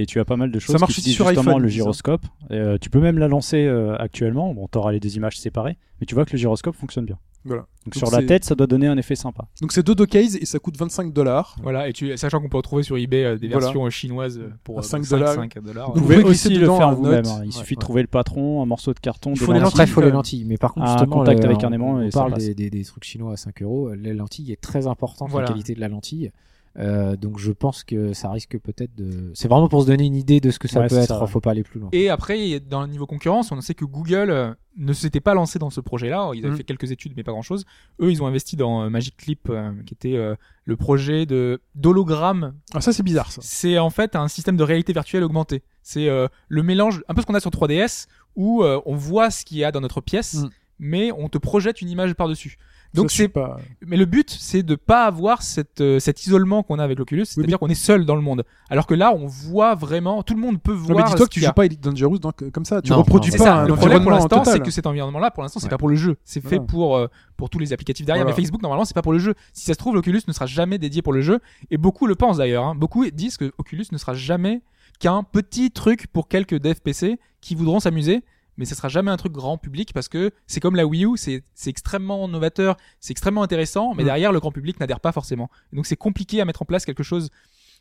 Et tu as pas mal de choses marche qui aussi sur justement iPhone, le gyroscope. Et, euh, tu peux même la lancer euh, actuellement. Bon, t'auras les des images séparées, mais tu vois que le gyroscope fonctionne bien. Voilà. Donc, Donc sur la tête, ça doit donner un effet sympa. Donc c'est deux Docase et ça coûte 25 dollars. Voilà, et tu, sachant qu'on peut retrouver sur eBay euh, des Voilà. versions euh, chinoises pour À euh, 5 5 dollars. 5 dollars. Donc, Vous vous pouvez aussi le faire un vous-même. hein. Il Ouais, suffit de trouver le patron, un morceau de carton, Il des faut les lentilles. Il faut les lentilles. Mais par contre, un justement, contact le- avec un aimant on et ça parle passe. des, des, des trucs chinois à 5 euros. La lentille est très importante, Voilà. la qualité de la lentille. Euh, donc je pense que ça risque peut-être de. C'est vraiment pour se donner une idée de ce que ça Ouais, peut être. ça, ouais. Faut pas aller plus loin. Et après, dans le niveau concurrence, on sait que Google euh, ne s'était pas lancé dans ce projet-là. Ils avaient Mhm. fait quelques études, mais pas grand-chose. Eux, ils ont investi dans euh, Magic Clip, euh, qui était euh, le projet de d'hologramme. Ah ça c'est bizarre ça. C'est en fait un système de réalité virtuelle augmentée. C'est euh, le mélange, un peu ce qu'on a sur 3DS, où euh, on voit ce qu'il y a dans notre pièce, Mhm. mais on te projette une image par-dessus. Donc c'est pas. mais le but, c'est de pas avoir cette, euh, cet isolement qu'on a avec l'Oculus, c'est-à-dire qu'on est seul dans le monde. Alors que là, on voit vraiment, tout le monde peut Non, mais voir. dis-toi que tu joues pas Elite Dangerous dans- comme ça. Tu Non, reproduis non, pas ça. un Le problème pour environnement l'instant, c'est que cet environnement-là, pour l'instant, c'est Ouais. pas pour le jeu. C'est fait pour euh, pour tous les applicatifs derrière. Voilà. Mais Facebook, normalement, c'est pas pour le jeu. Si ça se trouve, l'Oculus ne sera jamais dédié pour le jeu. Et beaucoup le pensent d'ailleurs. hein. Beaucoup disent que Oculus ne sera jamais qu'un petit truc pour quelques devs PC qui voudront s'amuser. Mais ce sera jamais un truc grand public parce que c'est comme la Wii U, c'est extrêmement novateur, c'est extrêmement intéressant, mais Mm. derrière le grand public n'adhère pas forcément. Et donc c'est compliqué à mettre en place quelque chose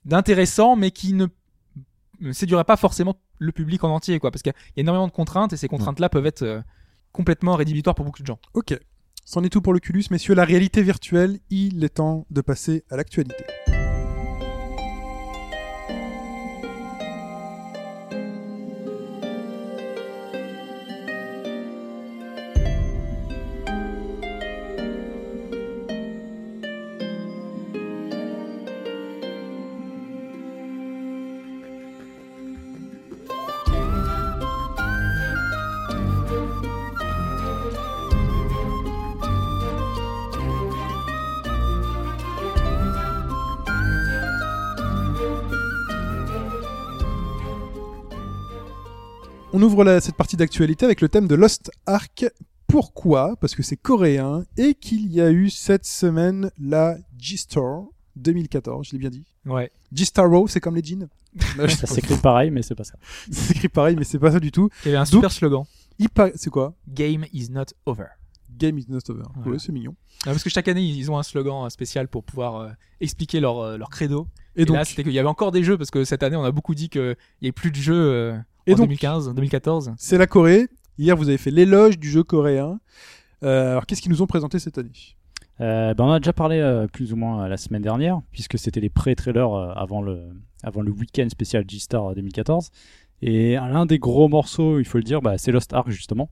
d'intéressant, mais qui ne ne séduirait pas forcément le public en entier, quoi, parce qu'il y a énormément de contraintes et ces contraintes-là peuvent être euh, complètement rédhibitoires pour beaucoup de gens. Ok. C'en est tout pour l'Oculus, messieurs. La réalité virtuelle, il est temps de passer à l'actualité. On ouvre la- cette partie d'actualité avec le thème de Lost Ark. Pourquoi? Parce que c'est coréen et qu'il y a eu cette semaine la G-Star 2014, je l'ai bien dit. Ouais. G-Starro, c'est comme les jeans. Ça s'écrit pareil, mais c'est pas ça. C'est écrit pareil, mais c'est pas ça du tout. Il y avait un super slogan. C'est quoi? Game is not over. Game is not over. Voilà. Ouais, c'est mignon. Ah, parce que chaque année, ils ont un slogan euh, spécial pour pouvoir euh, expliquer leur, euh, leur credo. Et, Et, donc, là, c'était qu'il y avait encore des jeux, parce que cette année, on a beaucoup dit qu'il n'y avait plus de jeux euh, Et en donc- 2015, 2014. c'est la Corée. Hier, vous avez fait l'éloge du jeu coréen. Euh, alors, qu'est-ce qu'ils nous ont présenté cette année? Euh, ben on a déjà parlé euh, plus ou moins euh, la semaine dernière, puisque c'était les pré-trailers euh, avant le, avant le week-end spécial G-Star euh, 2014. Et l'un des gros morceaux, il faut le dire, bah, c'est Lost Ark justement,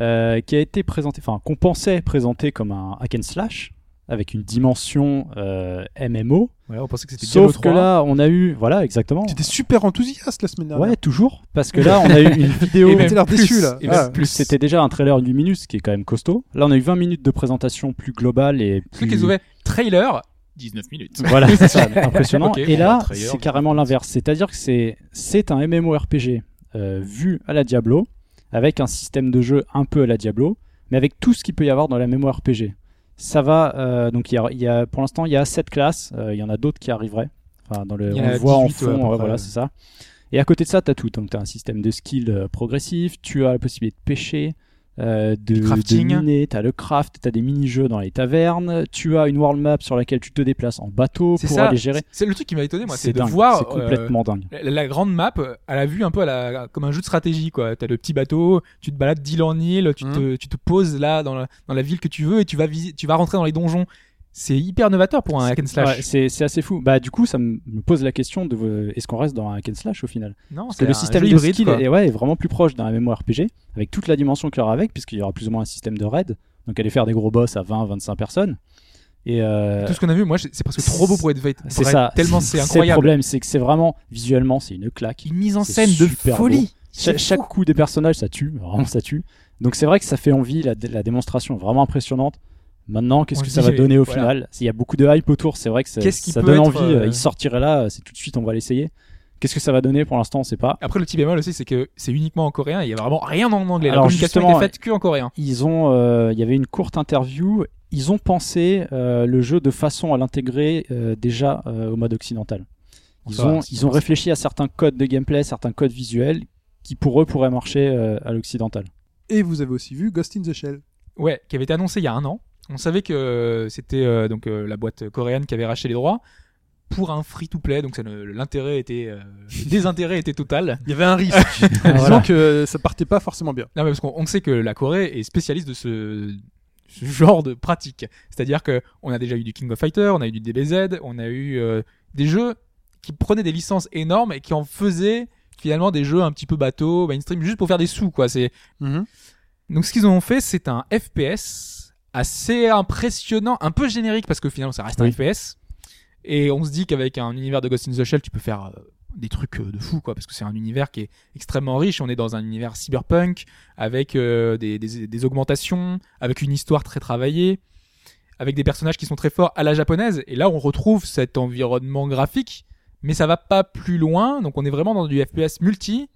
euh, qui a été présenté, enfin qu'on pensait présenter comme un hack and slash, avec une dimension euh, MMO. Ouais, on pensait que c'était Diablo Sauf que 3. là, on a eu, voilà, exactement. Tu étais super enthousiaste la semaine dernière. Ouais, toujours, parce que là, on a eu une vidéo. Et même plus, déçu là. et même Ah. plus. C'était déjà un trailer lumineux, ce qui est quand même costaud. Là, on a eu 20 minutes de présentation plus globale et Ceux plus... qu'ils avaient trailer, 19 minutes. Voilà, c'est ça, impressionnant. Et là, trailer, c'est carrément l'inverse. C'est-à-dire que c'est c'est un MMORPG euh, vu à la Diablo, avec un système de jeu un peu à la Diablo, mais avec tout ce qu'il peut y avoir dans la MMORPG. Ça va, euh, donc il y a, il y a- pour l'instant, il y a 7 classes, euh, il y en a d'autres qui arriveraient. Enfin, dans le, on le voit en 18, ouais, à fond, ouais, près, voilà, c'est ça. Et à côté de ça, tu as tout. Donc, tu as un système de skill euh, progressif, tu as la possibilité de pêcher, euh, de, crafting. de miner, tu as le craft, tu as des mini-jeux dans les tavernes, tu as une world map sur laquelle tu te déplaces en bateau pour ça. aller gérer. C'est le truc qui m'a étonné, moi, c'est de dingue, voir c'est euh, complètement dingue. la, la grande map euh, à la vue un peu à la, comme un jeu de stratégie quoi. T'as le petit bateau, tu te balades d'île en île, tu, te, tu te poses là dans la, dans la ville que tu veux et tu vas tu vas rentrer dans les donjons. C'est hyper novateur pour un hack and slash. Ouais, c'est assez fou. Bah du coup, ça me pose la question de est-ce qu'on reste dans un hack and slash au final? Non, Parce c'est que le système de hybride, skill est, ouais, est vraiment plus proche d'un MMORPG avec toute la dimension qu'il y aura avec puisqu'il y aura plus ou moins un système de raid. Donc aller faire des gros boss à 20 25 personnes. Et euh, Tout ce qu'on a vu, moi, c'est presque trop beau pour être vrai. c'est ça. Tellement c'est le incroyable. problème, c'est que c'est vraiment visuellement, c'est une claque. Une mise en scène de folie. Cha- chaque coup des personnages, ça tue, vraiment ça tue. Donc c'est vrai que ça fait envie, la, la démonstration est vraiment impressionnante. Maintenant, qu'est-ce que ça va donner au voilà. final S'il y a beaucoup de hype autour, c'est vrai que ça, qui ça donne envie. euh, Il sortirait là, c'est tout de suite, on va l'essayer. Qu'est-ce que ça va donner pour l'instant, on sait pas. Après, le petit bémol aussi, c'est que c'est uniquement en coréen. Il y a vraiment rien en anglais. La Alors, communication justement, était faite que en coréen. Ils ont, euh, il y avait une courte interview. Ils ont pensé euh, le jeu de façon à l'intégrer euh, déjà euh, au mode occidental. Ils Ça ont, ils ont réfléchi à certains codes de gameplay, certains codes visuels qui pour eux pourraient marcher euh, à l'occidental. Et vous avez aussi vu Ghost in the Shell. Ouais, qui avait été annoncé il y a un an. On savait que euh, c'était euh, donc euh, la boîte coréenne qui avait racheté les droits pour un free-to-play. Donc ça ne- l'intérêt était, euh, le désintérêt était total. Il y avait un risque. Ah, Disons voilà. que ça partait pas forcément bien. Non, mais parce qu'on on sait que la Corée est spécialiste de ce, ce genre de pratique. C'est-à-dire que on a déjà eu du King of Fighter, on a eu du DBZ, on a eu euh, des jeux qui prenaient des licences énormes et qui en faisaient finalement des jeux un petit peu bateau, mainstream, juste pour faire des sous, quoi. C'est donc ce qu'ils ont fait, c'est un FPS assez impressionnant, un peu générique parce que finalement ça reste un. FPS. Et on se dit qu'avec un univers de Ghost in the Shell, tu peux faire euh, des trucs euh, de fou, quoi, parce que c'est un univers qui est extrêmement riche. On est dans un univers cyberpunk avec euh, des, des, des augmentations, avec une histoire très travaillée, avec des personnages qui sont très forts à la japonaise. Et là, on retrouve cet environnement graphique, mais ça va pas plus loin. Donc, on est vraiment dans du FPS multi,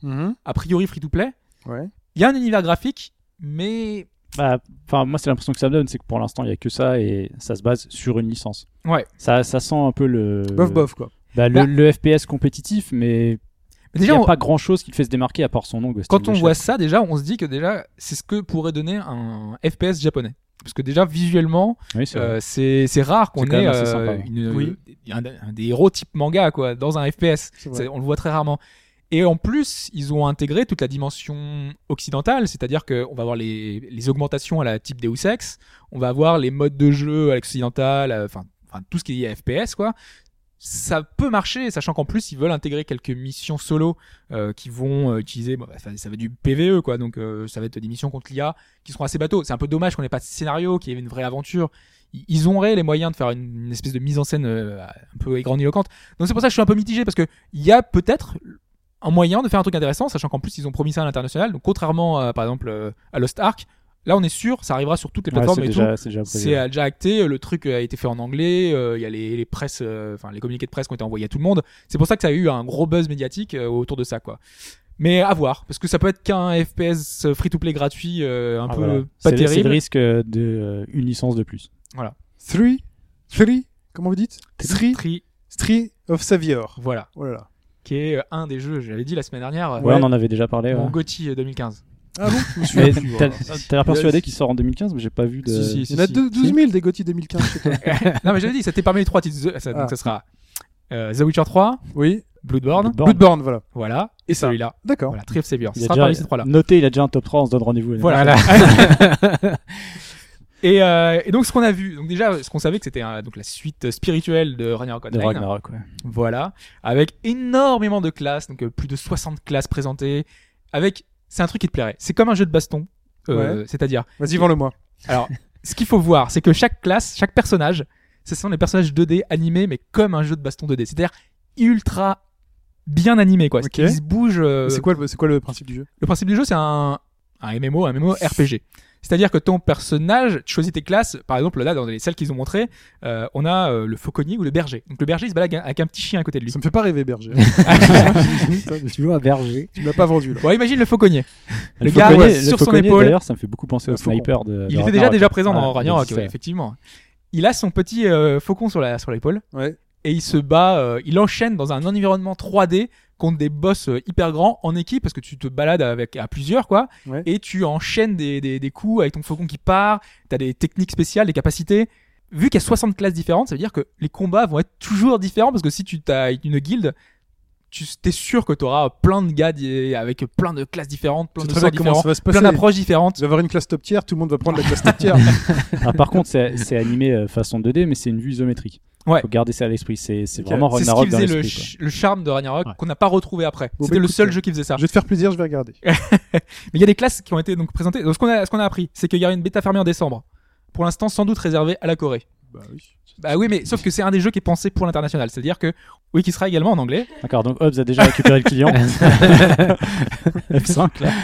a priori free to play. Ouais. Il y a un univers graphique, mais Bah, Enfin, moi, c'est l'impression que ça me donne, c'est que pour l'instant, il y a que ça et ça se base sur une licence. Ouais. Ça, ça sent un peu le. Bof bof quoi. Bah, le, Bah. le FPS compétitif, mais mais il n'y a on- pas grand chose qui le fait se démarquer à part son nom. Ghost quand on voit ça, déjà, on se dit que déjà, c'est ce que pourrait donner un FPS japonais. Parce que déjà, visuellement, Oui, c'est vrai. euh, c'est rare qu'on ait euh, une, un, un des héros type manga quoi, dans un FPS. On le voit très rarement. Et en plus, ils ont intégré toute la dimension occidentale, c'est-à-dire qu'on va avoir les, les augmentations à la type Deus Ex, on va avoir les modes de jeu à l'occidental, euh, enfin, enfin tout ce qui est FPS quoi. Ça peut marcher, sachant qu'en plus ils veulent intégrer quelques missions solo euh, qui vont euh, utiliser, bon, enfin, ça va être du PVE quoi, donc euh, ça va être des missions contre l'IA qui seront assez bateaux. C'est un peu dommage qu'on n'ait pas de scénario, qu'il y ait une vraie aventure. Ils- auraient les moyens de faire une, une espèce de mise en scène euh, un peu grandiloquente. Donc c'est pour ça que je suis un peu mitigé parce que il y a peut-être un moyen de faire un truc intéressant, sachant qu'en plus ils ont promis ça à l'international. Donc contrairement à, par exemple euh, à Lost Ark, là on est sûr, ça arrivera sur toutes les Ouais, plateformes c'est et tout. déjà, c'est déjà prévu. C'est euh, déjà acté, le truc a été fait en anglais, euh, il y a les, les presses, euh, enfin les communiqués de presse qui ont été envoyés à tout le monde. C'est pour ça que ça a eu un gros buzz médiatique euh, autour de ça, quoi. Mais à voir, parce que ça peut être qu'un FPS free-to-play gratuit, euh, un Ah, peu voilà. pas C'est le- C'est terrible. le risque euh, de euh, une licence de plus. Three, three, comment vous dites? Three, Tri- Three of Savior. voilà, Oh là là. Qui est euh, un des jeux, j'avais dit la semaine dernière, euh, Ouais, on en avait déjà parlé. mon ouais. GOTY 2015. Ah bon plus, t'as l'air persuadé qu'il sort en 2015, mais j'ai pas vu de. Si, si, Il y en a si. deux- 12 000 des GOTY 2015 chez toi. non mais j'avais dit, c'était parmi les trois titres, ça, Ah. donc ça sera euh, The Witcher 3, Oui, Bloodborne, Bloodborne. Bloodborne, voilà. voilà, et ça. celui-là, D'accord. voilà, Tree of Savior. Il Ce a sera déjà parmi ces trois-là. noté, il a déjà un top 3, on se donne rendez-vous. Voilà. Et, euh, et donc ce qu'on a vu, donc déjà ce qu'on savait que c'était un- donc la suite spirituelle de Ragnarok De Online. Ragnarok, ouais. Voilà, avec énormément de classes, donc euh, plus de 60 classes présentées. Avec, c'est un truc qui te plairait. C'est comme un jeu de baston, euh, c'est-à-dire. Vas-y, vends-le-moi. Alors, ce qu'il faut voir, c'est que chaque classe, chaque personnage, ce sont des personnages 2D animés, mais comme un jeu de baston 2D. C'est-à-dire ultra bien animé, quoi. Ok. Ils se bougent. euh, C'est quoi, le- c'est quoi le principe du jeu? Le principe du jeu, c'est un, un MMO, un MMO RPG. C'est-à-dire que ton personnage, tu choisis tes classes. Par exemple, là, dans les celles qu'ils ont montrées, euh, on a euh, le fauconnier ou le berger. Donc le berger, il se balade avec un petit chien à côté de lui. Ça me fait pas rêver, Berger. Tu un berger. tu m'as pas vendu là. Bon, imagine le fauconnier. Le Le gars, fauconnier- ouais, le sur son épaule. D'ailleurs, ça me fait beaucoup penser Le au faucon. sniper de. Il de était déjà déjà présent dans Ragnarok, ouais, effectivement. Il a son petit euh, faucon sur la sur l'épaule Ouais. et il se bat. euh, il enchaîne dans un environnement 3D contre des boss euh, hyper grands en équipe parce que tu te balades avec à plusieurs quoi Ouais. et tu enchaînes des, des, des coups avec ton faucon qui part. T'as des techniques spéciales, des capacités. Vu qu'il y a 60 classes différentes, ça veut dire que les combats vont être toujours différents parce que si tu as une guilde, tu es sûr que tu auras plein de gars avec plein de classes différentes, plein de sorts différents, ça va se plein d'approches différentes. Tu vas avoir une classe top tier, tout le monde va prendre la classe top tier. Ah, par contre, c'est animé euh, façon 2D, mais c'est une vue isométrique. Ouais. Faut garder ça à l'esprit. C'est vraiment C'est ce Ragnarok qui dans faisait le, ch- le charme de Ragnarok Ouais. qu'on n'a pas retrouvé après. Bon, C'était bah, le écoute, seul jeu qui faisait ça. Je vais te faire plaisir, je vais regarder. Mais il y a des classes qui ont été donc présentées. Donc ce qu'on a, ce qu'on a appris, c'est qu'il y aura une bêta fermée en décembre. Pour l'instant, sans doute réservée à la Corée. Bah oui. Bah oui, mais sauf que c'est un des jeux qui est pensé pour l'international. C'est-à-dire que, oui, qui sera également en anglais. D'accord, donc Hobbs a déjà récupéré le client. F5 là.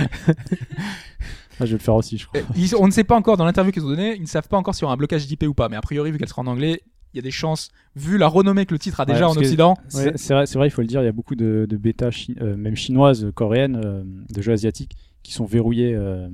Ah, je vais le faire aussi, je crois. Euh, ils- on ne sait pas encore dans l'interview qu'ils ont donné, ils ne savent pas encore s'il y aura un blocage d'IP ou pas. Mais a priori, vu qu'elle sera en anglais, il y a des chances, vu la renommée que le titre a déjà Ouais, en Occident. C'est vrai, c'est vrai, il faut le dire, il y a beaucoup de, chi- euh, même chinoises, coréennes, euh, de jeux asiatiques, qui sont verrouillés euh,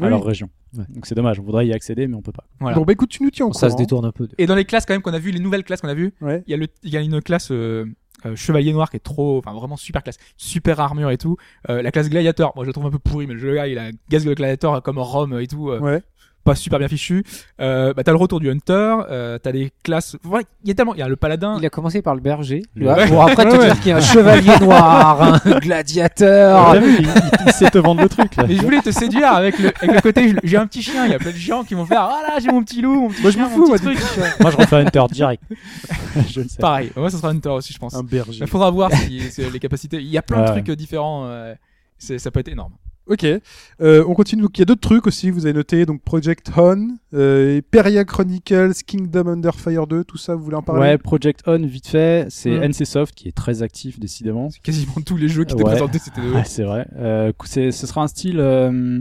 à Oui. leur région. Ouais. Donc c'est dommage, on voudrait y accéder, mais on peut pas. Voilà. Bon, bah écoute, tu nous tiens Ça se détourne un peu. de- Et dans les classes quand même qu'on a vu, les nouvelles classes qu'on a vues, Ouais. il y a, le, il y a une classe euh, euh, chevalier noir qui est trop, enfin vraiment super classe, super armure et tout. Euh, la classe gladiateur, moi je la trouve un peu pourrie, mais le gars il a un gaz de gladiateur comme Rome et tout, euh, Ouais. Pas super bien fichu. Euh, bah t'as le retour du hunter, euh, t'as des classes, ouais, il y a tellement, il y a le paladin. Il a commencé par le berger. Ouais. Pour après te Ouais, dire qu'il y a un chevalier noir, un gladiateur. Vu, il, il- il sait te vendre le truc là. Mais je voulais te séduire avec le, avec le côté, j'ai un petit chien, il y a plein de gens qui vont faire, ah là j'ai mon petit loup, mon petit Moi, je chien, mon fous, petit moi, truc. Moi je refais un Hunter direct. je le sais. Pareil, moi ça sera hunter aussi je pense. Un berger. Il faudra voir si, si les capacités, il y a plein de trucs euh, différents, euh, ça peut être énorme. Ok. Euh, on continue. Donc, il y a d'autres trucs aussi. Vous avez noté donc Project Hon, euh, Peria Chronicles, Kingdom Under Fire 2, tout ça. Vous voulez en parler Ouais, Project On, vite fait, c'est Hmm. NCSoft qui est très actif décidément. Quasiment tous les jeux qui étaient Ouais. présentés c'était Ouais, c'est vrai. Euh, c'est- ce sera un style euh,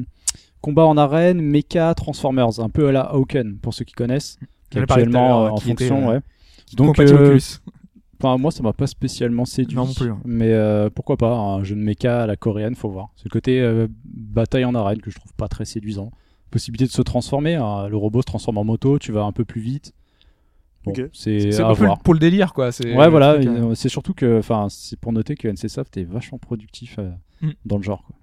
combat en arène, mecha, Transformers, un peu à la Hawken pour ceux qui connaissent. Qui J'en est actuellement euh, en qui fonction, euh, ouais. Donc, compatible euh. Enfin, moi, ça m'a pas spécialement séduit. Non, non plus, hein. Mais euh, pourquoi pas Un jeu de mecha à la coréenne, faut voir. C'est le côté euh, bataille en arène que je trouve pas très séduisant. Possibilité de se transformer. hein. Le robot se transforme en moto, tu vas un peu plus vite. Bon, Ok. c'est C'est à un peu voir. pour le délire quoi. c'est Ouais, le voilà. truc, euh, euh, C'est surtout que, enfin, c'est pour noter que NCSoft est vachement productif euh, Mm. dans le genre. Quoi.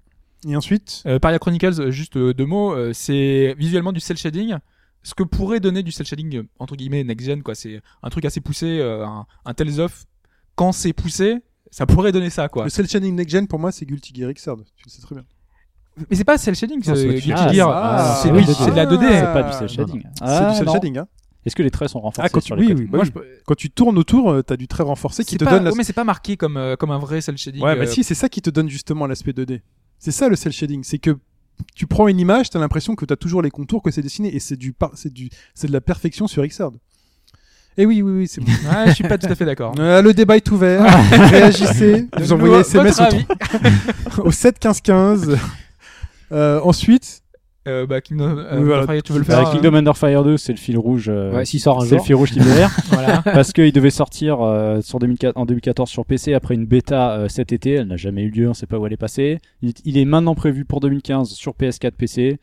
Et ensuite, Euh, Paria Chronicles, euh, juste euh, deux mots, euh, c'est visuellement du cel shading. Ce que pourrait donner du cel shading euh, entre guillemets next gen quoi, c'est un truc assez poussé, euh, un, un Tales of quand c'est poussé, ça pourrait donner ça quoi. le cel shading next gen pour moi, c'est Guilty Gear Xrd. Tu le sais très bien. Mais c'est pas cel shading, c'est c'est Guilty. Gear. Ah, c'est oui, c'est de la 2D. Ah, C'est pas du cel shading. c'est Ah, du cel shading. Hein. Est-ce que les traits sont renforcés Ah, quand tu- sur oui, les oui, côtés bah Moi, oui. je peux- Quand tu tournes autour, euh, t'as du trait renforcé qui c'est te pas- donne la... ouais, mais c'est pas marqué comme euh, comme un vrai cel shading. Ouais, mais euh, si, c'est ça qui te donne justement l'aspect 2D. C'est ça le cel shading, c'est que tu prends une image, t'as l'impression que t'as toujours les contours, que c'est dessiné, et c'est du, par- c'est du, c'est de la perfection sur Xrd. Et oui, oui, oui, c'est bon. Ouais, je suis pas tout à fait d'accord. Euh, le débat est ouvert. Réagissez. Vous envoyez SMS au, au 7 15 15. Euh, ensuite, Euh, bah, Kingdom, euh, Oui, voilà. Fire, tu veux le Bah, faire Kingdom Under Fire 2, c'est le fil rouge. euh, Ouais, s'il sort un c'est le fil rouge qui me derrière. Voilà. parce qu'il devait sortir euh, sur 2004 en 2014 sur PC après une bêta euh, cet été. Elle n'a jamais eu lieu, on sait pas où elle est passée. Il, il est maintenant prévu pour 2015 sur PS4, PC.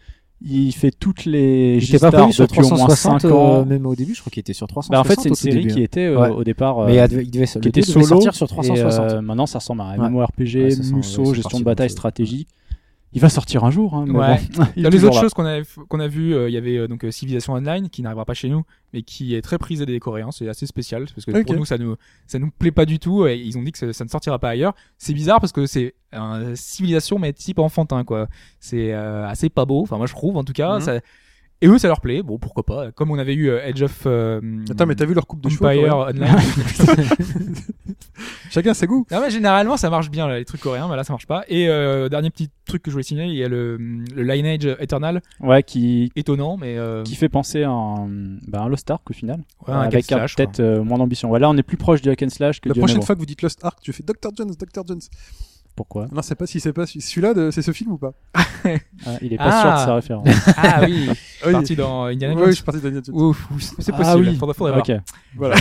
Il fait toutes les Il pas prévu sur depuis au moins 360 5 ans. euh, même au début, je crois qu'il était sur 360. Bah, en fait, c'est une série début, qui était euh, Ouais. au départ euh, Mais il devait, il devait, qui le était deux devait solo sortir sur et 360. euh, maintenant ça ressemble à un Ouais. MMORPG, Ouais, Musso, gestion de bataille, stratégie. Il va sortir un jour, hein, mais Ouais. bon. il Dans les autres là. choses qu'on a, qu'on a vu, euh, il y avait euh, donc euh, Civilization Online qui n'arrivera pas chez nous, mais qui est très prisé des Coréens. C'est assez spécial parce que pour nous ça nous ça nous plaît pas du tout. Et ils ont dit que ça, ça ne sortira pas ailleurs. C'est bizarre parce que c'est un Civilization mais type enfantin quoi. C'est euh, assez pas beau. Enfin moi je trouve en tout cas. Mhm. ça... Et eux ça leur plaît. Bon pourquoi pas. Comme on avait eu euh, Edge of euh, Attends, mais t'as vu leur coupe de cheveux Empire Online. Chacun ses goûts. Non mais généralement ça marche bien là, les trucs coréens, mais là ça marche pas. Et euh, dernier petit truc que je voulais signaler, il y a le, le Lineage Eternal, Ouais, qui, étonnant mais euh, qui fait penser à un, bah, un Lost Ark au final. ouais, un avec peut-être euh, moins d'ambition. Voilà, on est plus proche du hack and slash que La du prochaine fois que vous dites Lost Ark, tu fais Dr. Jones, Dr. Jones. Pourquoi Non, c'est pas si c'est pas celui- celui-là, de- c'est ce film ou pas Ah, Il est pas Ah. sûr de sa référence. Ah oui, Ah oui. parti dans Indiana je suis parti de Daniel Jones. Ouf, ouf, c'est Ah possible. oui. Faudrait, faudrait voir. Ok. Voilà.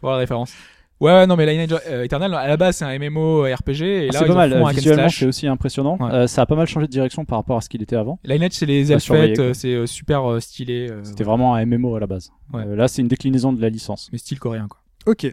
Voir la référence. Ouais, ouais, non, mais Lineage euh, Eternal, à la base, c'est un MMO RPG, et là, c'est pas mal. font and Visuellement, c'est aussi impressionnant. Ouais. Euh, ça a pas mal changé de direction par rapport à ce qu'il était avant. Lineage, c'est les elfettes, euh, c'est euh, super euh, stylé, euh, C'était vraiment un MMO à la base. Ouais. Euh, là, c'est une déclinaison de la licence. mais style coréen, quoi. Ok.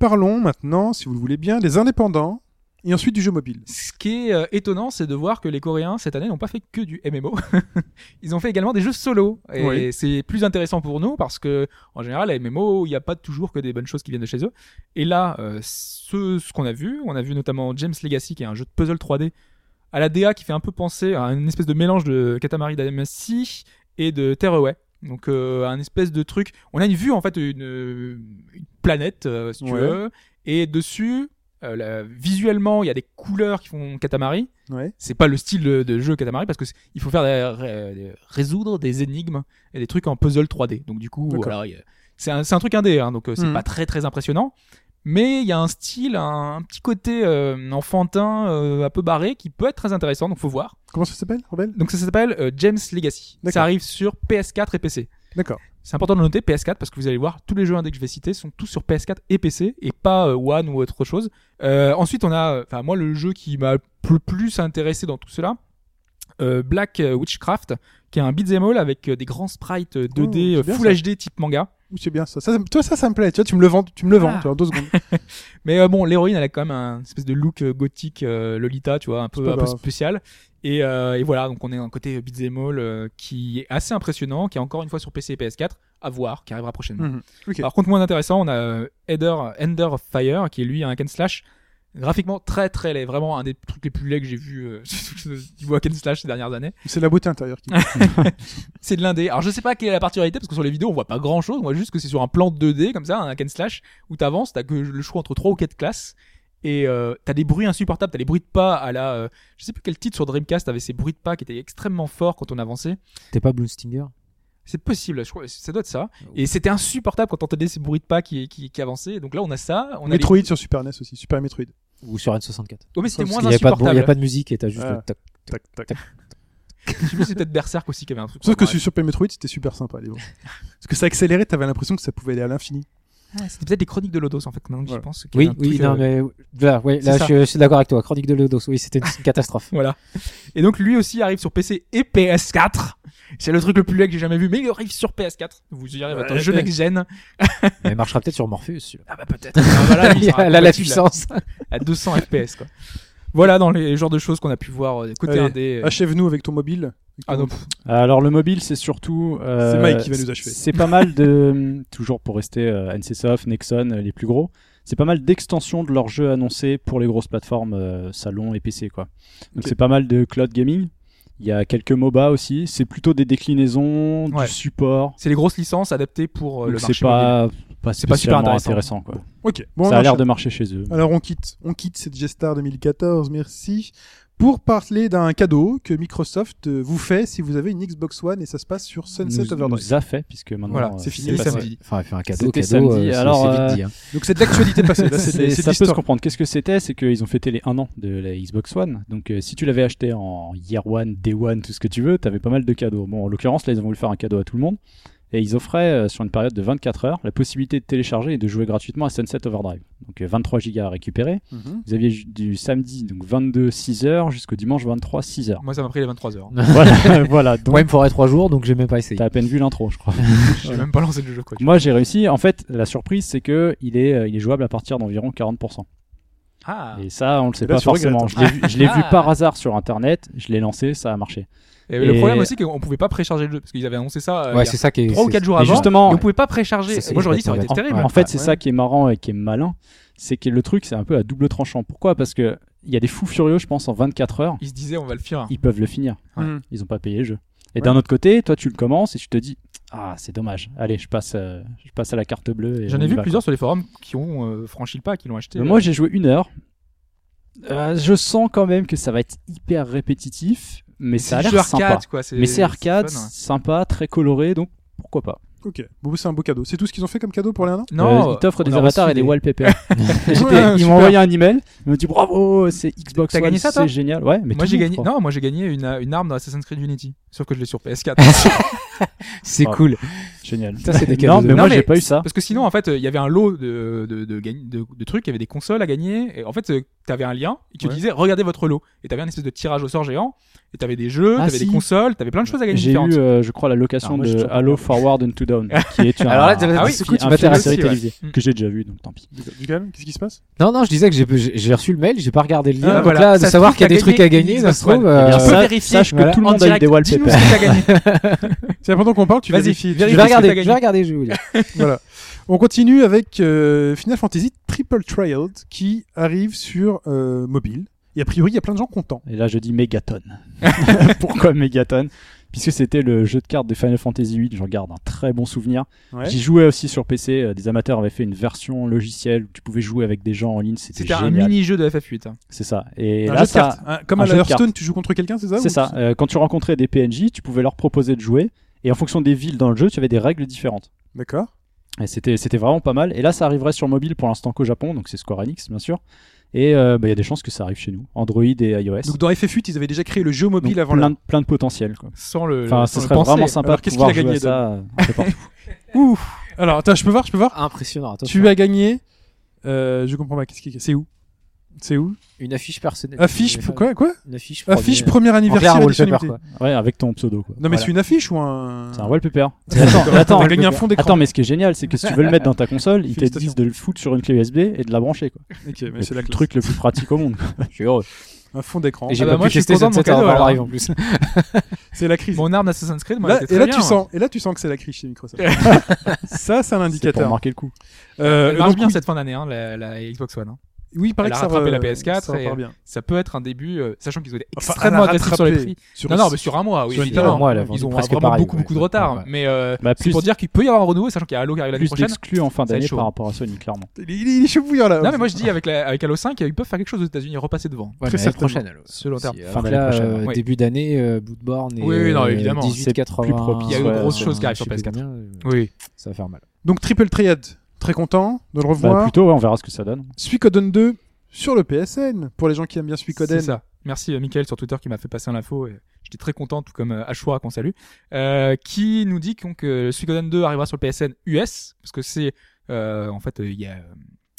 Parlons maintenant, si vous le voulez bien, des indépendants et ensuite du jeu mobile. Ce qui est euh, étonnant, c'est de voir que les Coréens, cette année, n'ont pas fait que du MMO. Ils ont fait également des jeux solo. Et Oui. c'est plus intéressant pour nous parce que, en général, les MMO, il n'y a pas toujours que des bonnes choses qui viennent de chez eux. Et là, euh, ce, ce qu'on a vu, on a vu notamment James Legacy, qui est un jeu de puzzle 3D, à la DA qui fait un peu penser à une espèce de mélange de Katamari Damacy et de Tearaway. Donc, euh, un espèce de truc. On a une vue, en fait, une, une planète, euh, si tu Ouais. veux. Et dessus, euh, visuellement, il y a des couleurs qui font Katamari. Ouais. C'est pas le style de, de jeu Katamari parce que il faut faire des- résoudre des énigmes et des trucs en puzzle 3D. Donc du coup, c'est un, un truc indé, hein, donc euh, c'est Mhm. pas très très impressionnant. Mais il y a un style, un, un petit côté euh, enfantin, euh, un peu barré, qui peut être très intéressant. Donc faut voir. Comment ça s'appelle, Rebelle Donc ça s'appelle James Legacy. Ça arrive sur PS4 et PC. D'accord. C'est important de noter PS4 parce que vous allez voir tous les jeux indés que je vais citer sont tous sur PS4 et PC et pas euh, One ou autre chose. Euh, ensuite on a, enfin moi le jeu qui m'a le plus intéressé dans tout cela, euh, Black Witchcraft, qui est un beat'em all avec euh, des grands sprites euh, 2D Oh, c'est euh, Full ça. HD type manga. C'est bien ça. Toi, ça, ça me plaît. Tu vois, tu me le vends, tu me le vends, Ah. tu vois, en deux secondes. Mais euh, bon, l'héroïne, elle a quand même un espèce de look euh, gothique euh, Lolita, tu vois, un peu, un spécial. Et, euh, et voilà, donc on est un côté beat'em all qui est assez impressionnant, qui est encore une fois sur PC et PS4, à voir, qui arrivera prochainement. Ok. Par contre, moins intéressant, on a Ender, Ender of Fire, qui est lui un hack and slash. Graphiquement très très laid, vraiment un des trucs les plus laids que j'ai vu euh, du hack and slash ces dernières années. C'est la beauté intérieure qui. C'est de l'indé. Alors je sais pas quelle est la particularité parce que sur les vidéos on voit pas grand chose, on voit juste que c'est sur un plan 2D comme ça, un hack and slash où t'avances, t'as que le choix entre trois ou quatre classes et euh, t'as des bruits insupportables, t'as des bruits de pas à la, euh, je sais plus quel titre sur Dreamcast avait ces bruits de pas qui étaient extrêmement forts quand on avançait. T'es pas Blue Stinger C'est possible, je crois, ça doit être ça. Et c'était insupportable quand on entendait ces bruits de pas qui, qui, qui avançaient. Donc là on a ça, on a les- Metroid sur Super NES aussi. Super Metroid. ou sur N64 Oh, mais c'était moins bon- il y insupportable. a pas de musique et t'as juste Ah. le toc. Tac, tac. Je sais plus, c'est peut-être Berserk aussi qui avait un truc. Sauf que sur Super Metroid, c'était super sympa. Les Parce que ça accélérait, t'avais l'impression que ça pouvait aller à l'infini. Ah, c'était peut-être les chroniques de Lodos en fait, maintenant que Voilà. pense. Oui, oui, non, euh, mais là, ouais, là je suis d'accord avec toi. Chronique de Lodos, oui, c'était une, une catastrophe. Voilà. Et donc lui aussi arrive sur PC et PS4. C'est le truc le plus laid que j'ai jamais vu, mais il arrive sur PS4. Vous y arrivez, votre Ouais. jeu next gen. Mais il marchera peut-être sur Morpheus. Ah bah peut-être. Ah, voilà, il sera la, puissance. à 200 FPS quoi. Voilà dans les genres de choses qu'on a pu voir euh, côté Allez, indé. Achève-nous avec ton mobile. Ah non, Alors le mobile, c'est surtout. euh, C'est Mike qui va nous achever. C'est pas mal de, toujours pour rester euh, NCSoft, Nexon, euh, les plus gros. C'est pas mal d'extensions de leurs jeux annoncés pour les grosses plateformes euh, salon et PC quoi. Donc c'est pas mal de cloud gaming. Il y a quelques MOBA aussi. C'est plutôt des déclinaisons, Ouais. du support. c'est les grosses licences adaptées pour euh, le marché c'est pas, pas C'est pas super intéressant. quoi. Bon, Ça a l'air de marcher chez eux. Alors on quitte, on quitte cette G-Star 2014, merci, pour parler d'un cadeau que Microsoft euh, vous fait si vous avez une Xbox One et ça se passe sur Sunset nous, Overdrive. nous a fait, puisque maintenant. Voilà, euh, c'est fini, samedi. Enfin, faire un cadeau, C'était cadeau, samedi. euh, c'est- Alors, c'est vite dit, hein. Donc c'est d'actualité passée. Là, c'est C'est- c'est de ça peut se comprendre. Qu'est-ce que c'était? C'est qu'ils ont fêté les 1 an de la Xbox One. Donc, euh, si tu l'avais acheté en Year One, Day One, tout ce que tu veux, t'avais pas mal de cadeaux. Bon, en l'occurrence, là, ils ont voulu faire un cadeau à tout le monde. Et ils offraient, euh, sur une période de 24 heures, la possibilité de télécharger et de jouer gratuitement à Sunset Overdrive. Donc, euh, 23 gigas à récupérer. Mhm. Vous aviez du samedi, donc 22 6 heures, jusqu'au dimanche 23 6 heures. Moi, ça m'a pris les 23 heures. voilà, voilà. Donc, Moi, il me faudrait 3 jours, donc j'ai même pas essayé. t'as à peine vu l'intro, je crois. J'ai même pas lancé le jeu, quoi. Moi, j'ai réussi. En fait, la surprise, c'est que il est, euh, il est jouable à partir d'environ 40%. Ah. Et ça, on le sait là, pas forcément. Je l'ai vu, Ah. par hasard sur internet, je l'ai lancé, ça a marché. Et, le problème aussi, c'est qu'on pouvait pas précharger le jeu parce qu'ils avaient annoncé ça. euh, il y Ouais, a c'est ça qui est. 3 ou c'est- 4 jours Et avant. justement- et on pouvait pas précharger. Moi, j'aurais dit ça aurait été terrible. En fait, c'est Ouais. ça qui est marrant et qui est malin, c'est que le truc, c'est un peu à double tranchant. Pourquoi? Parce que il y a des fous furieux, je pense, en 24 heures, Ils se disaient, on va le finir. ils peuvent le finir. Ouais. Mhm. Ils ont pas payé le jeu. Et Ouais. d'un autre côté, toi, tu le commences et tu te dis, ah, c'est dommage. Allez, je passe, euh, je passe à la carte bleue. et J'en ai vu va, plusieurs sur les forums qui ont euh, franchi le pas, qui l'ont acheté. Moi, j'ai joué une heure. Euh, je sens quand même que ça va être hyper répétitif, mais ça a l'air sympa. quoi. Mais c'est arcade, fun, ouais. sympa, très coloré, donc pourquoi pas. Ok. Bon, c'est un beau cadeau. C'est tout ce qu'ils ont fait comme cadeau pour les 1 an Non, Euh, ils t'offrent on des avatars et des wallpapers. Ouais, ils m'ont envoyé un email, ils m'ont dit bravo, c'est Xbox T'as gagné ça, toi c'est génial. Ouais, mais moi j'ai gagné. Non, moi j'ai gagné une, une arme dans Assassin's Creed Unity. Sauf que je l'ai sur PS4. C'est Ah. cool. Génial. Ça, c'est des Non, cadeaux. de- mais Non, moi j'ai pas eu ça. Parce que sinon, en fait, euh, il y avait un lot de, de, de, gagn- de, de trucs, il y avait des consoles à gagner. Et en fait, euh, t'avais un lien et tu Ouais. disais regardez votre lot. Et t'avais un espèce de tirage au sort géant. Et t'avais des jeux, Ah, t'avais si. des consoles, t'avais plein de choses à gagner J'ai eu, euh, je crois, la location Ah, de Halo. Forward Down, qui est un, Alors là, t'as- Ah oui, est tu un film à série ouais. télévisée Mm. que j'ai déjà vu, donc tant pis. Dugal, qu'est-ce qui se passe? Non, non, je disais que j'ai- reçu le mail, j'ai pas regardé le lien. Ah, donc voilà. là, de savoir qu'il y a des trucs à gagner, ça se trouve. Euh, Eh vérifier. sache que tout le monde a eu des wallpapers. C'est pendant qu'on parle, tu Vas-y, vérifies. Je vais regarder, je vais regarder, je vais vous dire. voilà. On continue avec euh, Final Fantasy Triple Trailed qui arrive sur euh, mobile. Et a priori, il y a plein de gens contents. Et là, je dis Megaton. Pourquoi Megaton? Puisque c'était le jeu de cartes de Final Fantasy VIII, j'en garde un très bon souvenir. Ouais. J'y jouais aussi sur PC, euh, des amateurs avaient fait une version logicielle où tu pouvais jouer avec des gens en ligne, c'était C'était un mini-jeu de FF8. hein. C'est ça. Et Un là, jeu de ça, Comme un à Hearthstone, tu joues contre quelqu'un, c'est ça C'est ça. Euh, quand tu rencontrais des PNJ, tu pouvais leur proposer de jouer. Et en fonction des villes dans le jeu, tu avais des règles différentes. D'accord. Et c'était vraiment pas mal. Et là, ça arriverait sur mobile pour l'instant qu'au Japon, donc c'est Square Enix, bien sûr. Et euh, bah, il y a des chances que ça arrive chez nous, Android et iOS. Donc dans FF8, ils avaient déjà créé le jeu mobile Donc, avant plein, de, plein de potentiel. Quoi. Sans le. Enfin, ce serait penser. vraiment sympa Alors, de qu'est-ce pouvoir qu'il a jouer à gagné, ça un peu partout. Ouh. Alors, attends, je peux voir, je peux voir. Impressionnant. attention. Tu as gagné. Euh, je comprends pas. Qu'est-ce qui C'est où? C'est où? Une affiche personnelle. Affiche pour quoi Quoi? Une affiche. Affiche premier- premier anniversaire en clair, wallpaper, quoi. Ouais, avec ton pseudo. Quoi. Non mais Voilà. c'est une affiche ou un C'est un wallpaper. Attends, attends, un fond d'écran. Attends, mais ce qui est génial, c'est que si tu veux le mettre dans ta console, ils te disent de le foutre sur une clé USB et de la brancher. Quoi. Ok, mais Le c'est la classe. truc le plus pratique au monde. Je suis heureux. Un fond d'écran. Et j'ai bah, pas moi, pu je suis tester content de mon Sunset cadeau, Overdrive alors. en plus. C'est la crise. Mon arme d'Assassin's Creed, moi, Là, elle était et très là bien, tu hein. sens, et là tu sens que c'est la crise chez Microsoft. ça, c'est un C'est pour indicateur. marquer le coup. Euh, Elle marche donc, bien oui, cette fin d'année, hein, la, la Xbox One. hein. Oui, il paraît elle que a ça rattrapé va- la PS4 ça et- bien. Ça peut être un début, euh, sachant qu'ils ont été Enfin, extrêmement a agressifs sur les prix. sur Non, une- non, mais sur un mois, oui, sur une évidemment. un mois, Ils ont presque vraiment pareil, beaucoup, ouais. beaucoup de retard. Ouais, ouais. Mais euh, Bah, c'est pour dire qu'il peut y avoir un renouveau, sachant qu'il y a Halo qui arrive l'année plus prochaine. d'exclus en fin Ça d'année par rapport à Sony, clairement. Il est, il est chaud bouillant là. Non, mais moi je dis avec, la, avec Halo 5, ils peuvent faire quelque chose aux États-Unis, repasser devant. Ouais, Très certainement. prochaine. le long terme. Fin d'année euh, début d'année, euh, Bloodborne et Oui, oui, non, euh, évidemment. 1880. C'est plus propice, Il y a grosses c'est- choses qui arrivent je sur sais plus PS4. combien, euh, Oui. Ça va faire mal. Donc Triple Triad, très content de le Bah, revoir. plutôt, ouais, on verra ce que ça donne. Suikoden 2 sur le PSN pour les gens qui aiment bien Suikoden. C'est ça. Merci euh, Michael sur Twitter qui m'a fait passer l'info. et J'étais très content, tout comme euh, Ashura qu'on salue, euh, qui nous dit donc, que le Suikoden 2 arrivera sur le PSN US, parce que c'est euh, en fait euh, il y a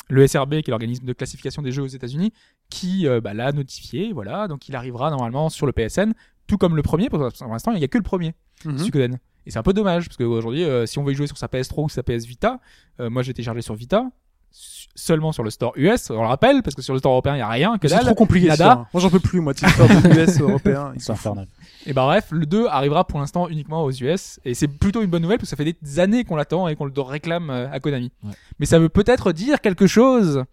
le SRB qui est l'organisme de classification des jeux aux États-Unis qui euh, bah, l'a notifié, voilà, donc il arrivera normalement sur le PSN, tout comme le premier. Pour pour l'instant, il y a que le premier. Mhm. Suikoden. Et c'est un peu dommage parce qu'aujourd'hui, euh, si on veut y jouer sur sa PS3 ou sa PS Vita, euh, moi j'ai téléchargé sur Vita, seulement sur le store US, on le rappelle, parce que sur le store européen il y a rien, que C'est trop compliqué. nada. ça. Moi j'en peux plus moi. De US européen. C'est infernal. Et bah bref, le 2 arrivera pour l'instant uniquement aux US et c'est plutôt une bonne nouvelle parce que ça fait des années qu'on l'attend et qu'on le réclame euh, à Konami. Ouais. Mais ça veut peut-être dire quelque chose.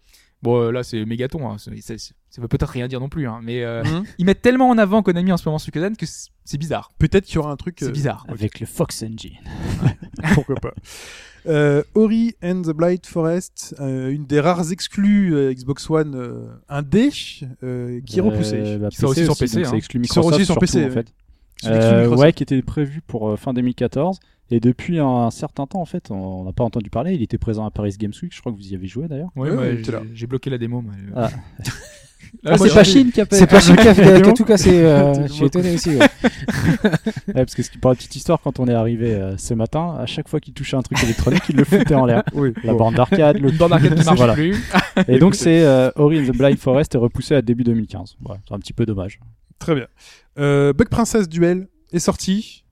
Bon, euh, là, c'est mégaton. Hein. c'est- c'est- Ça veut peut-être rien dire non plus, hein, mais euh, Mhm. ils mettent tellement en avant Konami en ce moment Suikoden que c'est c'est bizarre. Peut-être qu'il y aura un truc. C'est euh, bizarre. Avec le Fox Engine. Pourquoi pas. Euh, Ori and the Blight Forest, euh, une des rares exclus euh, Xbox One euh, indé euh, qui est repoussée. Euh, bah, Qui sort aussi sur PC, hein. C'est exclu Qui sort Microsoft aussi sur surtout, PC, en fait. C'est Euh, Microsoft. ouais, qui était prévu pour euh, fin 2014. Et depuis un certain temps, en fait, on n'a pas entendu parler. Il était présent à Paris Games Week. Je crois que vous y avez joué d'ailleurs. Ouais, Ouais, ouais, j'ai- bloqué la démo. moi. Ah. Ah, c'est pas Chine qui a C'est pas Chine qui a, qui a tout cassé. euh, je suis étonné aussi. ouais. Ouais, parce que ce qui pour la petite histoire, quand on est arrivé euh, ce matin, à chaque fois qu'il touchait un truc électronique, il le foutait en l'air. Oui. La borne d'arcade, le borne d'arcade qui marche Voilà. plus. Et donc c'est euh, Ori and the Blind Forest est repoussé à début 2015. Ouais, c'est un petit peu dommage. Très bien. Euh, Bug Princess Duel est sorti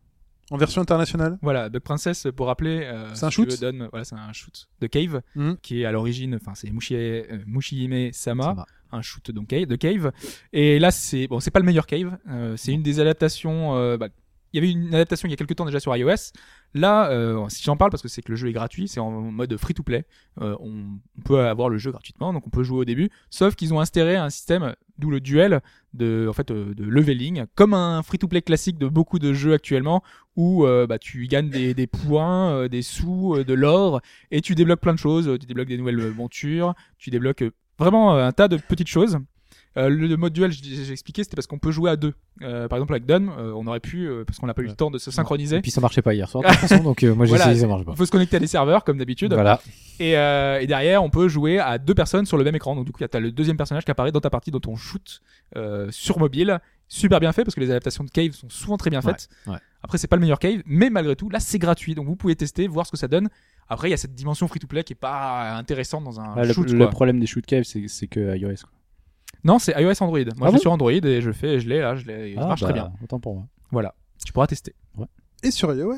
en version internationale. Voilà, Bug Princess, pour rappeler, euh, C'est un si shoot veux, donne- voilà, c'est un shoot de Cave, Mhm. qui est à l'origine, enfin c'est Mushi, euh, Mushihime Sama, un shoot donc Cave- de Cave. Et là, c'est bon, c'est pas le meilleur Cave. euh, c'est une des adaptations. euh, bah, il y avait une adaptation il y a quelques temps déjà sur iOS. Là, euh, si j'en parle parce que c'est que le jeu est gratuit, c'est en mode free to play. Euh, on, peut avoir le jeu gratuitement, donc on peut jouer au début. Sauf qu'ils ont instauré un système, d'où le duel de, en euh, leveling, comme un free to play classique de beaucoup de jeux actuellement, où bah, tu gagnes des, des points, des sous, de l'or, et tu débloques plein de choses. Tu débloques des nouvelles montures, tu débloques vraiment un tas de petites choses. Euh, le, le mode duel, j'ai j'ai expliqué, c'était parce qu'on peut jouer à deux. Euh, par exemple, avec Don, euh, on aurait pu, euh, parce qu'on n'a pas eu le temps de se synchroniser. Et puis ça marchait pas hier soir de toute façon, donc euh, moi j'ai Voilà, essayé, ça marche pas. Il faut se connecter à des serveurs, comme d'habitude. Voilà. Et, euh, et derrière, on peut jouer à deux personnes sur le même écran. Donc du coup, tu as le deuxième personnage qui apparaît dans ta partie dont on shoot euh, sur mobile. Super bien fait parce que les adaptations de Cave sont souvent très bien Ouais, faites. ouais. Après, c'est pas le meilleur Cave, mais malgré tout, là, c'est gratuit. Donc vous pouvez tester, voir ce que ça donne. Après, il y a cette dimension free-to-play qui est pas intéressante dans un le, shoot. le quoi. problème des shoot caves, c'est c'est que iOS. quoi. Non, c'est iOS Android. Moi, Ah je bon suis sur Android et je fais, je l'ai là, je l'ai, il Ah, marche bah, très bien. Autant pour moi. Voilà, tu pourras tester. Et sur iOS,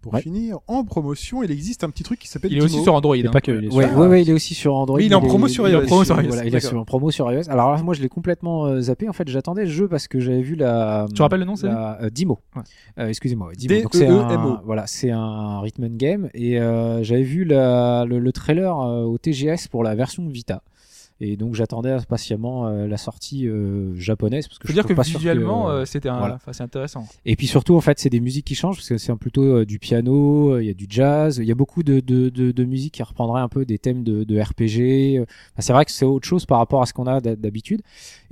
pour Ouais. finir, en promotion, il existe un petit truc qui s'appelle Il est aussi sur Android. Hein. pas que les Ouais, sur- ouais, ouais, il est aussi sur Android. Oui, il est en promo sur il est iOS. Voilà, il est en promo sur iOS. Alors là, moi, je l'ai complètement euh, zappé. En fait, j'attendais le jeu parce que j'avais vu la. Tu rappelles le nom, c'est la, euh, Dimo. Ouais. Euh, Excusez-moi. Dimo. D-E-E-M-O. Donc c'est un, voilà, c'est un rhythm and game et euh, j'avais vu la, le, le trailer euh, au TGS pour la version Vita. Et donc j'attendais impatiemment euh, la sortie euh, japonaise parce que Faut je dire trouve que pas visuellement, euh, c'était un, voilà. enfin, c'est intéressant. Et puis surtout, en fait, c'est des musiques qui changent parce que c'est un- plutôt euh, du piano, euh, il y a du jazz, il y a beaucoup de, de, de, de musique qui reprendrait un peu des thèmes de, de RPG. Enfin, c'est vrai que c'est autre chose par rapport à ce qu'on a d'hab- d'habitude.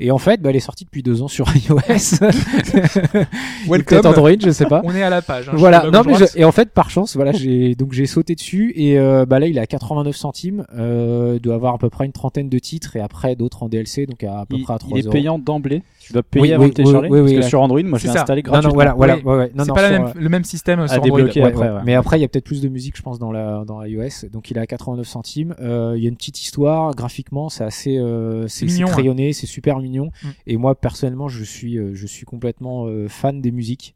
Et en fait, bah, elle est sortie depuis deux ans sur iOS. Peut-être Android, je sais pas. On est à la page. hein, Voilà, je non mais je- et en fait par chance, voilà, j'ai donc j'ai sauté dessus et euh, bah là il est à 89 centimes, euh, doit avoir à peu près une trentaine de titres et après d'autres en DLC donc à, à peu Il, près à 3 il est euros. payant d'emblée. Tu dois payer Oui, avant oui, de télécharger. oui, oui, parce que là. sur Android, moi je C'est l'ai installé Non non gratuitement. voilà, voilà, Oui. ouais, ouais, non, c'est non, pas sur, même, le même système à sur Android. débloquer Ouais, après. ouais. ouais. Mais après, il y a peut-être plus de musique, je pense, dans la dans iOS. Donc, il est à 89 centimes. Euh, Il y a une petite histoire. Graphiquement, c'est assez, euh, c'est hein. crayonné, c'est super mignon. Mm. Et moi, personnellement, je suis, euh, je suis complètement euh, fan des musiques.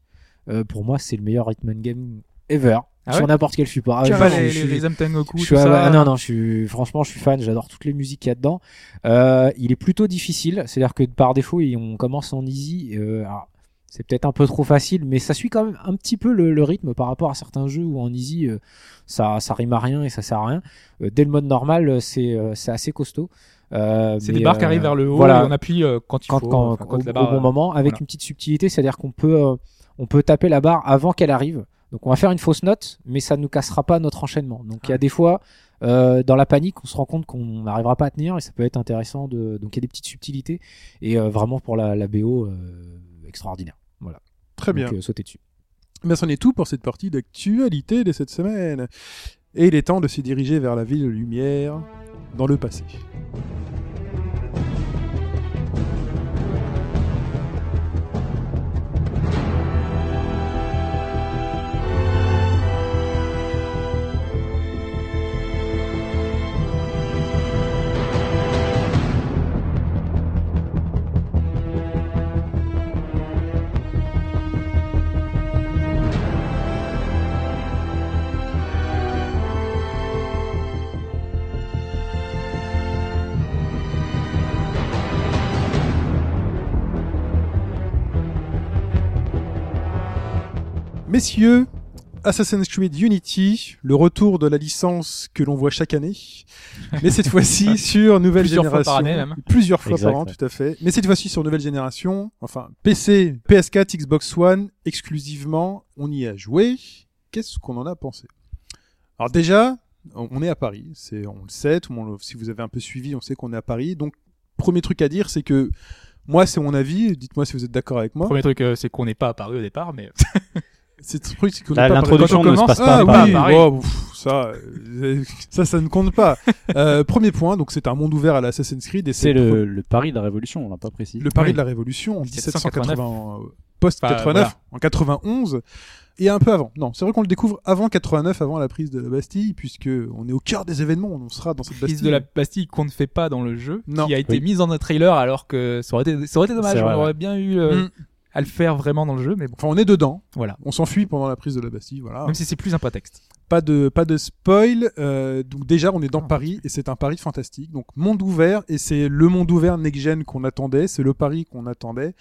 Euh, pour moi, c'est le meilleur Hitman game ever Ah sur ouais n'importe quel support. Ah, Tu je- pas les, je les suis- Rhythm Tengoku, je tout suis, ah, ça. ah non, non, je suis, franchement, je suis fan. J'adore toutes les musiques qu'il y a dedans. Euh, il est plutôt difficile. C'est-à-dire que par défaut, on commence en easy. Euh, alors, c'est peut-être un peu trop facile, mais ça suit quand même un petit peu le, le rythme par rapport à certains jeux où en easy, euh, ça, ça rime à rien et ça sert à rien. Euh, dès le mode normal, euh, c'est, euh, c'est assez costaud. Euh, C'est des barres qui arrivent vers le haut voilà. et on appuie euh, quand il quand, faut. quand, enfin, quand au, la au barre, bon moment, avec voilà. une petite subtilité, c'est-à-dire qu'on peut, euh, on peut taper la barre avant qu'elle arrive. Donc on va faire une fausse note, mais ça ne nous cassera pas notre enchaînement. Donc il y a des fois, euh, dans la panique, on se rend compte qu'on n'arrivera pas à tenir et ça peut être intéressant. De... Donc il y a des petites subtilités et euh, vraiment pour la, la BO euh, extraordinaire. Voilà. Très bien. Donc euh, sautez dessus. Mais c'en est tout pour cette partie d'actualité de cette semaine. Et il est temps de se diriger vers la ville de lumière dans le passé. Messieurs, Assassin's Creed Unity, le retour de la licence que l'on voit chaque année, mais cette fois-ci sur nouvelle Plusieurs fois génération. par année, même. Plusieurs fois Exact, par an, ouais. tout à fait. Mais cette fois-ci sur nouvelle génération, enfin PC, PS4, Xbox One, exclusivement, on y a joué. Qu'est-ce qu'on en a pensé? Alors déjà, on est à Paris, c'est, on le sait, tout le monde, si vous avez un peu suivi, on sait qu'on est à Paris. Donc, premier truc à dire, c'est que moi, c'est mon avis. Dites-moi si vous êtes d'accord avec moi. Premier truc, euh, c'est qu'on n'est pas apparu au départ, mais C'est ce truc, est pas L'introduction ne se commence- passe pas Ah pas oui, oh, pff, ça, euh, ça, ça ne compte pas. Euh, premier point, donc c'est un monde ouvert à l'Assassin's Creed et C'est le, le, le pari de la Révolution, on l'a pas précisé. le pari Oui. de la Révolution en 1789. 1780, euh, post Bah, 89, voilà. en 91 et un peu avant. Non, c'est vrai qu'on le découvre avant 89, avant la prise de la Bastille, puisque on est au cœur des événements, on sera dans cette prise Bastille. de la Bastille qu'on ne fait pas dans le jeu, Non. qui a été Oui. mise dans un trailer alors que ça aurait été, ça aurait été dommage, on aurait bien eu euh, Mm. À le faire vraiment dans le jeu, mais bon, Enfin, on est dedans. voilà. On s'enfuit pendant la prise de la Bastille, voilà. Même si c'est plus un prétexte. Pas de pas de spoil. euh, donc déjà, on est dans Ah. Paris et c'est un Paris fantastique. Donc monde ouvert et c'est le monde ouvert next gen qu'on attendait. C'est le Paris qu'on attendait.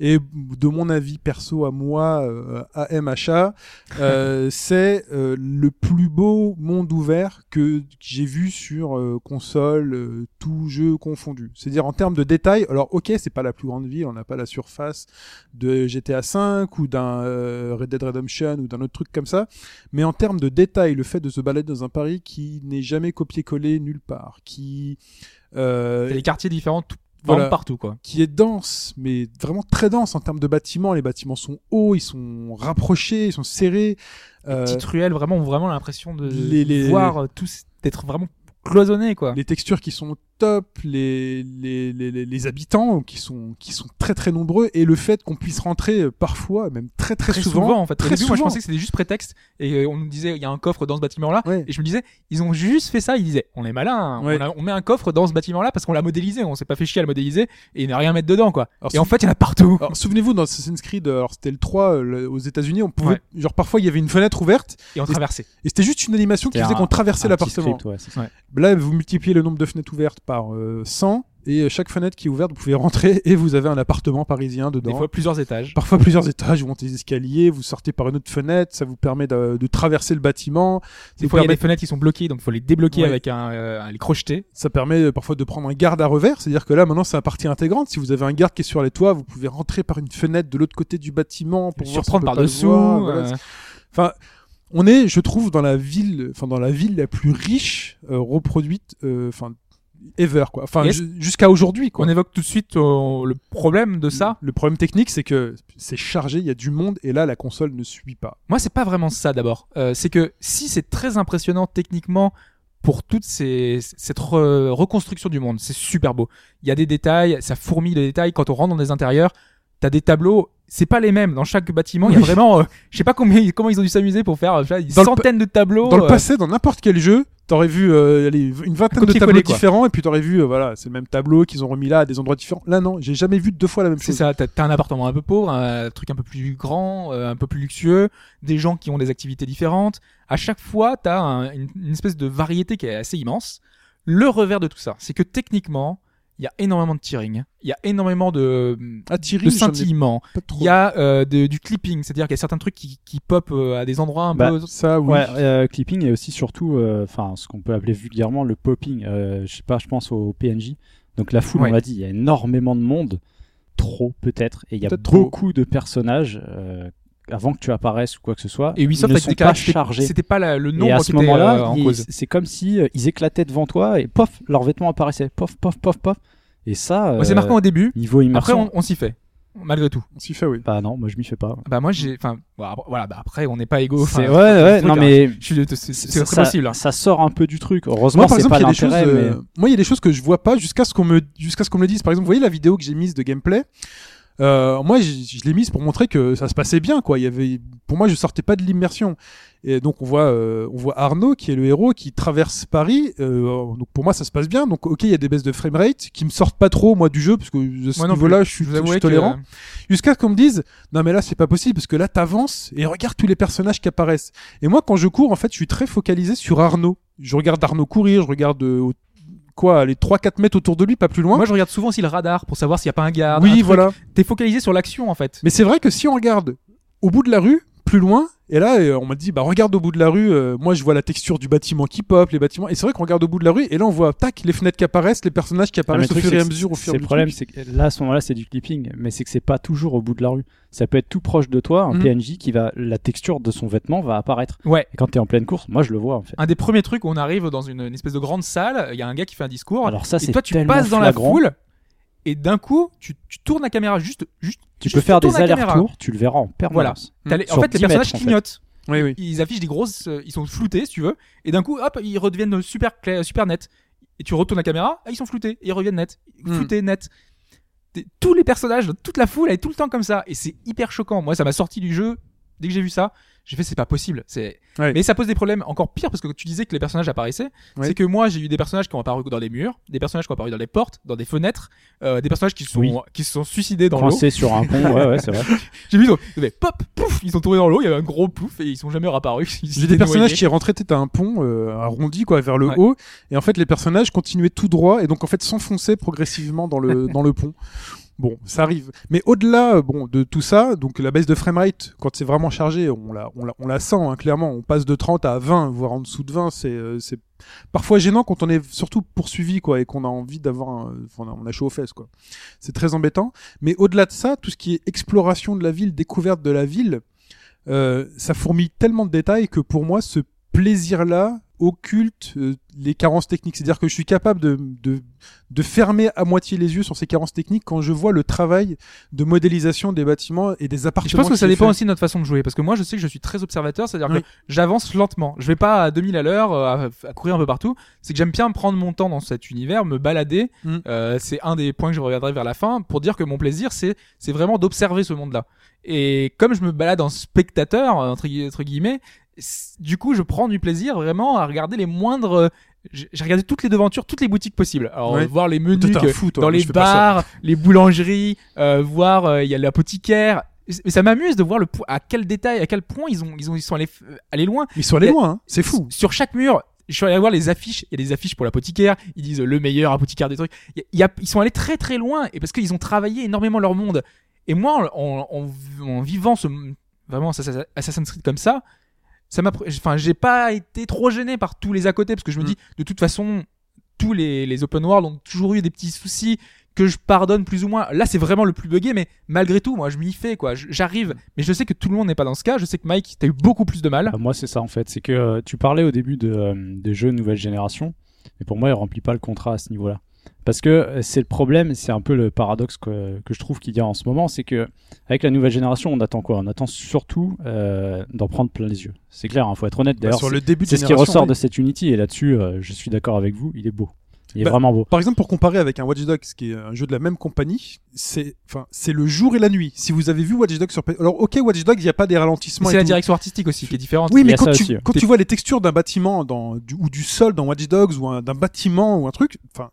Et de mon avis perso à moi, euh, AMHA, euh, c'est euh, le plus beau monde ouvert que j'ai vu sur euh, console, euh, tout jeu confondu. C'est-à-dire en termes de détails. Alors ok, c'est pas la plus grande ville, on n'a pas la surface de GTA 5 ou d'un euh, Red Dead Redemption ou d'un autre truc comme ça. Mais en termes de détails, le fait de se balader dans un Paris qui n'est jamais copié-collé nulle part, qui euh, a des quartiers différents tout, Voilà. vraiment partout, quoi. qui est dense, mais vraiment très dense en termes de bâtiments. Les bâtiments sont hauts, ils sont rapprochés, ils sont serrés. Euh, Petites ruelles, vraiment, ont vraiment l'impression de les- les- voir euh, tous, d'être vraiment cloisonnés, quoi. les textures qui sont les, les, les, les- les habitants qui sont, qui sont très très nombreux, et le fait qu'on puisse rentrer euh, parfois, même très très, Très souvent, en fait. Au Très début, moi, je souvent. pensais que c'était juste prétexte. Et euh, on nous disait, il y a un coffre dans ce bâtiment-là. Ouais. Et je me disais, ils ont juste fait ça. Ils disaient, on est malin. hein. Ouais. On, a- on met un coffre dans ce bâtiment-là parce qu'on l'a modélisé. On s'est pas fait chier à le modéliser et il n'y a rien à mettre dedans, quoi. Alors, et en fait, il y en a partout. Alors, souvenez-vous, dans Assassin's Creed, euh, alors c'était le 3 euh, le- aux États-Unis, on pouvait, Ouais. genre parfois il y avait une fenêtre ouverte Et on traversait. et c'était juste une animation qui faisait un- qu'on traversait l'appartement. script, ouais, c'est ça. Là, vous multipliez le nombre de fenêtres ouvertes par euh, 100 et euh, chaque fenêtre qui est ouverte, vous pouvez rentrer et vous avez un appartement parisien dedans. Des fois, plusieurs étages. Parfois plusieurs étages, vous montez des escaliers, vous sortez par une autre fenêtre, ça vous permet de, de traverser le bâtiment. Des fois, il y a permet, des fenêtres qui sont bloquées, donc il faut les débloquer Ouais. avec un, euh, les crocheter. ça permet euh, parfois de prendre un garde à revers, c'est-à-dire que là maintenant c'est un partie intégrante. Si vous avez un garde qui est sur les toits, vous pouvez rentrer par une fenêtre de l'autre côté du bâtiment pour voir surprendre par dessous. voir, voilà. euh, Enfin, on est, je trouve, dans la ville, enfin dans la ville la plus riche euh, reproduite, euh, enfin ever quoi. Enfin jusqu'à aujourd'hui quoi. On évoque tout de suite euh, le problème de ça. Le problème technique, c'est que c'est chargé, il y a du monde et là la console ne suit pas. Moi, c'est pas vraiment ça d'abord. Euh, c'est que si c'est très impressionnant techniquement pour toute ces, cette re- reconstruction du monde, c'est super beau. Il y a des détails, ça fourmille de détails. Quand on rentre dans des intérieurs, t'as des tableaux. C'est pas les mêmes dans chaque bâtiment. Il y a vraiment, euh, je sais pas combien, comment ils ont dû s'amuser pour faire euh, le centaines de tableaux. Dans le euh, passé, dans n'importe quel jeu, t'aurais vu euh, allez, une vingtaine de tableaux différents et puis t'aurais vu, euh, voilà, c'est le même tableau qu'ils ont remis là à des endroits différents. Là non, j'ai jamais vu deux fois la même C'est chose. ça, t'as t'as un appartement un peu pauvre, un truc un peu plus grand, euh, un peu plus luxueux, des gens qui ont des activités différentes. À chaque fois, t'as un- une, une espèce de variété qui est assez immense. Le revers de tout ça, c'est que techniquement, il y a énormément de tearing, il y a énormément de, Ah, de scintillement, il y a euh, de- du clipping, c'est-à-dire qu'il y a certains trucs qui, qui pop euh, à des endroits un Bah, peu... ça, oui. Ouais, euh, clipping et aussi surtout, euh, enfin, ce qu'on peut appeler vulgairement le popping. Euh, je sais pas, je pense au PNJ. Donc la foule, Ouais. on l'a dit, il y a énormément de monde, trop peut-être, et il y a Peut-être trop. beaucoup de personnages euh, avant que tu apparaisses ou quoi que ce soit. Et ils Ubisoft ne sont pas chargés. c'était pas la- le Et nombre à qui ce euh, moment-là, cause. c'est comme si euh, ils éclataient devant toi et pof, leurs vêtements apparaissaient, pof, pof, pof, pof. Et ça, Ouais, c'est euh, marquant au début, niveau après immersion. on, on s'y fait, malgré tout. On s'y fait, oui. Bah non, moi je m'y fais pas. Bah moi j'ai... Enfin, voilà, bah après on n'est pas égaux. ouais, ouais, truc, non hein. mais C'est très possible. hein. ça sort un peu du truc. Heureusement, c'est pas il y a des choses, l'intérêt, mais euh, moi, il y a des choses que je vois pas jusqu'à ce qu'on me, jusqu'à ce qu'on me le dise. Par exemple, vous voyez la vidéo que j'ai mise de gameplay? Euh, moi, je, je l'ai mise pour montrer que ça se passait bien, quoi. Il y avait, pour moi, je sortais pas de l'immersion. Et donc, on voit, euh, on voit Arnaud, qui est le héros, qui traverse Paris. Euh, donc, pour moi, ça se passe bien. Donc, ok, il y a des baisses de framerate qui me sortent pas trop, moi, du jeu, parce que de ce niveau-là, je suis, je suis que- tolérant. Jusqu'à ce qu'on me dise, non mais là c'est pas possible parce que là t'avances et regarde tous les personnages qui apparaissent. Et moi quand je cours en fait je suis très focalisé sur Arnaud. Je regarde Arnaud courir, je regarde euh, quoi les 3-4 mètres autour de lui, pas plus loin. Moi, je regarde souvent aussi le radar pour savoir s'il n'y a pas un garde. oui voilà. T'es focalisé sur l'action en fait. Mais c'est vrai que si on regarde au bout de la rue, plus loin, Et là, euh, on m'a dit, bah regarde au bout de la rue. euh, moi, je vois la texture du bâtiment qui pop, les bâtiments. Et c'est vrai qu'on regarde au bout de la rue, et là, on voit tac les fenêtres qui apparaissent, les personnages qui apparaissent le au fur et à mesure, au fur et à le mesure. problème, c'est que là, à ce moment-là, c'est du clipping, mais c'est que c'est pas toujours au bout de la rue. Ça peut être tout proche de toi, un Mhm. PNJ qui va, la texture de son vêtement va apparaître. Ouais. Et quand t'es en pleine course, moi je le vois en fait. Un des premiers trucs où on arrive dans une, une espèce de grande salle, il y a un gars qui fait un discours, Alors ça, et c'est toi tu tellement passes dans la foule, et d'un coup tu, tu tournes la caméra juste, juste Tu juste peux faire des allers-retours, tu le verras en permanence. Les- en fait, les 10 personnages mètres, en fait. clignotent. Oui, oui. Ils affichent des grosses, euh, ils sont floutés si tu veux, et d'un coup, hop, ils redeviennent super super nets. Et tu retournes la caméra, ah, ils sont floutés, et ils reviennent nets, Hmm. floutés, nets. Tous les personnages, toute la foule, elle est tout le temps comme ça, et c'est hyper choquant. Moi, ça m'a sorti du jeu dès que j'ai vu ça. J'ai fait, c'est pas possible. C'est, Ouais. mais ça pose des problèmes encore pires parce que tu disais que les personnages apparaissaient. Ouais. C'est que moi, j'ai eu des personnages qui ont apparu dans les murs, des personnages qui ont apparu dans les portes, dans des fenêtres, euh, des personnages qui sont, Oui. qui se sont suicidés dans l'eau. Sur un pont, ouais, ouais, c'est vrai. J'ai vu, avaient pop, pouf, ils sont tombés dans l'eau, il y avait un gros pouf et ils sont jamais réapparus. Ils J'ai des personnages noyés. qui rentraient, t'as un pont euh, arrondi quoi vers le Ouais. haut, et en fait les personnages continuaient tout droit et donc en fait s'enfonçaient progressivement dans le dans le pont. Bon, ça arrive. Mais au-delà, euh, bon, de tout ça, donc la baisse de framerate, quand c'est vraiment chargé, on la, on la, on la sent hein, clairement. On passe de 30 à 20, voire en dessous de 20. C'est, euh, parfois gênant quand on est surtout poursuivi, quoi, et qu'on a envie d'avoir, enfin, on a chaud aux fesses, quoi. C'est très embêtant. Mais au-delà de ça, tout ce qui est exploration de la ville, découverte de la ville, euh, ça fourmille tellement de détails que pour moi, ce plaisir-là occulte euh, les carences techniques. C'est-à-dire que je suis capable de, de, de fermer à moitié les yeux sur ces carences techniques quand je vois le travail de modélisation des bâtiments et des Et appartements. Je pense que ça dépend fait. aussi de notre façon de jouer parce que moi je sais que je suis très observateur, c'est-à-dire Oui. que j'avance lentement. Je vais pas à 2000 à l'heure euh, à, à courir un peu partout. C'est que j'aime bien prendre mon temps dans cet univers, me balader. Mm. Euh, c'est un des points que je reviendrai vers la fin pour dire que mon plaisir c'est c'est vraiment d'observer ce monde-là. Et comme je me balade en spectateur entre, entre guillemets, du coup je prends du plaisir vraiment à regarder les moindres euh, j'ai regardé toutes les devantures, toutes les boutiques possibles. Alors Ouais. voir les menus que- fou, toi. dans les bars, les boulangeries, euh, voir euh, il y a l'apothicaire. Ça m'amuse de voir le à quel détail, à quel point ils ont ils ont ils sont allés f- allés loin. Ils sont allés a- loin, hein. c'est fou. Sur chaque mur, je suis allé voir les affiches. Il y a des affiches pour l'apothicaire. Ils disent euh, le meilleur apothicaire des trucs. Il y a- ils sont allés très très loin et parce qu'ils ont travaillé énormément leur monde. Et moi, en, en, en vivant ce vraiment Assassin's Creed comme ça, ça m'a, enfin, j'ai pas été trop gêné par tous les à côté parce que je me Mm. dis de toute façon, tous les, les open world ont toujours eu des petits soucis que je pardonne plus ou moins. Là, c'est vraiment le plus buggé, mais malgré tout, moi, je m'y fais quoi. J'arrive, mais je sais que tout le monde n'est pas dans ce cas. Je sais que Mike, t'as eu beaucoup plus de mal. Bah, moi, c'est ça en fait. C'est que euh, tu parlais au début de, euh, des jeux nouvelle génération, mais pour moi, il remplit pas le contrat à ce niveau-là. Parce que euh, c'est le problème, c'est un peu le paradoxe que, que je trouve qu'il y a en ce moment, c'est que avec la nouvelle génération, on attend quoi? On attend surtout euh, d'en prendre plein les yeux. C'est clair, il faut être honnête. Bah, D'ailleurs, c'est ce qui ressort oui. de cette Unity, et là-dessus, euh, je suis d'accord avec vous. Il est beau. Il est Bah, vraiment beau. Par exemple, pour comparer avec un Watch Dogs, qui est un jeu de la même compagnie, c'est, enfin, c'est le jour et la nuit. Si vous avez vu Watch Dogs sur, alors ok, Watch Dogs, il n'y a pas des ralentissements. C'est la tout. direction artistique aussi qui est différente. Oui, mais a quand, tu, aussi, ouais. quand tu vois les textures d'un bâtiment dans, du, ou du sol dans Watch Dogs ou un- d'un bâtiment ou un truc, enfin,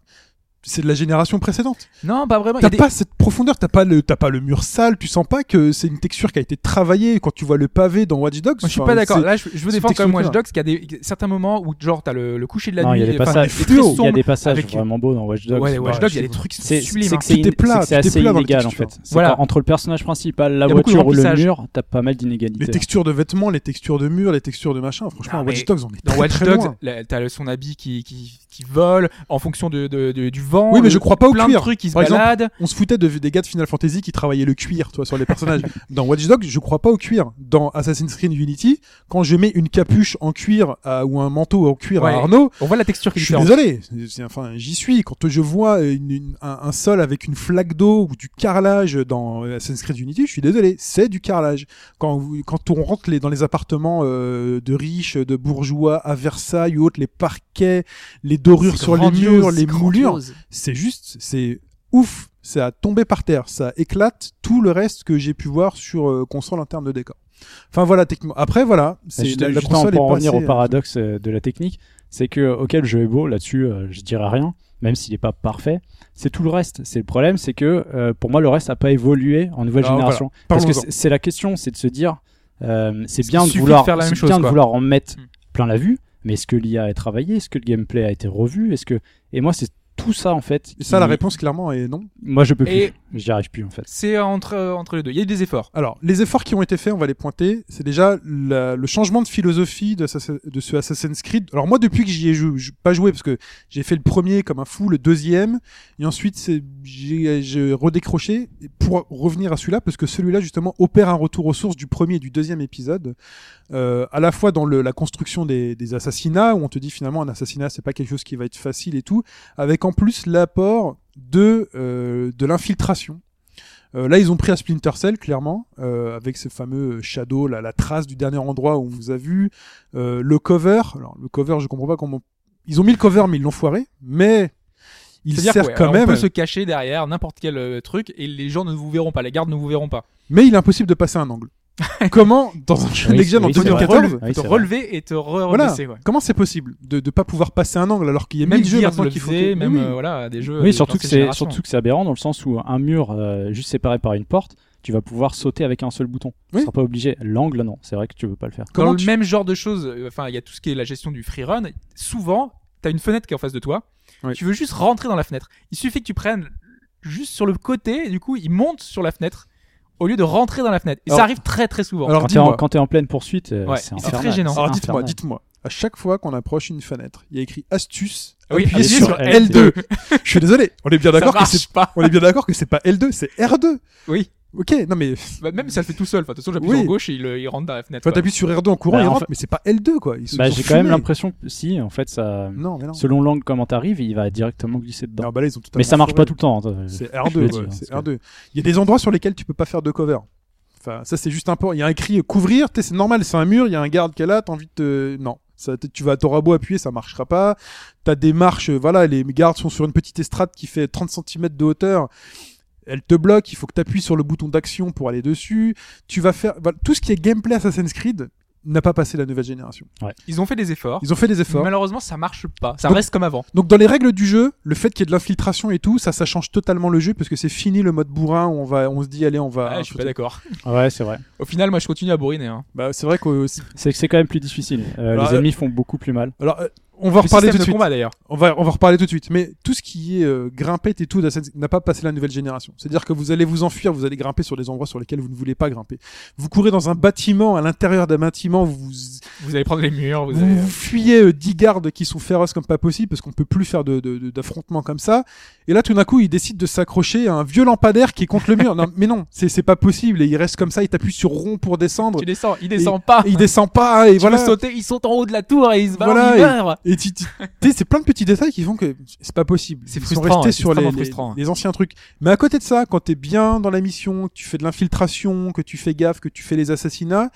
c'est de la génération précédente. Non, pas vraiment. T'as des- pas cette profondeur, t'as pas le, t'as pas le mur sale, tu sens pas que c'est une texture qui a été travaillée quand tu vois le pavé dans Watch Dogs. Moi, je suis pas d'accord. Là, je, je veux défendre quand même Watch Dogs, qu'il y a des certains moments où genre t'as le, le coucher de la Non, nuit. il y a des passages, il y a des passages avec- vraiment beaux dans Watch Dogs. Ouais, les Watch Ouais, Dogs, il y a des trucs C'est sublimes. c'est hein. que c'est que c'est assez inégal en fait. Voilà. qu'entre le personnage principal, la voiture ou le mur, t'as pas mal d'inégalités. Les textures de vêtements, les textures de murs, les textures de machin. Franchement, Ah, Watch Dogs, on est Dans Watch Dogs, t'as son habit qui, qui, qui vole en fonction de, de, de- du vent. Oui, mais je crois pas au plein cuir. de trucs qui se exemple, baladent. On se foutait de, des gars de Final Fantasy qui travaillaient le cuir, toi, sur les personnages. Dans Watch Dogs, je crois pas au cuir. Dans Assassin's Creed Unity, quand je mets une capuche en cuir à- ou un manteau en cuir Ouais. à Arnaud, On voit la texture qui je suis désolé. Enfin, j'y suis. Quand je vois une- une- un, un sol avec une flaque d'eau ou du carrelage dans Assassin's Creed Unity, je suis désolé. C'est du carrelage. Quand, vous- quand on rentre les, dans les appartements euh, de riches, de bourgeois à Versailles ou autres, les parquets, les dorures C'est sur les murs, les c'est moulures, c'est juste, c'est ouf. Ça a tombé par terre. Ça éclate tout le reste que j'ai pu voir sur euh, console en termes de décor. Enfin voilà, techniquement. Après voilà, c'est Juste- la, la console pour en revenir passée, au paradoxe euh, de la technique, c'est que ok le jeu est beau là-dessus, euh, je dirais rien, même s'il est pas parfait. C'est tout le reste. C'est le problème, c'est que euh, pour moi le reste a pas évolué en nouvelle Alors, génération. Parce que c'est c'est la question, c'est de se dire, euh, c'est bien de vouloir, faire la même c'est chose, bien de vouloir en mettre Mm. plein la vue, mais est-ce que l'IA est travaillée, est-ce que le gameplay a été revu, est-ce que et moi c'est tout ça en fait. Et ça, la réponse clairement est non. Moi, je peux plus. Et- J'y arrive plus en fait. C'est entre, entre les deux. Il y a eu des efforts. Alors, les efforts qui ont été faits, on va les pointer. C'est déjà la- le changement de philosophie de, Assassin- de ce Assassin's Creed. Alors moi, depuis que j'y ai jou- jou- pas joué, parce que j'ai fait le premier comme un fou, le deuxième, et ensuite c'est- j'ai j'ai redécroché pour revenir à celui-là, parce que celui-là justement opère un retour aux sources du premier et du deuxième épisode, euh, à la fois dans le- la construction des, des assassinats, où on te dit finalement un assassinat c'est pas quelque chose qui va être facile et tout, avec en plus l'apport de euh, de l'infiltration. Euh, là, ils ont pris à Splinter Cell, clairement, euh, avec ce fameux shadow, la, la trace du dernier endroit où on vous a vu. Le cover, alors le cover, je comprends pas comment... Ils ont mis le cover, mais ils l'ont foiré, mais il sert quand même... On peut se cacher derrière n'importe quel truc et les gens ne vous verront pas. Les gardes ne vous verront pas. Mais il est impossible de passer un angle. comment, dans un jeu Oui, en oui, te vrai. 2014, Oui, te c'est vrai. relever et te re Voilà. rebaisser, ouais. comment c'est possible de ne pas pouvoir passer un angle alors qu'il y a Même mille jeux maintenant le faisait, que- même euh, voilà, des jeux. Oui, des surtout que c'est surtout que c'est aberrant dans le sens où un mur euh, juste séparé par une porte, tu vas pouvoir sauter avec un seul bouton. Tu Oui. seras pas obligé. L'angle, non, c'est vrai que tu veux pas le faire. Dans Comment le tu- même genre de choses, euh, enfin, il y a tout ce qui est la gestion du free run. Souvent, t'as une fenêtre qui est en face de toi. Tu veux juste rentrer dans la fenêtre. Il suffit que tu prennes juste sur le côté et du coup, il monte sur la fenêtre au lieu de rentrer dans la fenêtre. Et Alors- ça arrive très très souvent. Alors Quand t'es en, dis-moi, quand t'es en pleine poursuite, euh, Ouais, c'est très gênant. Alors dites-moi, dites-moi, à chaque fois qu'on approche une fenêtre, il y a écrit astuce, Oui, appuyez sur sur L2. Je suis désolé, on est bien d'accord que c'est pas. on est bien d'accord que c'est pas L2, c'est R2. Oui. Ok, non mais Bah, même si ça le fait tout seul. Enfin, de toute façon, j'appuie Oui. sur gauche et il, euh, il rentre dans la fenêtre. Quoi. t'appuies sur R2 en courant, Bah, il en rentre, fait- mais c'est pas L2 quoi. Ils se Bah, j'ai quand même l'impression que si, en fait, ça, Non, mais non. selon l'angle comment t'arrives, il va directement glisser dedans. Non, bah là, ils ont totalement Mais ça marche pas tout le temps. hein. C'est Je R2, le ouais, dis, hein, c'est parce que- R2. Il y a des endroits sur lesquels tu peux pas faire de cover. Enfin, ça c'est juste un peu. Il y a écrit euh, couvrir, t'es- c'est normal, c'est un mur, il y a un garde qui est là, t'as envie de te... Non. Ça, tu vas, t'auras beau appuyer, ça marchera pas. T'as des marches, voilà, les gardes sont sur une petite estrade qui fait 30 cm de hauteur. Elle te bloque, il faut que t'appuies sur le bouton d'action pour aller dessus. Tu vas faire, voilà, tout ce qui est gameplay Assassin's Creed n'a pas passé la nouvelle génération. Ils ont fait des efforts. Ils ont fait des efforts. Malheureusement, ça marche pas. Ça Donc- reste comme avant. Donc dans les règles du jeu, le fait qu'il y ait de l'infiltration et tout, ça, ça change totalement le jeu parce que c'est fini le mode bourrin où on va, on se dit allez, on va. Ouais, je suis pas d'accord. Ouais, c'est vrai. Au final, moi, je continue à bourriner. Hein. Bah, c'est vrai que C'est c'est quand même plus difficile. Euh, Alors, les euh, ennemis font beaucoup plus mal. alors euh, on va Le reparler tout de suite. combat d'ailleurs. On va on va reparler tout de suite. Mais tout ce qui est euh, grimpette et tout n'a pas passé la nouvelle génération. C'est-à-dire que vous allez vous enfuir, vous allez grimper sur des endroits sur lesquels vous ne voulez pas grimper. Vous courez dans un bâtiment, à l'intérieur d'un bâtiment, vous vous, allez prendre les murs. Vous vous, allez... vous fuyez euh, 10 gardes qui sont féroces comme pas possible parce qu'on peut plus faire de, d'affrontements comme ça. Et là, tout d'un coup, ils décident de s'accrocher à un vieux lampadaire qui est contre le mur. Non, mais non, c'est, c'est pas possible. Et il reste comme ça, il t'appuie sur rond pour descendre. Tu descends. Il descend pas. Et il descend pas. Et Tu voilà. sauter, ils sont en haut de la tour et ils se battent. Voilà, et- tu, sais, c'est plein de petits détails qui font que c'est pas possible. C'est Ils sont frustrant, restés sur les, les- frustrant. les anciens trucs. Mais à côté de ça, quand t'es bien dans la mission, que tu fais de l'infiltration, que tu fais gaffe, que tu fais les assassinats,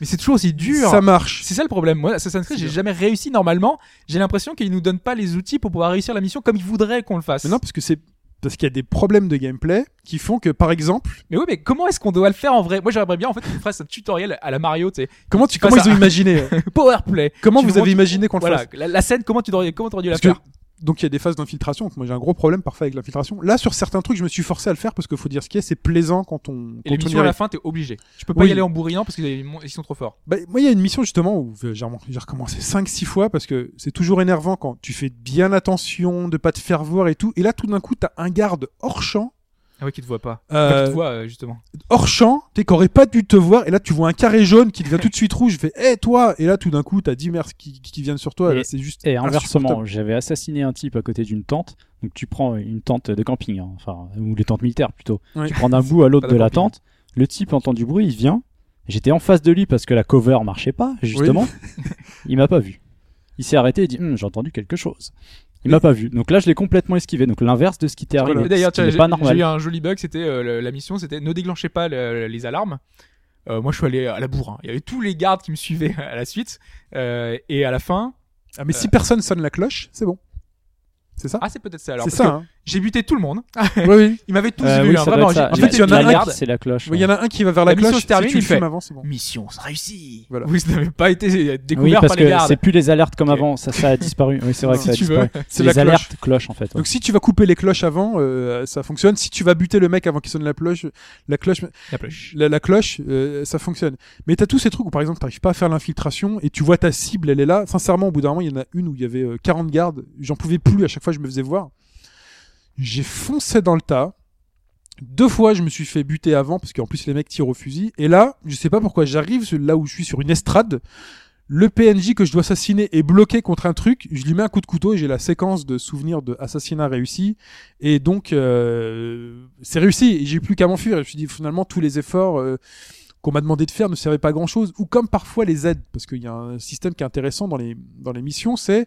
Mais c'est toujours aussi dur. ça marche. C'est ça le problème. Moi, Assassin's Creed, j'ai jamais réussi normalement. J'ai l'impression qu'ils nous donnent pas les outils pour pouvoir réussir la mission comme ils voudraient qu'on le fasse. Mais non, parce que c'est parce qu'il y a des problèmes de gameplay qui font que, par exemple, Mais oui, mais comment est-ce qu'on doit le faire en vrai? Moi, j'aimerais bien en fait qu'on fasse un tutoriel à la Mario, tu sais. comment tu comment ils ont imaginé euh, Power play. Comment Tu vous avez imaginé qu'on le Voilà, fasse la, la scène, comment tu aurais, comment t'aurais dû la Parce faire? Donc il y a des phases d'infiltration. Donc moi j'ai un gros problème parfois avec l'infiltration. Là sur certains trucs je me suis forcé à le faire parce qu'il faut dire ce qui est, c'est plaisant quand on. Et quand les on y missions à la fin, t'es obligé. Tu peux pas Oui. y aller en bourrinant parce qu'ils ils sont trop forts. Bah, moi il y a une mission justement où euh, j'ai j'ai recommencé 5-6 fois parce que c'est toujours énervant quand tu fais bien attention de pas te faire voir et tout. Et là tout d'un coup t'as un garde hors champ. Ah ouais, qui te voit pas. Euh, Enfin, qui te voit, euh, justement. hors champ, t'es qui aurait pas dû te voir, et là tu vois un carré jaune qui devient tout de suite rouge, je fais hé toi, et là tout d'un coup t'as 10 mers qui, qui viennent sur toi, et Et- là c'est juste. Et inversement, insupportable. j'avais assassiné un type à côté d'une tente. Donc tu prends une tente de camping, hein, enfin, ou les tentes militaires plutôt. Ouais. Tu prends d'un bout à l'autre Pas de de la camping. tente. Le type entend du bruit, il vient. J'étais en face de lui parce que la cover marchait pas, justement. il m'a pas vu. Il s'est arrêté et dit Hum, J'ai entendu quelque chose. Il m'a pas vu. Donc là, je l'ai complètement esquivé. Donc l'inverse de ce qui t'est arrivé. D'ailleurs, j'ai pas j'ai normal. eu un joli bug. C'était euh, la mission, c'était ne déclenchez pas le- les alarmes. Euh, moi, je suis allé à la bourre. hein. Il y avait tous les gardes qui me suivaient à la suite. Euh, et à la fin, Ah, mais si personne sonne la cloche, c'est bon. C'est ça? Ah, c'est peut-être ça. Alors, C'est parce ça, que hein. J'ai buté tout le monde. oui, oui. Ils m'avaient tous Euh, vu, hein, vraiment. En fait, il y en a un garde, qui- c'est la cloche. Il y en a un qui va vers la, cloche, termine, si tu il fait- avant, c'est bon. Mission réussie. Voilà. Vous n'avez pas été Oui, découvert parce par les que gardes. c'est plus les alertes comme avant. Ça, ça a disparu. Oui, c'est vrai que Si ça a tu veux. disparu. C'est les la cloche. alertes cloches en fait. Donc si tu vas couper les cloches avant, euh, ça fonctionne. Si tu vas buter le mec avant qu'il sonne la cloche, la cloche, La cloche. la, la cloche, euh, ça fonctionne. Mais t'as tous ces trucs où par exemple t'arrives pas à faire l'infiltration et tu vois ta cible, elle est là. Sincèrement, au bout d'un moment, il y en a une où il y avait euh, 40 gardes. J'en pouvais plus. À chaque fois, je me faisais voir. J'ai foncé dans le tas. Deux fois, je me suis fait buter avant parce qu'en plus les mecs tirent au fusil. Et là, je sais pas pourquoi, j'arrive là où je suis sur une estrade. Le PNJ que je dois assassiner est bloqué contre un truc. Je lui mets un coup de couteau et j'ai la séquence de souvenirs de assassinat réussi. Et donc, euh, c'est réussi. J'ai plus qu'à m'enfuir. Je me suis dit, finalement, tous les efforts euh, qu'on m'a demandé de faire ne servaient pas à grand chose. Ou comme parfois les aides. Parce qu'il y a un système qui est intéressant dans les, dans les missions, c'est,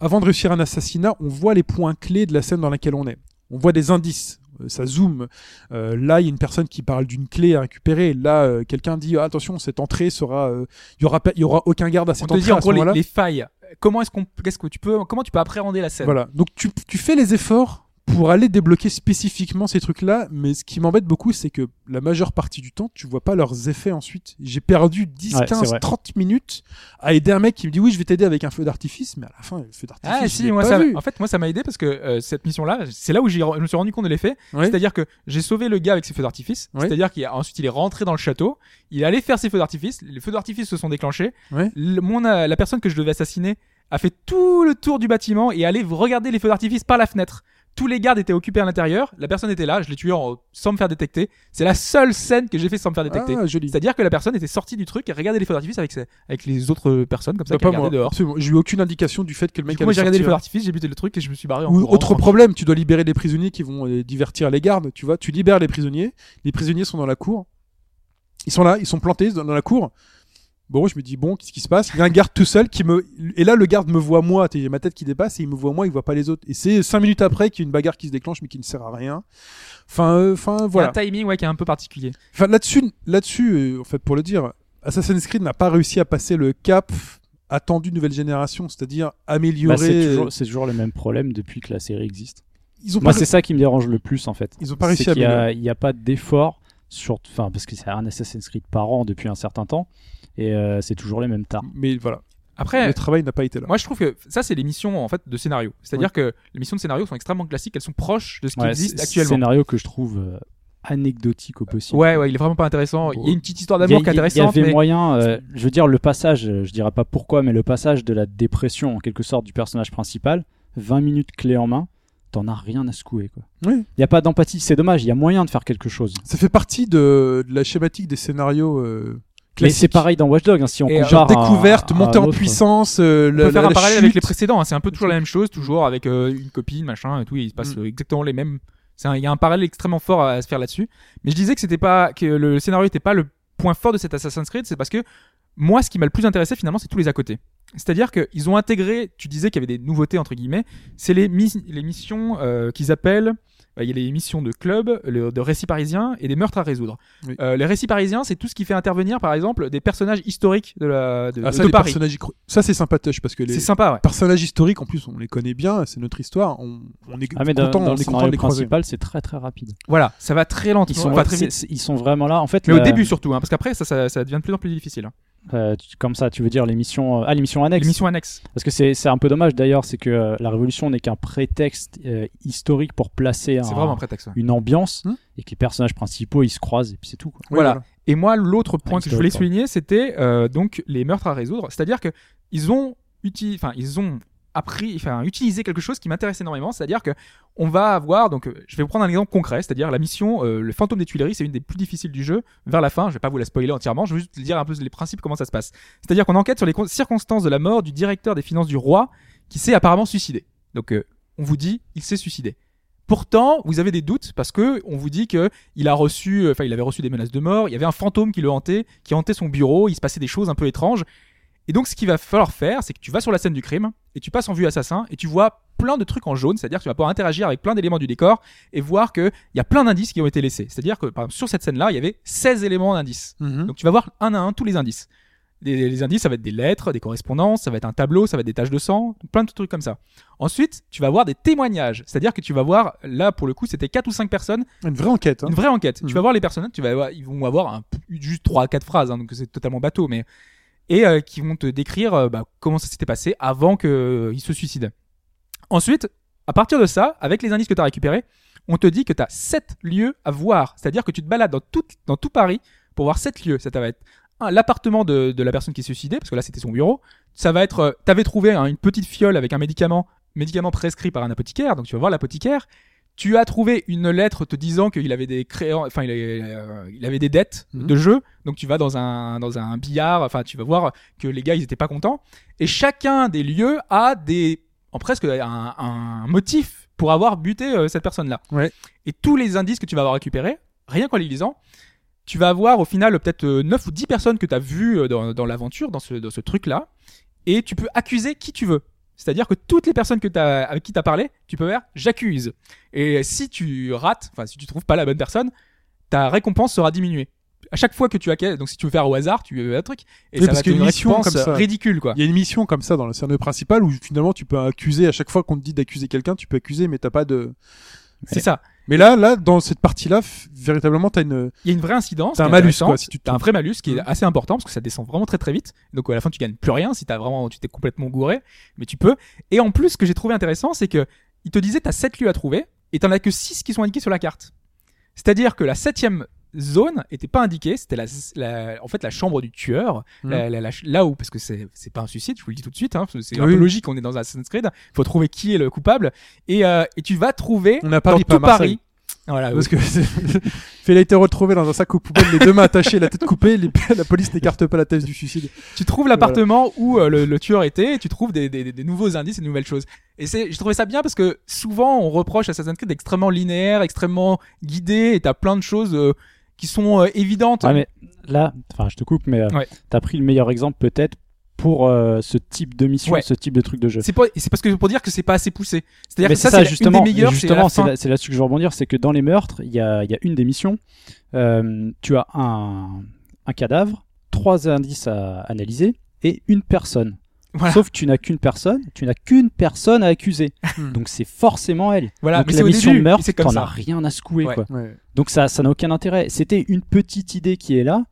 avant de réussir un assassinat, on voit les points clés de la scène dans laquelle on est. On voit des indices. Euh, Ça zoome. Euh, là, il y a une personne qui parle d'une clé à récupérer. Là, euh, quelqu'un dit ah, attention, cette entrée sera, euh, il y aura, il y aura aucun garde à On cette te entrée. dit en gros les failles. Comment est-ce qu'on, qu'est-ce que tu peux, comment tu peux appréhender la scène? Voilà. Donc tu, tu fais les efforts pour aller débloquer spécifiquement ces trucs-là, mais ce qui m'embête beaucoup, c'est que la majeure partie du temps, tu vois pas leurs effets ensuite. J'ai perdu 10, Ouais, c'est 15, vrai. 30 minutes à aider un mec qui me dit oui, je vais t'aider avec un feu d'artifice, mais à la fin, le feu d'artifice, Ah je si, moi pas ça, vu. en fait moi ça m'a aidé parce que euh, cette mission-là, c'est là où je me suis rendu compte de l'effet. Ouais. C'est-à-dire que j'ai sauvé le gars avec ses feux d'artifice. Ouais. C'est-à-dire qu'ensuite il est rentré dans le château, il est allé faire ses feux d'artifice, les feux d'artifice se sont déclenchés. Ouais. Le- mon, euh, la personne que je devais assassiner a fait tout le tour du bâtiment et allé regarder les feux d'artifice par la fenêtre. Tous les gardes étaient occupés à l'intérieur, la personne était là, je l'ai tué en- sans me faire détecter. C'est la seule scène que j'ai fait sans me faire détecter. Ah, joli. C'est-à-dire que la personne était sortie du truc et regardait les feux d'artifice avec, ses- avec les autres personnes comme ça Bah, pas moi. dehors. Absolument. J'ai eu aucune indication du fait que le Du mec moi j'ai regardé les feux d'artifice, j'ai buté le truc et je me suis barré en Ou courant, autre problème, tu dois libérer des prisonniers qui vont euh, divertir les gardes, tu vois. Tu libères les prisonniers, les prisonniers sont dans la cour. Ils sont là, ils sont plantés dans la cour. Bon, je me dis, bon, qu'est-ce qui se passe? Il y a un garde tout seul qui me. Et là, le garde me voit moi, j'ai ma tête qui dépasse, et il me voit moi, il voit pas les autres. Et c'est cinq minutes après qu'il y a une bagarre qui se déclenche, mais qui ne sert à rien. Enfin, euh, enfin, voilà. A un timing ouais, qui est un peu particulier. Enfin, là-dessus, là-dessus, euh, en fait, pour le dire, Assassin's Creed n'a pas réussi à passer le cap attendu nouvelle génération, c'est-à-dire améliorer. Bah, c'est toujours, c'est toujours le même problème depuis que la série existe. Ils ont Moi, pas c'est ça qui me dérange le plus en fait. Ils ont pas réussi C'est à a- améliorer. Il n'y a, pas d'effort sur, enfin, parce que c'est un Assassin's Creed par an depuis un certain temps, et euh, c'est toujours les mêmes tares. Mais voilà, Après, le travail n'a pas été là. moi je trouve que ça c'est les missions en fait de scénario. C'est-à-dire que les missions de scénario sont extrêmement classiques, elles sont proches de ce qui Ouais, existe c'est- actuellement. Scénario que je trouve euh, anecdotique au possible. Ouais, ouais, il est vraiment pas intéressant. Il y a une petite histoire d'amour qui est il y intéressante, avait mais moyen, euh, je veux dire, le passage, je dirais pas pourquoi, mais le passage de la dépression en quelque sorte du personnage principal, 20 minutes clé en main, t'en as rien à secouer quoi. Oui. Il n'y a pas d'empathie, c'est dommage, il y a moyen de faire quelque chose. Ça fait partie de, de la schématique des scénarios euh, Mais c'est pareil dans Watch Dogs, hein, si on Et, euh, compare découverte, à montée en puissance, euh, on la, peut faire la- un la parallèle chute. avec les précédents. hein. C'est un peu toujours la même chose, toujours avec euh, une copine, machin et tout. et il se passe Mm. euh, exactement les mêmes. Il y a un parallèle extrêmement fort à, se faire là-dessus. Mais je disais que c'était pas que le scénario était pas le point fort de cet Assassin's Creed, c'est parce que moi, ce qui m'a le plus intéressé finalement, c'est tous les à côté. C'est-à-dire qu'ils ont intégré, tu disais qu'il y avait des nouveautés entre guillemets, c'est les, mis- les missions euh, qu'ils appellent, il y a les missions de club, le- de récits parisiens et des meurtres à résoudre. Oui. Euh, les récits parisiens, c'est tout ce qui fait intervenir, par exemple, des personnages historiques de, la, de, Ah, ça, de Paris. ça c'est sympatoche parce que les C'est sympa, ouais. personnages historiques en plus on les connaît bien, c'est notre histoire, on, on est Ah mais dans, content, dans on le est content de les principal, c'est très très rapide. Voilà, ça va très lentement, Ils sont, très vite. ils sont vraiment là. En fait, Mais au la- début surtout, hein, parce qu'après ça, ça, ça devient de plus en plus difficile. hein. Euh, tu- comme ça, tu veux dire l'émission, euh, ah l'émission annexe. Les missions annexes. Parce que c'est c'est un peu dommage d'ailleurs, c'est que euh, la Révolution n'est qu'un prétexte euh, historique pour placer C'est un- vraiment un prétexte. ouais. une ambiance Hmm. et que les personnages principaux ils se croisent et puis c'est tout. Quoi. Oui, voilà. Et moi, l'autre point Ah, que je voulais souligner, c'était euh, donc les meurtres à résoudre. C'est-à-dire que ils ont enfin ils ont appris, enfin utilisé quelque chose qui m'intéresse énormément. C'est-à-dire que on va avoir donc, euh, je vais vous prendre un exemple concret, c'est-à-dire la mission euh, le fantôme des Tuileries, c'est une des plus difficiles du jeu. Vers la fin, je vais pas vous la spoiler entièrement, je vais juste dire un peu les principes comment ça se passe. C'est-à-dire qu'on enquête sur les con- circonstances de la mort du directeur des finances du roi, qui s'est apparemment suicidé. Donc euh, on vous dit, il s'est suicidé. Pourtant, vous avez des doutes parce que on vous dit que il a reçu, enfin, il avait reçu des menaces de mort. Il y avait un fantôme qui le hantait, qui hantait son bureau. Il se passait des choses un peu étranges. Et donc, ce qu'il va falloir faire, c'est que tu vas sur la scène du crime et tu passes en vue assassin et tu vois plein de trucs en jaune, c'est-à-dire que tu vas pouvoir interagir avec plein d'éléments du décor et voir que il y a plein d'indices qui ont été laissés. C'est-à-dire que, par exemple, sur cette scène-là, il y avait 16 éléments d'indices. Mhm. Donc tu vas voir un à un tous les indices. Les, les indices, ça va être des lettres, des correspondances, ça va être un tableau, ça va être des taches de sang, plein de trucs comme ça. Ensuite, tu vas voir des témoignages, c'est-à-dire que tu vas voir, là pour le coup, c'était quatre ou cinq personnes, Une vraie enquête. hein. une vraie enquête. Mhm. Tu vas voir les personnes, tu vas voir, ils vont avoir un, juste trois à quatre phrases, hein, donc c'est totalement bateau, mais et euh, qui vont te décrire euh, bah, comment ça s'était passé avant qu'il se suicide. Ensuite, à partir de ça, avec les indices que tu as récupérés, on te dit que tu as 7 lieux à voir. C'est-à-dire que tu te balades dans tout, dans tout Paris pour voir 7 lieux. Ça va être l'appartement de, de la personne qui s'est suicidée, parce que là c'était son bureau. Ça va être, euh, t'avais trouvé hein, une petite fiole avec un médicament, médicament prescrit par un apothicaire, donc tu vas voir l'apothicaire. Tu as trouvé une lettre te disant qu'il avait des créants, enfin il, avait, euh, il avait des dettes Mhm. de jeu, donc tu vas dans un dans un billard, enfin tu vas voir que les gars ils étaient pas contents, et chacun des lieux a des en presque un, un motif pour avoir buté euh, cette personne-là. Ouais. Et tous les indices que tu vas avoir récupérés, rien qu'en les lisant, tu vas avoir au final peut-être 9 ou 10 personnes que tu as vues euh, dans, dans l'aventure, dans ce, dans ce truc-là, et tu peux accuser qui tu veux. C'est-à-dire que toutes les personnes que t'as, avec qui tu as parlé, tu peux faire j'accuse. Et si tu rates, enfin si tu trouves pas la bonne personne, ta récompense sera diminuée. À chaque fois que tu accuses, donc si tu veux faire au hasard, tu veux un truc, et Oui, ça parce va te qu'il y a donner une mission comme ça. ridicule quoi. Il y a une mission comme ça dans le scénario principal où finalement tu peux accuser à chaque fois qu'on te dit d'accuser quelqu'un, tu peux accuser, mais t'as pas de. C'est ça. Mais là, là, dans cette partie-là, véritablement, t'as une, Il y a une vraie incidence. t'as un malus quoi. Si tu te T'as un vrai malus qui est Mhm. assez important parce que ça descend vraiment très très vite. Donc à la fin tu gagnes plus rien si t'as vraiment tu t'es complètement gouré, mais tu peux. Et en plus ce que j'ai trouvé intéressant c'est que il te disait t'as 7 lieux à trouver et t'en as que 6 qui sont indiqués sur la carte. C'est-à-dire que la septième zone était pas indiquée, c'était la, la- en fait la chambre du tueur, Mhm. la- la- la- là où parce que c'est c'est pas un suicide, je vous le dis tout de suite, hein, que c'est un Oui. peu logique, on est dans un Assassin's Creed, faut trouver qui est le coupable et euh, et tu vas trouver On a Paris, dans pas tout. Paris. Voilà, Parce que c'est- fait, a été retrouvé dans un sac aux poubelles, les deux mains attachées, la tête coupée, les- la police n'écarte pas la thèse du suicide. tu trouves l'appartement où euh, le, le tueur était et tu trouves des, des, des nouveaux indices et de nouvelles choses. Et c'est, j'ai trouvé ça bien parce que souvent on reproche à Assassin's Creed d'extrêmement linéaire, extrêmement guidé et t'as plein de choses euh, qui sont euh, évidentes. Ouais, mais là, enfin, je te coupe, mais euh, Ouais. t'as pris le meilleur exemple peut-être pour euh, ce type de mission, Ouais. ce type de truc de jeu. C'est pas, c'est parce que pour dire que c'est pas assez poussé. C'est-à-dire que ça, c'est c'est la- justement, une des meilleures. c'est justement, c'est là- là-dessus que je veux rebondir, c'est que dans les meurtres, il y a, il y a une des missions, euh, tu as un, un cadavre, trois indices à analyser et une personne. Voilà. Sauf que tu n'as qu'une personne, tu n'as qu'une personne à accuser. Hmm. Donc c'est forcément elle. Voilà, Donc mais la mission début, de meurtre, t'en ça. as rien à secouer. Ouais. Quoi. Ouais. Donc ça ça n'a aucun intérêt. C'était une petite idée qui est là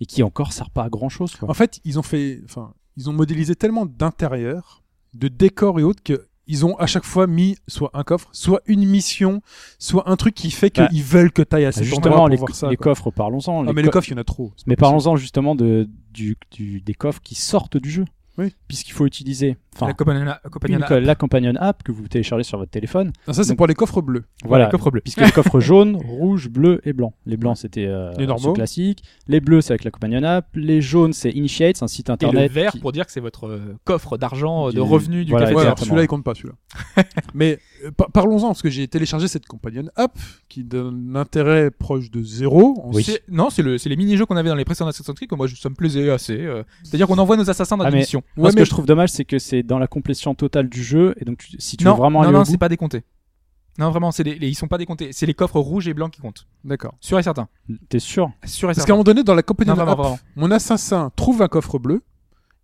et qui encore sert pas à grand chose. Quoi. En fait, ils ont fait, enfin, ils ont modélisé tellement d'intérieur, de décors et autres que ils ont à chaque fois mis soit un coffre, soit une mission, soit un truc qui fait qu'ils Bah, veulent que t'ailles à cet endroit justement, pour les, voir ça. les quoi. coffres, parlons-en. Ah, mais co- les coffres, il y en a trop. Mais parlons-en justement de, du, du- des coffres qui sortent du jeu. Puisqu'il faut utiliser enfin, La la la companion app que vous téléchargez sur votre téléphone. Non, ça, c'est pour les coffres bleus. Voilà, les coffres bleus. Puisque les coffres jaunes, rouges, bleus et blancs. Les blancs, c'était euh, Les normaux. classiques. Les bleus, c'est avec la companion app. Les jaunes, c'est Initiate, c'est un site Et le internet. vert qui- pour dire que c'est votre euh, coffre d'argent, euh, de Du- revenus du voilà, café. Exactement. celui-là, il compte pas, celui-là. Mais euh, par- parlons-en, parce que j'ai téléchargé cette companion app qui donne un intérêt proche de zéro. Oui. Non, c'est le, c'est les mini-jeux qu'on avait dans les précédents Assassin's Creed que moi je, ça me plaisait assez. euh. C'est-à-dire qu'on envoie nos assassins dans Ah, missions. Moi, Ouais, ce que je trouve dommage, c'est que c'est dans la complétion totale du jeu. Et donc, tu- si tu non, veux vraiment non, aller non, au c'est bout, pas décompté. Non, vraiment, c'est les, les- ils sont pas décomptés. C'est les coffres rouges et blancs qui comptent. D'accord. Sûr et certain. t'es sûr? Sûr et Parce qu'à un moment donné, dans la compagnie mon assassin trouve un coffre bleu.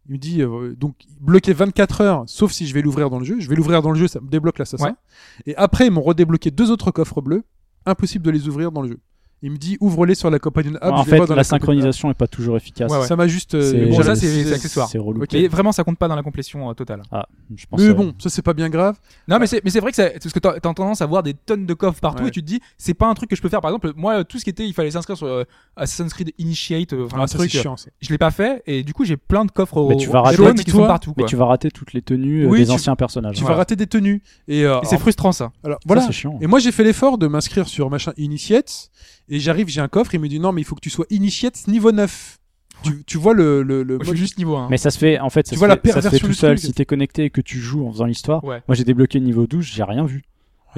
Il me dit, euh, donc, bloqué 24 heures, sauf si je vais l'ouvrir dans le jeu. Je vais l'ouvrir dans le jeu, ça me débloque l'assassin. Ouais. Et après, ils m'ont redébloqué deux autres coffres bleus. Impossible de les ouvrir dans le jeu. Il me dit, ouvre-les sur la compagnie app. En fait, dans la synchronisation est pas toujours efficace. Ouais, ouais. Ça m'a juste. euh, C'est- Bon, ça, c'est- accessoire. C'est relou. Ok. Mais vraiment, ça compte pas dans la complétion euh, totale. Ah, je pense. Mais euh, bon, ça c'est pas bien grave. Non, mais c'est, mais c'est vrai que c'est, parce que t'as, tendance à voir des tonnes de coffres partout Ouais. et tu te dis, c'est pas un truc que je peux faire. Par exemple, moi, tout ce qui était, il fallait s'inscrire sur euh, Assassin's Creed Initiate, euh, enfin, Ah, un ça truc, c'est chiant. Je l'ai pas fait et du coup, j'ai plein de coffres Mais tu vas rater- jaunes qui sont partout. Mais tu vas rater toutes les tenues Oui, des anciens personnages. Tu vas rater des tenues. Et, euh, Et c'est frustrant ça. alors voilà. c'est chiant. Et moi j'ai fait l'effort de m'inscrire sur machin Initiate et j'arrive, j'ai un coffre, il me dit non mais il faut que tu sois Initiate niveau 9. Tu, tu vois le, le, le Moi, je mode- suis juste niveau 1. Mais ça se fait, en fait, ça, Tu se, vois la fait, ça se fait tout seul. Si t'es connecté et que tu joues en faisant l'histoire, Ouais. moi j'ai débloqué le niveau 12, j'ai rien vu.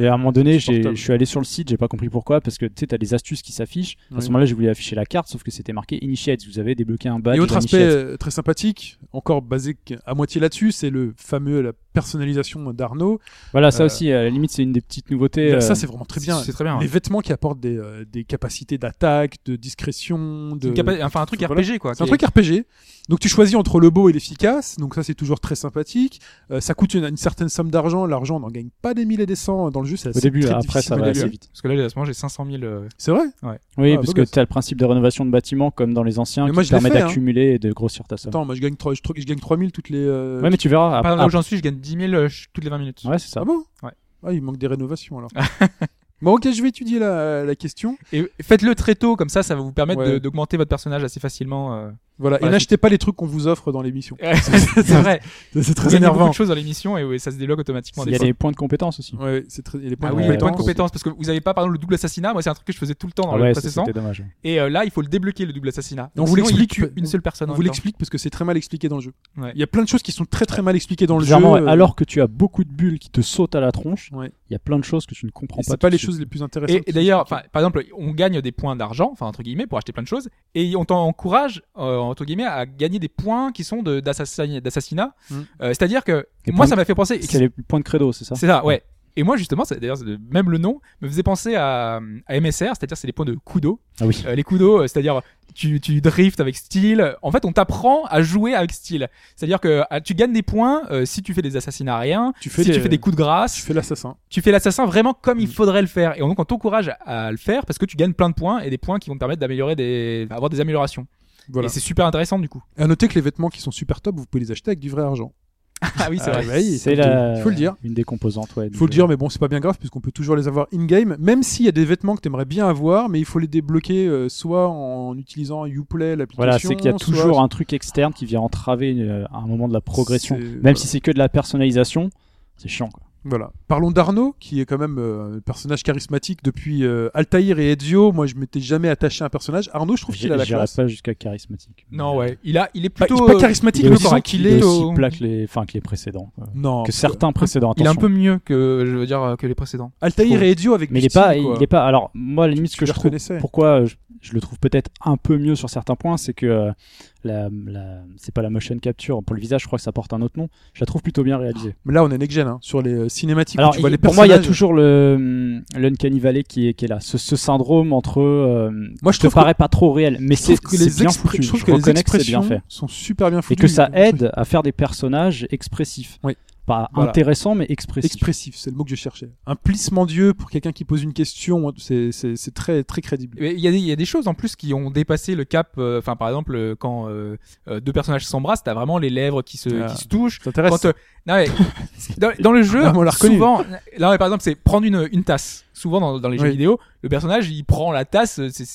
Et à un moment donné, je suis allé sur le site, j'ai pas compris pourquoi, parce que tu sais, t'as des astuces qui s'affichent. À ce moment-là, j'ai voulu afficher la carte, sauf que c'était marqué Initiate. Vous avez débloqué un badge. Et autre aspect euh, très sympathique, encore basé à moitié là-dessus, c'est le fameux la personnalisation d'Arnaud. Voilà, ça euh, aussi, à la limite, c'est une des petites nouveautés. euh, Ça c'est vraiment très bien. C'est très bien. Les ouais. vêtements qui apportent des, euh, des capacités d'attaque, de discrétion, de Enfin, un truc Voilà. RPG quoi. C'est un est- truc RPG. Donc tu choisis entre le beau et l'efficace. Donc ça c'est toujours très sympathique. Euh, ça coûte une, une certaine somme d'argent. L'argent on n'en gagne pas des mille et des cents dans le jeu. Au début, très après, ça va assez vite. Parce que là, à ce moment, j'ai 500 000. euh, C'est vrai. Oui, Ah, parce que tu as le principe de rénovation de bâtiments comme dans les anciens Mais qui moi, permet hein. d'accumuler et de grossir ta somme. Attends, moi je gagne 3, je, tr- je gagne 3000 toutes les. euh, Ouais, mais tu verras. Là où ap- j'en suis, je gagne 10 000 euh, toutes les 20 minutes. Ouais, c'est ça. Ah bon? Ouais. Ah, il manque des rénovations alors. bon, ok, je vais étudier la, la question. Et faites-le très tôt, comme ça, ça va vous permettre Ouais. d'augmenter votre personnage assez facilement. euh. Voilà. Voilà, et n'achetez pas les trucs qu'on vous offre dans l'émission. c'est vrai. C'est Vous très gagnez beaucoup énervant. de choses dans l'émission et ouais, ça se débloque automatiquement. Il y a des points de compétence aussi. Ouais, c'est très. il y a les points Ah de oui, les points de compétence. compétences parce que vous avez pas par exemple le double assassinat. Moi, c'est un truc que je faisais tout le temps dans Ah le ouais, ça, précédent. c'était dommage. Et euh, là, il faut le débloquer le double assassinat. On vous il l'explique, une seule personne. On en vous l'explique parce que c'est très mal expliqué dans le jeu. Ouais. Il y a plein de choses qui sont très très mal expliquées dans le jeu. Euh, alors que tu as beaucoup de bulles qui te sautent à la tronche, il y a plein de choses que tu ne comprends pas. c'est pas les choses les plus intéressantes. Et, d'ailleurs, par exemple, on gagne des points d'argent, enfin entre guillemets, pour acheter plein de choses, et on t'encourage euh, entre guillemets à gagner des points qui sont d'assassinat. Mm. Euh, C'est-à-dire que Les moi, ça m'a fait penser. C'est les points de credo, c'est ça? C'est ça, ouais. Et moi, justement, c'est- d'ailleurs, même le nom me faisait penser à, à MSR, c'est-à-dire c'est les points de kudo. Ah oui. Euh, les kudo, euh, c'est-à-dire tu, tu drifts avec style. En fait, on t'apprend à jouer avec style. C'est-à-dire que ah, tu gagnes des points euh, si tu fais des assassinats à rien, Tu fais si des- tu fais des coups de grâce, tu fais l'assassin. tu fais l'assassin vraiment comme il Mm. faudrait le faire. Et donc on t'encourage à le faire parce que tu gagnes plein de points et des points qui vont te permettre d'améliorer des, avoir des améliorations. Voilà. Et c'est super intéressant du coup. À noter que les vêtements qui sont super top, vous pouvez les acheter avec du vrai argent. Ah oui, c'est Ah, vrai. bah C'est faut le- la... Il faut le dire. une des composantes, ouais. Il faut le dire, mais bon, c'est pas bien grave puisqu'on peut toujours les avoir in-game, même s'il y a des vêtements que tu aimerais bien avoir, mais il faut les débloquer euh, soit en utilisant Uplay, l'application. Voilà, c'est qu'il y a soit- toujours un truc externe qui vient entraver euh, un moment de la progression. Même voilà. si c'est que de la personnalisation, c'est chiant. Quoi. Voilà. Parlons d'Arnaud, qui est quand même euh, un personnage charismatique depuis euh, Altaïr et Ezio. Moi, je m'étais jamais attaché à un personnage. Arnaud, je trouve qu'il a la classe. pas jusqu'à charismatique. Non, ouais. Il, a, il est plutôt. pas euh, charismatique, Il est mais qu'il Il est. est au- aussi plat que les, enfin, que les précédents. Non. Que certains précédents. il est un peu mieux que, je veux dire, que les précédents. Altaïr et Ezio avec Mais il est pas, quoi. il est pas. Alors moi, à la limite, ce que je trouve, reconnaissais. pourquoi je, je le trouve peut-être un peu mieux sur certains points, c'est que euh, la, la- c'est pas la motion capture pour le visage. Je crois que ça porte un autre nom. Je la trouve plutôt bien réalisée. Mais là, on est next-gen, hein, sur les euh, cinématiques. où tu vois il- les pour moi, il y a toujours le hum, l'uncanny valley qui est, qui est là. Ce, ce syndrome entre. Euh, Moi, je te paraît pas trop réel, mais c'est bien foutu. je trouve Je que les reconnais que bien expressions fait. sont super bien Et foutues. que ça aide à faire des personnages expressifs. Oui. Pas Voilà. intéressants, mais expressifs. Expressif, c'est le mot que je cherchais. Un plissement d'yeux pour quelqu'un qui pose une question, c'est c'est- c'est très très crédible. Mais Il y, a des, il y a des choses en plus qui ont dépassé le cap. euh, Enfin, par exemple, euh, quand euh, euh, deux personnages s'embrassent, t'as vraiment les lèvres qui se, Ah. qui se touchent. Quand, euh, non, mais, dans, dans le jeu, Ah, on souvent, là, mais par exemple, c'est prendre une, une tasse. Souvent dans, dans les jeux vidéo, le personnage il prend la tasse. C'est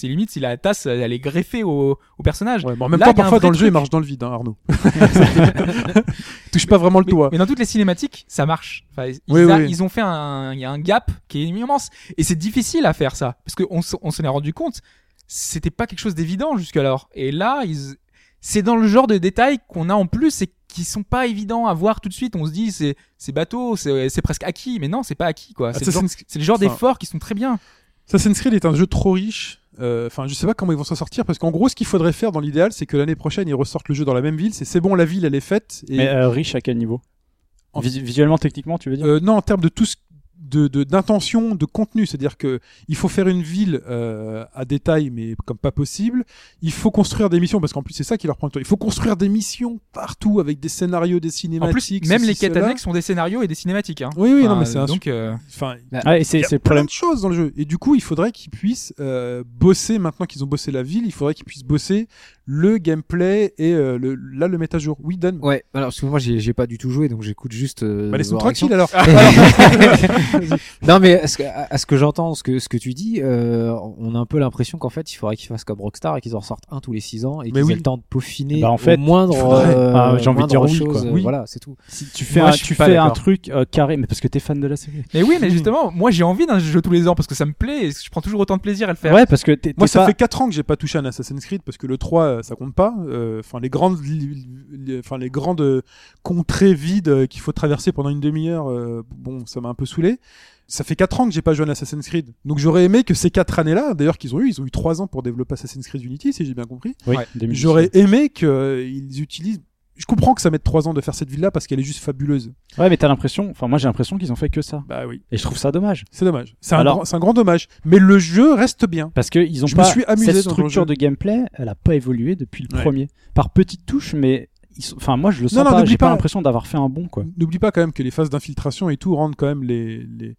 c'est limite si la tasse elle est greffée au, au personnage. Ouais, mais en même Là, temps, parfois dans le jeu, il marche dans le vide, hein, Arnaud. Touche pas vraiment le Mais, toit. mais dans toutes les cinématiques, ça marche. Enfin, ils, Oui, a- oui. ils ont fait un, il y a un gap qui est immense. Et c'est difficile à faire ça. Parce qu'on on s'en est rendu compte. C'était pas quelque chose d'évident jusqu'alors. Et là, ils, c'est dans le genre de détails qu'on a en plus et qui sont pas évidents à voir tout de suite. On se dit, c'est, c'est bateau, c'est, presque acquis. Mais non, c'est pas acquis, quoi. C'est le genre, Assassin's c'est le genre d'efforts qui sont très bien. Assassin's Creed est un jeu trop riche. Euh, Enfin, je sais pas comment ils vont s'en sortir parce qu'en gros, ce qu'il faudrait faire dans l'idéal, c'est que l'année prochaine, ils ressortent le jeu dans la même ville. C'est c'est bon, la ville, elle est faite. Et Mais euh, riche à quel niveau? En- Vis- Visuellement, techniquement, tu veux dire? Euh, non, en termes de tout ce de de- d'intention, de, contenu, c'est-à-dire que il faut faire une ville euh, à détail, mais comme pas possible. Il faut construire des missions parce qu'en plus c'est ça qui leur prend le temps. Il faut construire des missions partout avec des scénarios, des En cinématiques. plus, même ceci, les quêtes annexes sont des scénarios et des cinématiques. Hein. Oui, oui, non, Enfin, mais c'est un. donc, euh, Enfin, Ah, et c'est plein problème. de choses dans le jeu. Et du coup, il faudrait qu'ils puissent euh, bosser maintenant qu'ils ont bossé la ville. Il faudrait qu'ils puissent bosser le gameplay et euh, le, là le mettre à jour. Oui, Dan. Ouais, alors parce que moi j'ai j'ai pas du tout joué donc j'écoute juste. euh, Bah, laisse-nous vos tranquille alors. non mais à ce que, à ce que j'entends, ce que ce que tu dis, euh, on a un peu l'impression qu'en fait il faudrait qu'ils fassent comme Rockstar et qu'ils en sortent un tous les six ans et qu'ils oui. aient le temps de peaufiner Bah, en fait, au moindre. euh, Ah, j'ai envie de dire chose, quoi. euh, Oui. Voilà, c'est tout. Si tu fais, Moi, un, tu fais un truc euh, carré, mais parce que t'es fan de la série. Mais oui, mais justement, moi j'ai envie d'un jeu tous les ans parce que ça me plaît et je prends toujours autant de plaisir à le faire. Ouais, parce que t'es Moi, ça fait 4 ans que j'ai pas touché à un Assassin's Creed parce que le 3, ça compte pas. Euh, Enfin, les grandes, enfin les grandes euh, contrées vides qu'il faut traverser pendant une demi-heure, euh, bon, ça m'a un peu saoulé. Ça fait 4 ans que j'ai pas joué à Assassin's Creed. Donc j'aurais aimé que ces 4 années-là, d'ailleurs qu'ils ont eu, ils ont eu 3 ans pour développer Assassin's Creed Unity, si j'ai bien compris. Oui, Ouais. 2017. J'aurais aimé qu'ils utilisent. Je comprends que ça mette 3 ans de faire cette ville-là parce qu'elle est juste fabuleuse. Ouais, mais t'as l'impression. Enfin, moi j'ai l'impression qu'ils ont fait que ça. Bah oui. Et je trouve ça dommage. C'est dommage. C'est un, grand- c'est un grand dommage. Mais le jeu reste bien. Parce qu'ils ont Je me pas. suis amusé cette structure de gameplay, elle a pas évolué depuis le Ouais. premier. Par petites touches, mais. ils sont- Enfin, moi je le sens Non, non, pas. n'oublie J'ai pas, pas- l'impression d'avoir fait un bon, quoi. N'oublie pas quand même que les phases d'infiltration et tout rendent quand même les, les,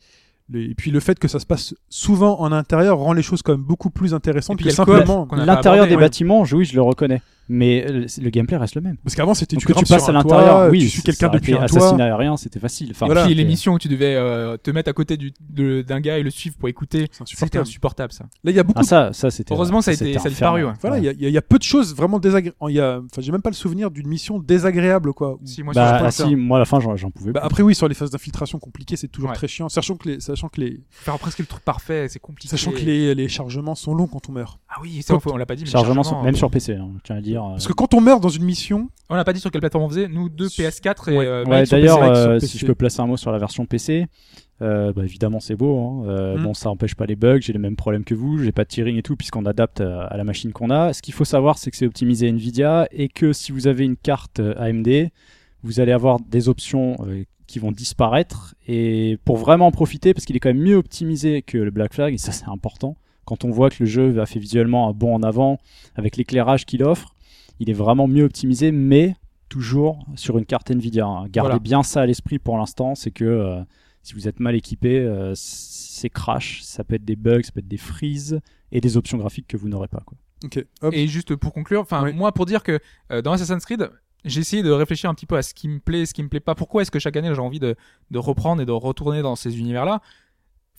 les- Et puis le fait que ça se passe souvent en intérieur rend les choses quand même beaucoup plus intéressantes Et puis que simplement. L'intérieur des ouais. bâtiments, je- oui, je le reconnais. Mais euh, le gameplay reste le même. Parce qu'avant, c'était tu que tu passes sur à un l'intérieur, oui, tu suis quelqu'un depuis un toit. assassinat aérien, c'était facile. Enfin, Voilà. Puis l'émission où tu devais euh, te mettre à côté du- de- d'un gars et le suivre pour écouter, C'est c'était insupportable. insupportable ça. Là, il y a beaucoup Ah ça, ça c'était. Heureusement, ça a été- ça a disparu, ouais. Voilà, il y a- y, y peu de choses vraiment désagréables. Il y a, enfin, j'ai même pas le souvenir d'une mission désagréable, quoi. Si, moi, Bah, ah, si, moi à la fin j'en j'en pouvais Bah, après, oui, sur les phases d'infiltration compliquées, c'est toujours Ouais. très chiant, sachant que les, sachant que les, faire presque le truc parfait, c'est compliqué. sachant que les, les chargements sont longs quand on meurt. Ah oui, ça, on l'a pas dit. mais Chargement, chargement, même euh, sur PC, hein, je tiens à dire. Euh, Parce que quand on meurt dans une mission, On l'a pas dit sur quelle plateforme on faisait. Nous deux PS4 et Ouais. euh, Ouais, d'ailleurs, euh, si je peux placer un mot sur la version PC, euh, bah, évidemment c'est beau. Hein. Euh, Mm. Bon, ça empêche pas les bugs, j'ai les mêmes problèmes que vous, j'ai pas de tearing et tout puisqu'on adapte à, la machine qu'on a. Ce qu'il faut savoir, c'est que c'est optimisé Nvidia et que si vous avez une carte AMD, vous allez avoir des options euh, qui vont disparaître et pour vraiment en profiter, parce qu'il est quand même mieux optimisé que le Black Flag et ça c'est important. Quand on voit que le jeu a fait visuellement un bond en avant avec l'éclairage qu'il offre, il est vraiment mieux optimisé, mais toujours sur une carte Nvidia. hein. Gardez Voilà. bien ça à l'esprit pour l'instant, c'est que euh, si vous êtes mal équipé, euh, c'est crash, ça peut être des bugs, ça peut être des freezes et des options graphiques que vous n'aurez pas. Quoi. ok, hop, Et juste pour conclure, enfin Oui. moi pour dire que euh, dans Assassin's Creed, j'ai essayé de réfléchir un petit peu à ce qui me plaît, ce qui me plaît pas. Pourquoi est-ce que chaque année j'ai envie de, de reprendre et de retourner dans ces univers-là?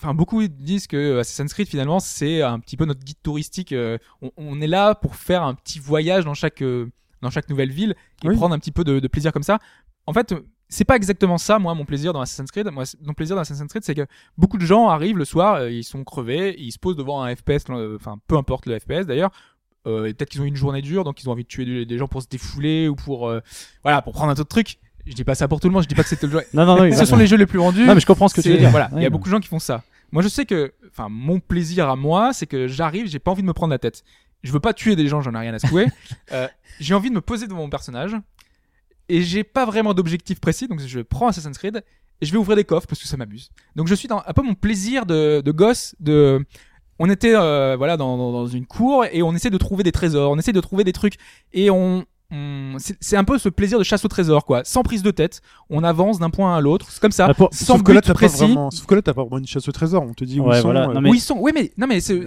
Enfin, beaucoup disent que Assassin's Creed finalement c'est un petit peu notre guide touristique. euh, on, on est là pour faire un petit voyage dans chaque euh, dans chaque nouvelle ville et Oui. prendre un petit peu de, de plaisir comme ça. En fait, c'est pas exactement ça, moi, mon plaisir dans Assassin's Creed. Moi, mon plaisir dans Assassin's Creed, c'est que beaucoup de gens arrivent le soir, euh, ils sont crevés, ils se posent devant un FPS, enfin, peu importe le FPS d'ailleurs. Euh, peut-être qu'ils ont eu une journée dure, donc ils ont envie de tuer des, gens pour se défouler ou pour, euh, voilà, pour prendre un autre truc. Je dis pas ça pour tout le monde, je dis pas que c'était le jeu. Non, non, non, Ce sont les jeux les plus vendus. Non, mais je comprends ce que tu C'est- veux dire. Voilà, il y a beaucoup de gens qui font ça. Moi, je sais que, enfin, mon plaisir à moi, c'est que j'arrive, j'ai pas envie de me prendre la tête. Je veux pas tuer des gens, j'en ai rien à secouer. Euh, j'ai envie de me poser devant mon personnage et j'ai pas vraiment d'objectif précis, donc je prends Assassin's Creed et je vais ouvrir des coffres parce que ça m'amuse. Donc je suis dans un peu mon plaisir de, de gosse de on était euh, voilà dans, dans, dans une cour et on essaie de trouver des trésors, on essaie de trouver des trucs et on, on- c'est un peu ce plaisir de chasse au trésor quoi, sans prise de tête, on avance d'un point à l'autre, c'est comme ça, Ah, pour- sans sauf que là, but t'as pas précis. vraiment, sauf que là, t'as pas vraiment une chasse au trésor. On te dit où Ouais, ils sont. euh, Non, mais- Où ils sont Oui, mais non, mais c'est,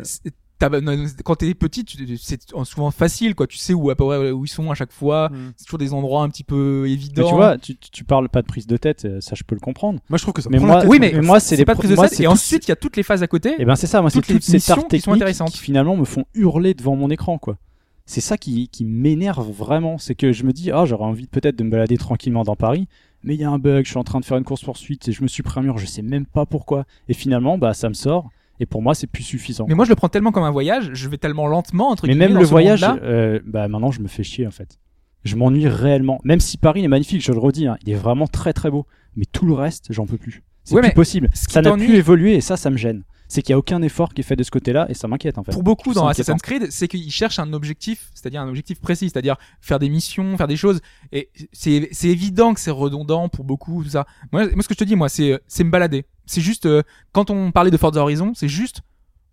quand t'es petit, tu- c'est souvent facile, quoi. Tu sais où à peu près où ils sont à chaque fois. hmm. C'est toujours des endroits un petit peu Mais évidents. tu vois, tu, parles pas de prise de tête, euh, ça je peux le comprendre. Moi, je trouve que ça Mais prend moi- la tête. oui, mais, mais moi, c'est les pas de prise de moi, tête. Et tout- ensuite, il y a toutes les phases à côté. Et ben c'est ça, moi c'est Toutes les toutes ces missions arts qui sont techniques intéressantes. qui finalement me font hurler devant mon écran quoi. C'est ça qui, qui m'énerve vraiment, c'est que je me dis ah j'aurais envie peut-être de me balader tranquillement dans Paris, mais il y a un bug, je suis en train de faire une course poursuite et je me suis pris un mur, je sais même pas pourquoi. Et finalement bah ça me sort et pour moi c'est plus suffisant. Mais moi, je le prends tellement comme un voyage. Je vais tellement lentement entre Mais guillemets, même dans le ce voyage, euh, bah maintenant je me fais chier en fait. Je m'ennuie réellement. Même si Paris est magnifique, je le redis, hein, il est vraiment très très beau. Mais tout le reste, j'en peux plus. C'est Ouais, plus possible. ce Ça n'a plus évolué et ça, ça me gêne. C'est qu'il n'y a aucun effort qui est fait de ce côté-là et ça m'inquiète en fait. Pour beaucoup dans Assassin's Creed, c'est qu'ils cherchent un objectif, c'est-à-dire un objectif précis, c'est-à-dire faire des missions, faire des choses. Et c'est c'est évident que c'est redondant pour beaucoup, tout ça. Moi, moi, ce que je te dis, moi, c'est c'est me balader. C'est juste euh, quand on parlait de Forza Horizon, c'est juste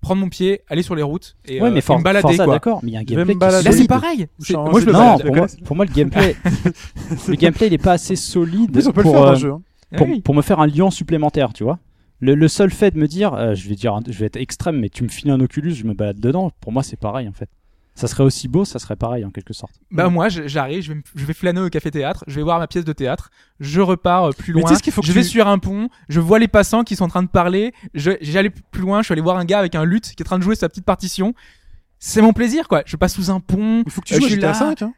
prendre mon pied, aller sur les routes et, Ouais, euh, mais et For- me balader d'accord, mais il y a un gameplay me qui. Là, c'est pareil. Moi, je Non, pour moi, pour moi, le gameplay, le gameplay, il est pas assez solide pour, euh, hein. pour, Oui. pour me faire un lion supplémentaire, tu vois. Le, le seul fait de me dire, euh, je vais dire, un- je vais être extrême, mais tu me files un Oculus, je me balade dedans. Pour moi, c'est pareil en fait. Ça serait aussi beau, ça serait pareil en quelque sorte. Bah moi j'arrive, je vais, je vais flâner au café théâtre, je vais voir ma pièce de théâtre, je repars euh, plus Mais loin, tu sais ce qu'il faut que je vais tu- sur un pont, je vois les passants qui sont en train de parler, j'allais plus loin, je suis allé voir un gars avec un luth qui est en train de jouer sa petite partition. C'est mon plaisir quoi. Je passe sous un pont. Il faut que tu Euh, joues à je suis GTA là. 5. Hein.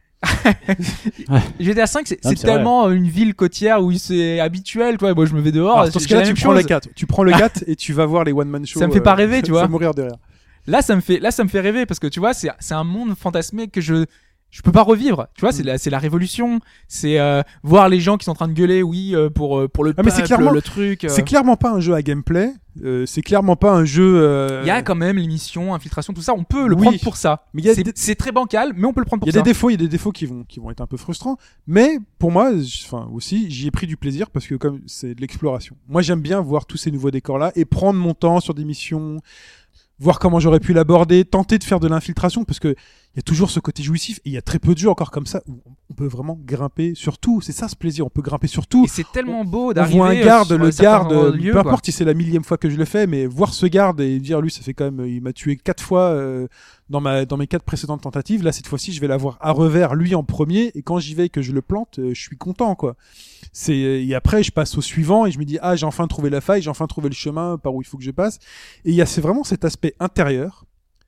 GTA 5 c'est vrai. tellement une ville côtière où c'est habituel, toi. Moi je me vais dehors, Alors, dans ce cas-là, tu prends le chose. 4. Tu prends le 4 et tu vas voir les one man shows. Ça me fait euh, pas rêver, tu vois. mourir de rire. Là ça me fait là ça me fait rêver parce que tu vois c'est c'est un monde fantasmé que je je peux pas revivre. Tu vois, c'est la c'est la révolution, c'est euh, voir les gens qui sont en train de gueuler oui euh, pour euh, pour le Ah, mais c'est peuple, clairement- le truc. euh. C'est clairement pas un jeu à gameplay. euh, c'est clairement pas un jeu. euh, Il y a quand même l'émission, infiltration, tout ça. On peut le Oui. prendre pour ça. Mais il y a C'est des- c'est très bancal, mais on peut le prendre Il y pour a ça. des défauts, il y a des défauts qui vont, qui vont être un peu frustrants. Mais pour moi, j- enfin aussi, j'y ai pris du plaisir parce que comme c'est de l'exploration. Moi, j'aime bien voir tous ces nouveaux décors là et prendre mon temps sur des missions, voir comment j'aurais pu l'aborder, tenter de faire de l'infiltration parce que Il y a toujours ce côté jouissif et il y a très peu de jeux encore comme ça où on peut vraiment grimper sur tout. C'est ça ce plaisir, on peut grimper sur tout. Et c'est tellement beau On d'arriver. voit un euh, garde, le garde, peu quoi. importe si c'est la millième fois que je le fais, mais voir ce garde et dire lui, ça fait quand même, il m'a tué quatre fois euh, dans ma dans mes quatre précédentes tentatives. Là, cette fois-ci, je vais l'avoir à revers lui en premier, et quand j'y vais et que je le plante, euh, je suis content quoi. C'est et après, je passe au suivant et je me dis ah, j'ai enfin trouvé la faille, j'ai enfin trouvé le chemin par où il faut que je passe. Et il y a c'est vraiment cet aspect intérieur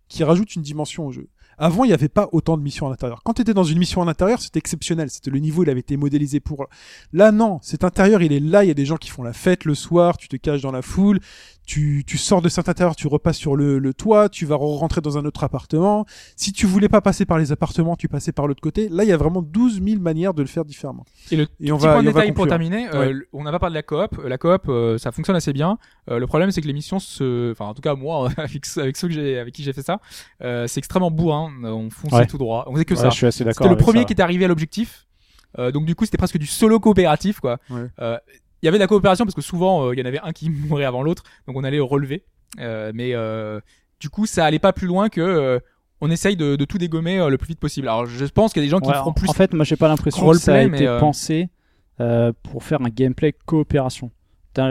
qui rajoute une dimension au jeu. Avant, il n'y avait pas autant de missions à l'intérieur. Quand tu étais dans une mission à l'intérieur, c'était exceptionnel. C'était le niveau, il avait été modélisé pour. Là, non. Cet intérieur, il est là. Il y a des gens qui font la fête le soir. Tu te caches dans la foule. Tu, tu sors de cet intérieur, tu repasses sur le, le toit. Tu vas rentrer dans un autre appartement. Si tu voulais pas passer par les appartements, tu passais par l'autre côté. Là, il y a vraiment 12 000 manières de le faire différemment. Et le Et on petit va, point de détail pour terminer, euh, Ouais. on n'a pas parlé de la coop. Euh, La coop, euh, ça fonctionne assez bien. Euh, le problème, c'est que les missions, se... enfin en tout cas moi, avec, ceux- avec ceux que j'ai, avec qui j'ai fait ça, euh, c'est extrêmement bourrin. On fonçait Ouais. tout droit. On faisait que Ouais, ça. je suis assez d'accord. C'était le premier ça. qui était arrivé à l'objectif. Euh, donc du coup, c'était presque du solo coopératif, quoi. Ouais. Euh, y avait de la coopération parce que souvent, euh, il y en avait un qui mourait avant l'autre, donc on allait relever. Euh, mais euh, du coup, ça allait pas plus loin que on essaye de, de tout dégommer le plus vite possible. Alors, je pense qu'il y a des gens qui Ouais, feront plus. En fait, moi, j'ai pas l'impression que ça a roleplay, été euh, pensé euh, pour faire un gameplay coopération.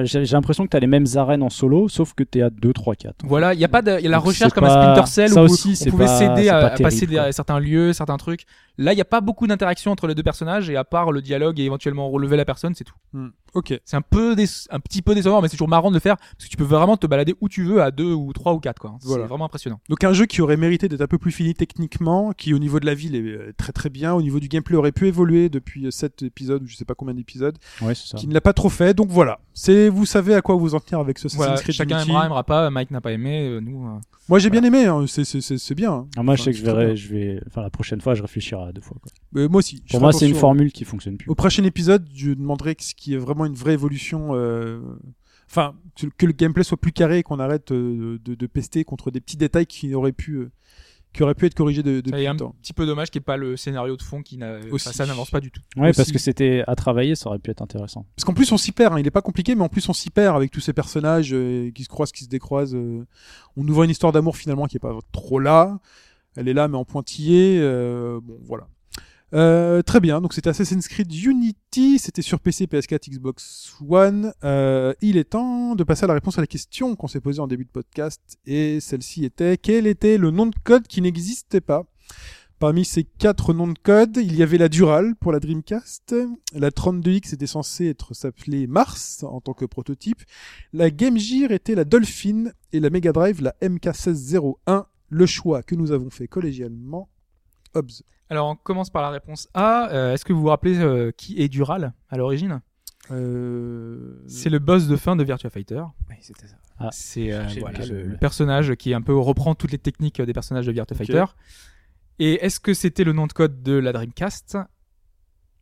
J'ai l'impression que tu as les mêmes arènes en solo, sauf que tu es à 2, 3, 4. Voilà, il y a pas de, y a la Donc, recherche comme pas- un Splinter Cell ça où aussi, on pouvait c'est à, pas à passer des- à certains lieux, certains trucs. Là, il y a pas beaucoup d'interaction entre les deux personnages et à part le dialogue et éventuellement relever la personne, c'est tout. Ok. C'est un peu un petit peu décevant, mais c'est toujours marrant de le faire parce que tu peux vraiment te balader où tu veux à deux ou trois ou quatre quoi. Voilà. C'est vraiment impressionnant. Donc un jeu qui aurait mérité d'être un peu plus fini techniquement, qui au niveau de la ville est euh, très très bien, au niveau du gameplay aurait pu évoluer depuis euh, sept épisodes ou je sais pas combien d'épisodes, Ouais, c'est ça. qui ne l'a pas trop fait. Donc voilà, c'est vous savez à quoi vous en tenir avec ce Assassin's Voilà, Creed chacun Unity. aimera, aimera pas. Mike n'a pas aimé, euh, nous. euh, Moi j'ai bien aimé, hein, c'est c'est c'est c'est bien. hein. Ah, moi, je sais que je verrai, je vais, enfin, la prochaine fois, je réfléchirai à deux fois. Quoi. Euh, moi aussi. je Pour ferai moi, c'est une attention. formule qui fonctionne plus. Au prochain épisode, je demanderai que ce qui est vraiment une vraie évolution, euh, enfin que, que le gameplay soit plus carré et qu'on arrête euh, de, de pester contre des petits détails qui auraient pu euh, qui auraient pu être corrigés de, Ça depuis y est, un temps. petit peu dommage qu'il n'y ait pas le scénario de fond qui n'a, Aussi. enfin, ça n'avance pas du tout. Ouais, aussi. parce que c'était à travailler, ça aurait pu être intéressant. Parce qu'en plus on s'y perd, hein. il est pas compliqué, mais en plus on s'y perd avec tous ces personnages euh, qui se croisent, qui se décroisent. euh. On nous voit une histoire d'amour finalement qui est pas trop là. Elle est là mais en pointillé. euh, bon voilà. Euh, très bien, donc c'était Assassin's Creed Unity, c'était sur PC, PS4, Xbox One. Euh, il est temps de passer à la réponse à la question qu'on s'est posée en début de podcast, et celle-ci était quel était le nom de code qui n'existait pas? Parmi ces quatre noms de code, il y avait la Dural pour la Dreamcast, la 32X était censée être s'appeler Mars en tant que prototype, la Game Gear était la Dolphin. Et la Mega Drive la MK1601. Le choix que nous avons fait collégialement, Hobbs. Alors, on commence par la réponse A. Euh, est-ce que vous vous rappelez euh, qui est Dural à l'origine? Euh... C'est le boss de fin de Virtua Fighter. Oui, c'était ça. C'est euh, voilà, oublié le, personnage qui un peu reprend toutes les techniques des personnages de Virtua. Fighter. Et est-ce que c'était le nom de code de la Dreamcast?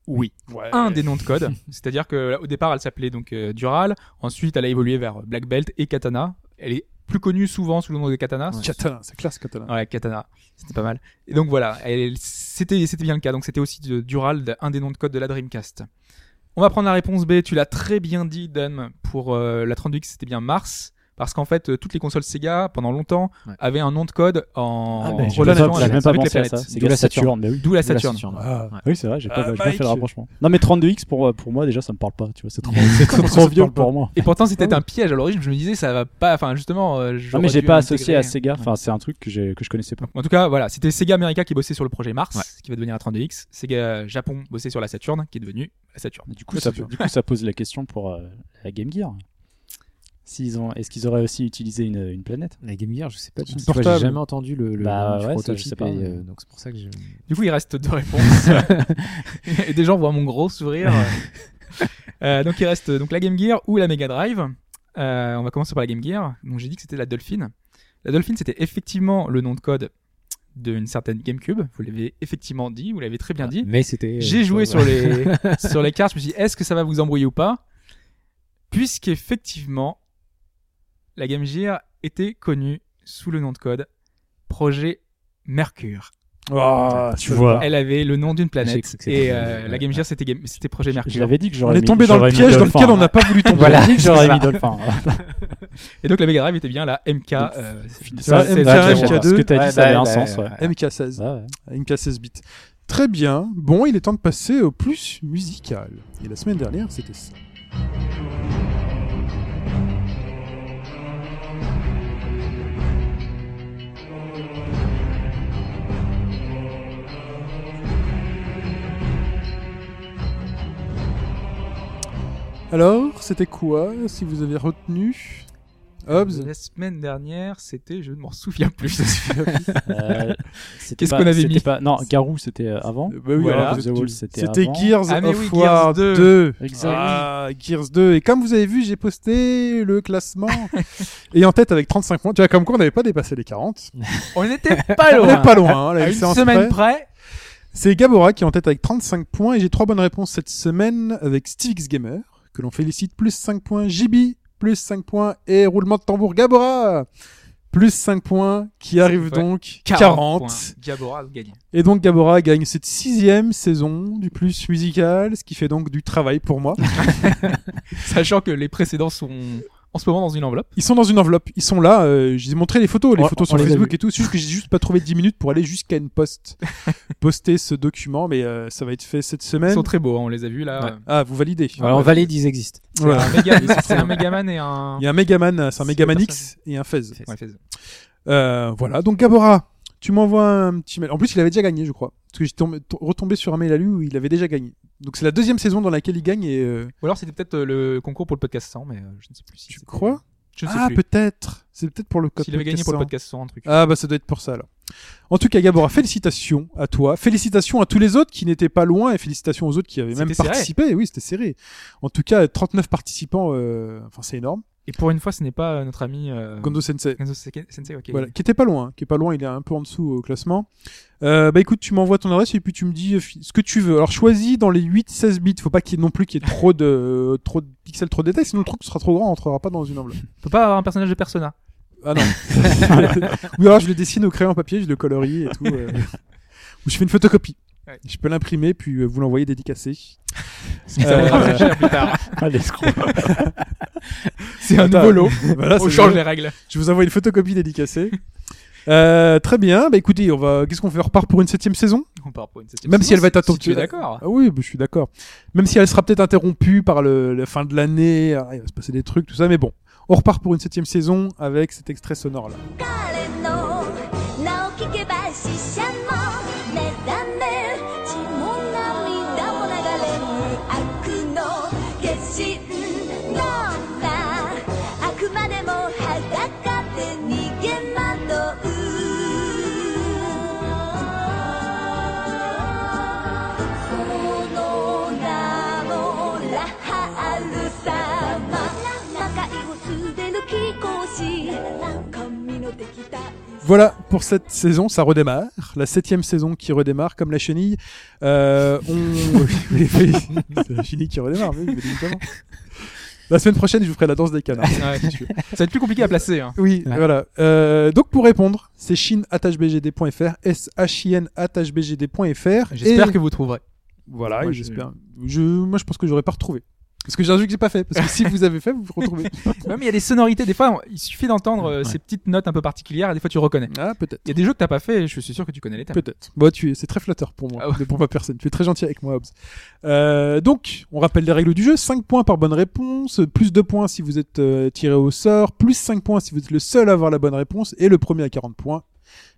Oui. Ouais. Un des noms de code. C'est-à-dire que au départ, elle s'appelait donc euh, Dural. Ensuite, elle a évolué vers Black Belt et Katana. Elle est plus connue souvent sous le nom de Katana. Katana, c'est classe Katana. Ouais, Katana, c'était pas mal. Et donc voilà, elle- c'était bien le cas. Donc c'était aussi de Dural, un des noms de code de la Dreamcast. On va prendre la réponse B. Tu l'as très bien dit, Dan. Pour euh, la 32X, c'était bien Mars. Parce qu'en fait, euh, toutes les consoles Sega, pendant longtemps, Ouais. avaient un nom de code en Ah, ben, relation avec, j'ai même pas avec les planètes. D'où la mais oui. D'où la. Saturne, Ah. ouais. Oui, c'est vrai, j'ai Ah, pas, Mike. fait le rapprochement. Non, mais 32X pour, pour moi, déjà, ça me parle pas. Tu vois, c'est trop, trop, vieux pour moi. Et pourtant, c'était un piège à l'origine. Je me disais, ça va pas. Enfin, justement. euh, Non, j'aurais mais j'ai pas associé à Sega. Enfin, c'est un truc que, j'ai- que je connaissais pas. En tout cas, voilà, c'était Sega America qui bossait sur le projet Mars, qui va devenir la 32X. Sega Japon bossait sur la Saturne, qui est devenue la Saturne. Du coup, ça, c'est sûr. du coup, ça pose la question pour euh, la Game Gear. S'ils ont, est-ce qu'ils auraient aussi utilisé une, une planète? La Game Gear, je sais pas. Portable. J'ai jamais entendu le, le Bah ça, je prototype, sais pas, et, euh, donc c'est pour ça que je. Du coup, il reste deux réponses. et des gens voient mon gros sourire. Euh, donc, il reste donc la Game Gear ou la Mega Drive. Euh, on va commencer par la Game Gear. Donc, j'ai dit que c'était la Dolphin. La Dolphin, c'était effectivement le nom de code d'une certaine GameCube. Vous l'avez effectivement dit, vous l'avez très bien dit. Mais c'était. J'ai euh, joué ouais. sur les, sur les cartes. Je me suis dit, est-ce que ça va vous embrouiller ou pas? Puisqu'effectivement, la Game Gear était connue sous le nom de code Projet Mercure. Ah, Tu ça vois. Elle avait le nom d'une planète et euh, la Game. Gear c'était Game- c'était Projet Je Mercure. l'avais dit que On j'aurais est mis- tombé dans le piège dans lequel on n'a pas voulu tomber. Voilà, dit que j'aurais mis ça. Dolphin. Et donc la Mega Drive était bien la MK. euh, Ça, 16, MK, euh, MK2. Ce que t'as Ouais, dit, ça avait bah, un bah, sens. Ouais. ouais. MK16. Ouais, ouais. MK16 bits. Très bien. Bon, il est temps de passer au plus musical. Et la semaine dernière, c'était ça. Alors, c'était quoi, si vous avez retenu Hobbs La semaine dernière, c'était, je ne m'en souviens plus. Euh, c'était Qu'est-ce pas- qu'on avait c'était mis pas- Non, Garou, c'était euh, avant. Euh, bah oui, Voilà. alors, The Wall, c'était C'était avant. Gears Ah, mais of oui, War Gears 2. 2. Exact. Ah, Gears 2. Et comme vous avez vu, j'ai posté le classement. et en tête avec 35 points. Tu vois, comme quoi on n'avait pas dépassé les 40. On n'était pas On loin. n'est pas loin. hein, la À une séance semaine près. près. C'est Gabora qui est en tête avec 35 points. Et j'ai trois bonnes réponses cette semaine avec Stevix Gamer, que l'on félicite, plus 5 points. JB, plus 5 points. Et roulement de tambour Gabora, plus 5 points, qui arrive donc 40. points. Gabora a gagné. Et donc Gabora gagne cette sixième saison du plus musical, ce qui fait donc du travail pour moi. Sachant que les précédents sont en ce moment dans une enveloppe. Ils sont dans une enveloppe, ils sont là, euh, je vous ai montré les photos, les On- photos on sur les Facebook et tout, c'est juste que j'ai juste pas trouvé 10 minutes pour aller jusqu'à une post, poster ce document, mais euh, ça va être fait cette Ils semaine. sont très beaux, hein, on les a vus là. Ouais. Ah, vous validez. Alors, on valide, ils existent. C'est Voilà. un Mega- c'est un Megaman et un. Il y a un Megaman, c'est un Megaman X et un Fez. Euh, voilà, donc Gabora, tu m'envoies un petit mail. En plus, il avait déjà gagné, je crois. Parce que j'étais tombé- to- retombé sur un mail à lui où il avait déjà gagné. Donc c'est la deuxième saison dans laquelle il gagne et euh, Ou alors c'était peut-être euh, le concours pour le podcast 100, mais euh, je ne sais plus si. tu crois? Je ne sais Ah, plus. peut-être. C'est peut-être pour le code S'il avait gagné pour le podcast podcast 100, un truc. Ah bah ça doit être pour ça alors. En tout cas Gabora, félicitations à toi, félicitations à tous les autres qui n'étaient pas loin et félicitations aux autres qui avaient même serré. participé. Oui, c'était serré. En tout cas, 39 participants, euh, enfin c'est énorme. Et pour une fois, ce n'est pas euh, notre ami euh, Gondo Sensei, Seke- Sensei. ok. voilà, qui était pas loin, qui est pas loin, il est un peu en dessous au classement. Euh, bah écoute, tu m'envoies ton adresse et puis tu me dis euh, ce que tu veux. Alors choisis dans les 8 16 bits, faut pas qu'il y ait non plus qu'il y ait trop de trop de pixels, trop de détails, sinon le truc sera trop grand, on rentrera pas dans une enveloppe. Peut pas avoir un personnage de Persona. Ah non. Ou alors je le dessine au crayon papier, je le colorie et tout. euh. Ou je fais une photocopie. Ouais. Je peux l'imprimer puis euh, vous l'envoyer dédicacé. Euh. C'est un Attends, nouveau lot. voilà, On change les règles. Je vous envoie une photocopie dédicacée. Euh, très bien. Bah écoutez, on va. Qu'est-ce qu'on fait? On repart pour une septième saison? On part pour une septième Même saison, si elle va être Si tu es interrompue. d'accord. Ah oui, bah, je suis d'accord. Même si elle sera peut-être interrompue par le, la fin de l'année, ah, il va se passer des trucs, tout ça, mais bon. On repart pour une septième saison avec cet extrait sonore là. Voilà pour cette saison, ça redémarre. La septième saison qui redémarre comme la chenille. Euh, on... c'est la chenille qui redémarre, oui, évidemment. La semaine prochaine, je vous ferai la danse des canards. Ouais, ça va être plus compliqué à placer. Hein. Oui, Ouais. voilà. Euh, donc pour répondre, c'est shin@bgd.fr, s h i n bgd.fr. J'espère Et que vous trouverez. voilà, j'espère. Je... moi, je pense que j'aurais pas retrouvé. Parce que j'ai un truc que j'ai pas fait. Parce que si vous avez fait, vous vous retrouvez. Ouais, mais il y a des sonorités. Des fois, il suffit d'entendre euh, Ouais. ces petites notes un peu particulières et des fois tu reconnais. Ah, peut-être. Il y a des jeux que t'as pas fait et je suis sûr que tu connais les thèmes. Peut-être. Bon, tu es, c'est très flatteur pour moi, Ah ouais. pour ma personne. Tu es très gentil avec moi, Hobbs. Euh, donc, on rappelle les règles du jeu. 5 points par bonne réponse, plus 2 points si vous êtes euh, tiré au sort, plus 5 points si vous êtes le seul à avoir la bonne réponse, et le premier à 40 points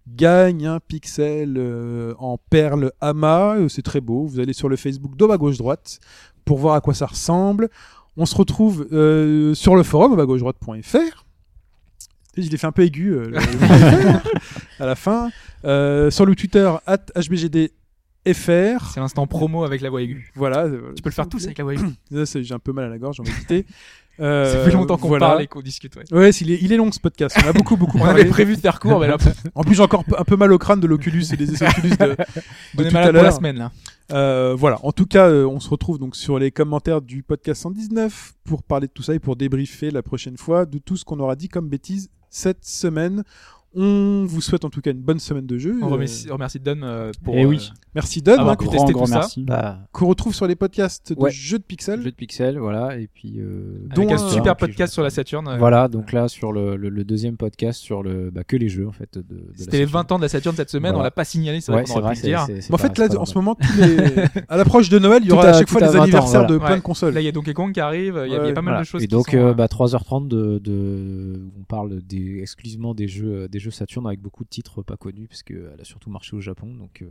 gagne un pixel euh, en perle. Euh, C'est très beau. Vous allez sur le Facebook d'Oba gauche-droite pour voir à quoi ça ressemble. On se retrouve euh, sur le forum obagauche-droite.fr. Et Je l'ai fait un peu aigu euh, le- à la fin. Euh, sur le Twitter, at HBGDFR. C'est l'instant promo avec la voix aiguë. Voilà. euh, Tu peux le faire tous avec la voix aiguë. J'ai un peu mal à la gorge, j'en vais quitter. Euh, Ça fait longtemps qu'on voilà. parle et qu'on discute. Ouais. Ouais, il est, il est long ce podcast. On a beaucoup, beaucoup On parlé. avait prévu de faire court, mais là, En plus, j'ai encore un peu mal au crâne de l'Oculus et des essais Oculus de, de on est tout malade à pour la semaine là. Euh, voilà. En tout cas, euh, on se retrouve donc sur les commentaires du podcast 119 pour parler de tout ça et pour débriefer la prochaine fois de tout ce qu'on aura dit comme bêtises cette semaine. On vous souhaite en tout cas une bonne semaine de jeu. On Euh, remercie, on remercie Don euh, pour. Eh euh, oui. Merci Don, avoir hein, pu qu'on- tester grand, tout ça. Bah, qu'on retrouve sur les podcasts de Ouais. jeux de pixels. jeu de pixels, voilà, et puis. euh, dont un super podcast je- sur la Saturn. euh, Voilà, donc là sur le, le, le deuxième podcast sur le bah, que les jeux en fait de, C'était les Saturn. 20 ans de la Saturn cette semaine, Voilà. on l'a pas signalé, c'est vrai Ouais, qu'on c'est aurait vrai, pu le dire. c'est- c'est Mais en fait, là, en ce moment, tous les... à l'approche de Noël, il y aura à- chaque fois à des 20 ans, anniversaires de plein de consoles. Là, il y a Donkey Kong qui arrive, il y a, pas mal de choses Et qui donc sont, euh, euh, bah, 3h30 de, de on parle exclusivement des jeux des jeux Saturn avec beaucoup de titres pas connus parce que elle a surtout marché au Japon donc euh,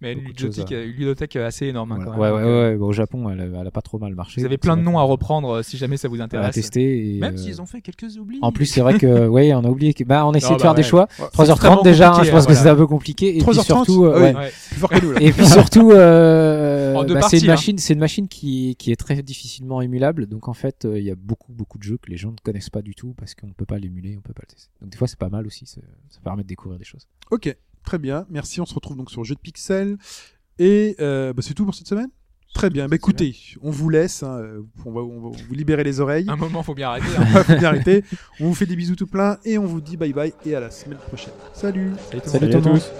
mais une ludothèque, à- une ludothèque assez énorme. hein, voilà. quand ouais même. ouais Donc, euh, ouais, au Japon elle, a- elle a pas trop mal marché. Vous avez plein c'est de noms à reprendre euh, si jamais ça vous à intéresse. tester et, Même euh, s'ils ont fait quelques oublis. en plus c'est vrai que ouais on a oublié que bah on a essayé Non, de faire bah des ouais. choix Ouais. 3h30 extrêmement déjà hein, je pense que voilà. c'était un peu compliqué et puis 3h30, surtout euh, ah oui. ouais. Ouais. Plus fort que nous, là. Et puis surtout, euh, En deux bah, c'est une hein. machine, c'est une machine qui, qui est très difficilement émulable. Donc en fait, euh, il y a beaucoup beaucoup de jeux que les gens ne connaissent pas du tout parce qu'on ne peut pas l'émuler, on peut pas le tester. Donc des fois, c'est pas mal aussi. Ça, ça permet de découvrir des choses. Ok, très bien. Merci. On se retrouve donc sur Jeux de Pixels. Et euh, bah, c'est tout pour cette semaine? Très bien. Bah, écoutez, on vous laisse. hein, On, va, on va vous libérer les oreilles. Un moment, faut bien arrêter. On hein. va bien arrêter. On vous fait des bisous tout plein et on vous dit bye bye et à la semaine prochaine. Salut Salut tout à tout tous.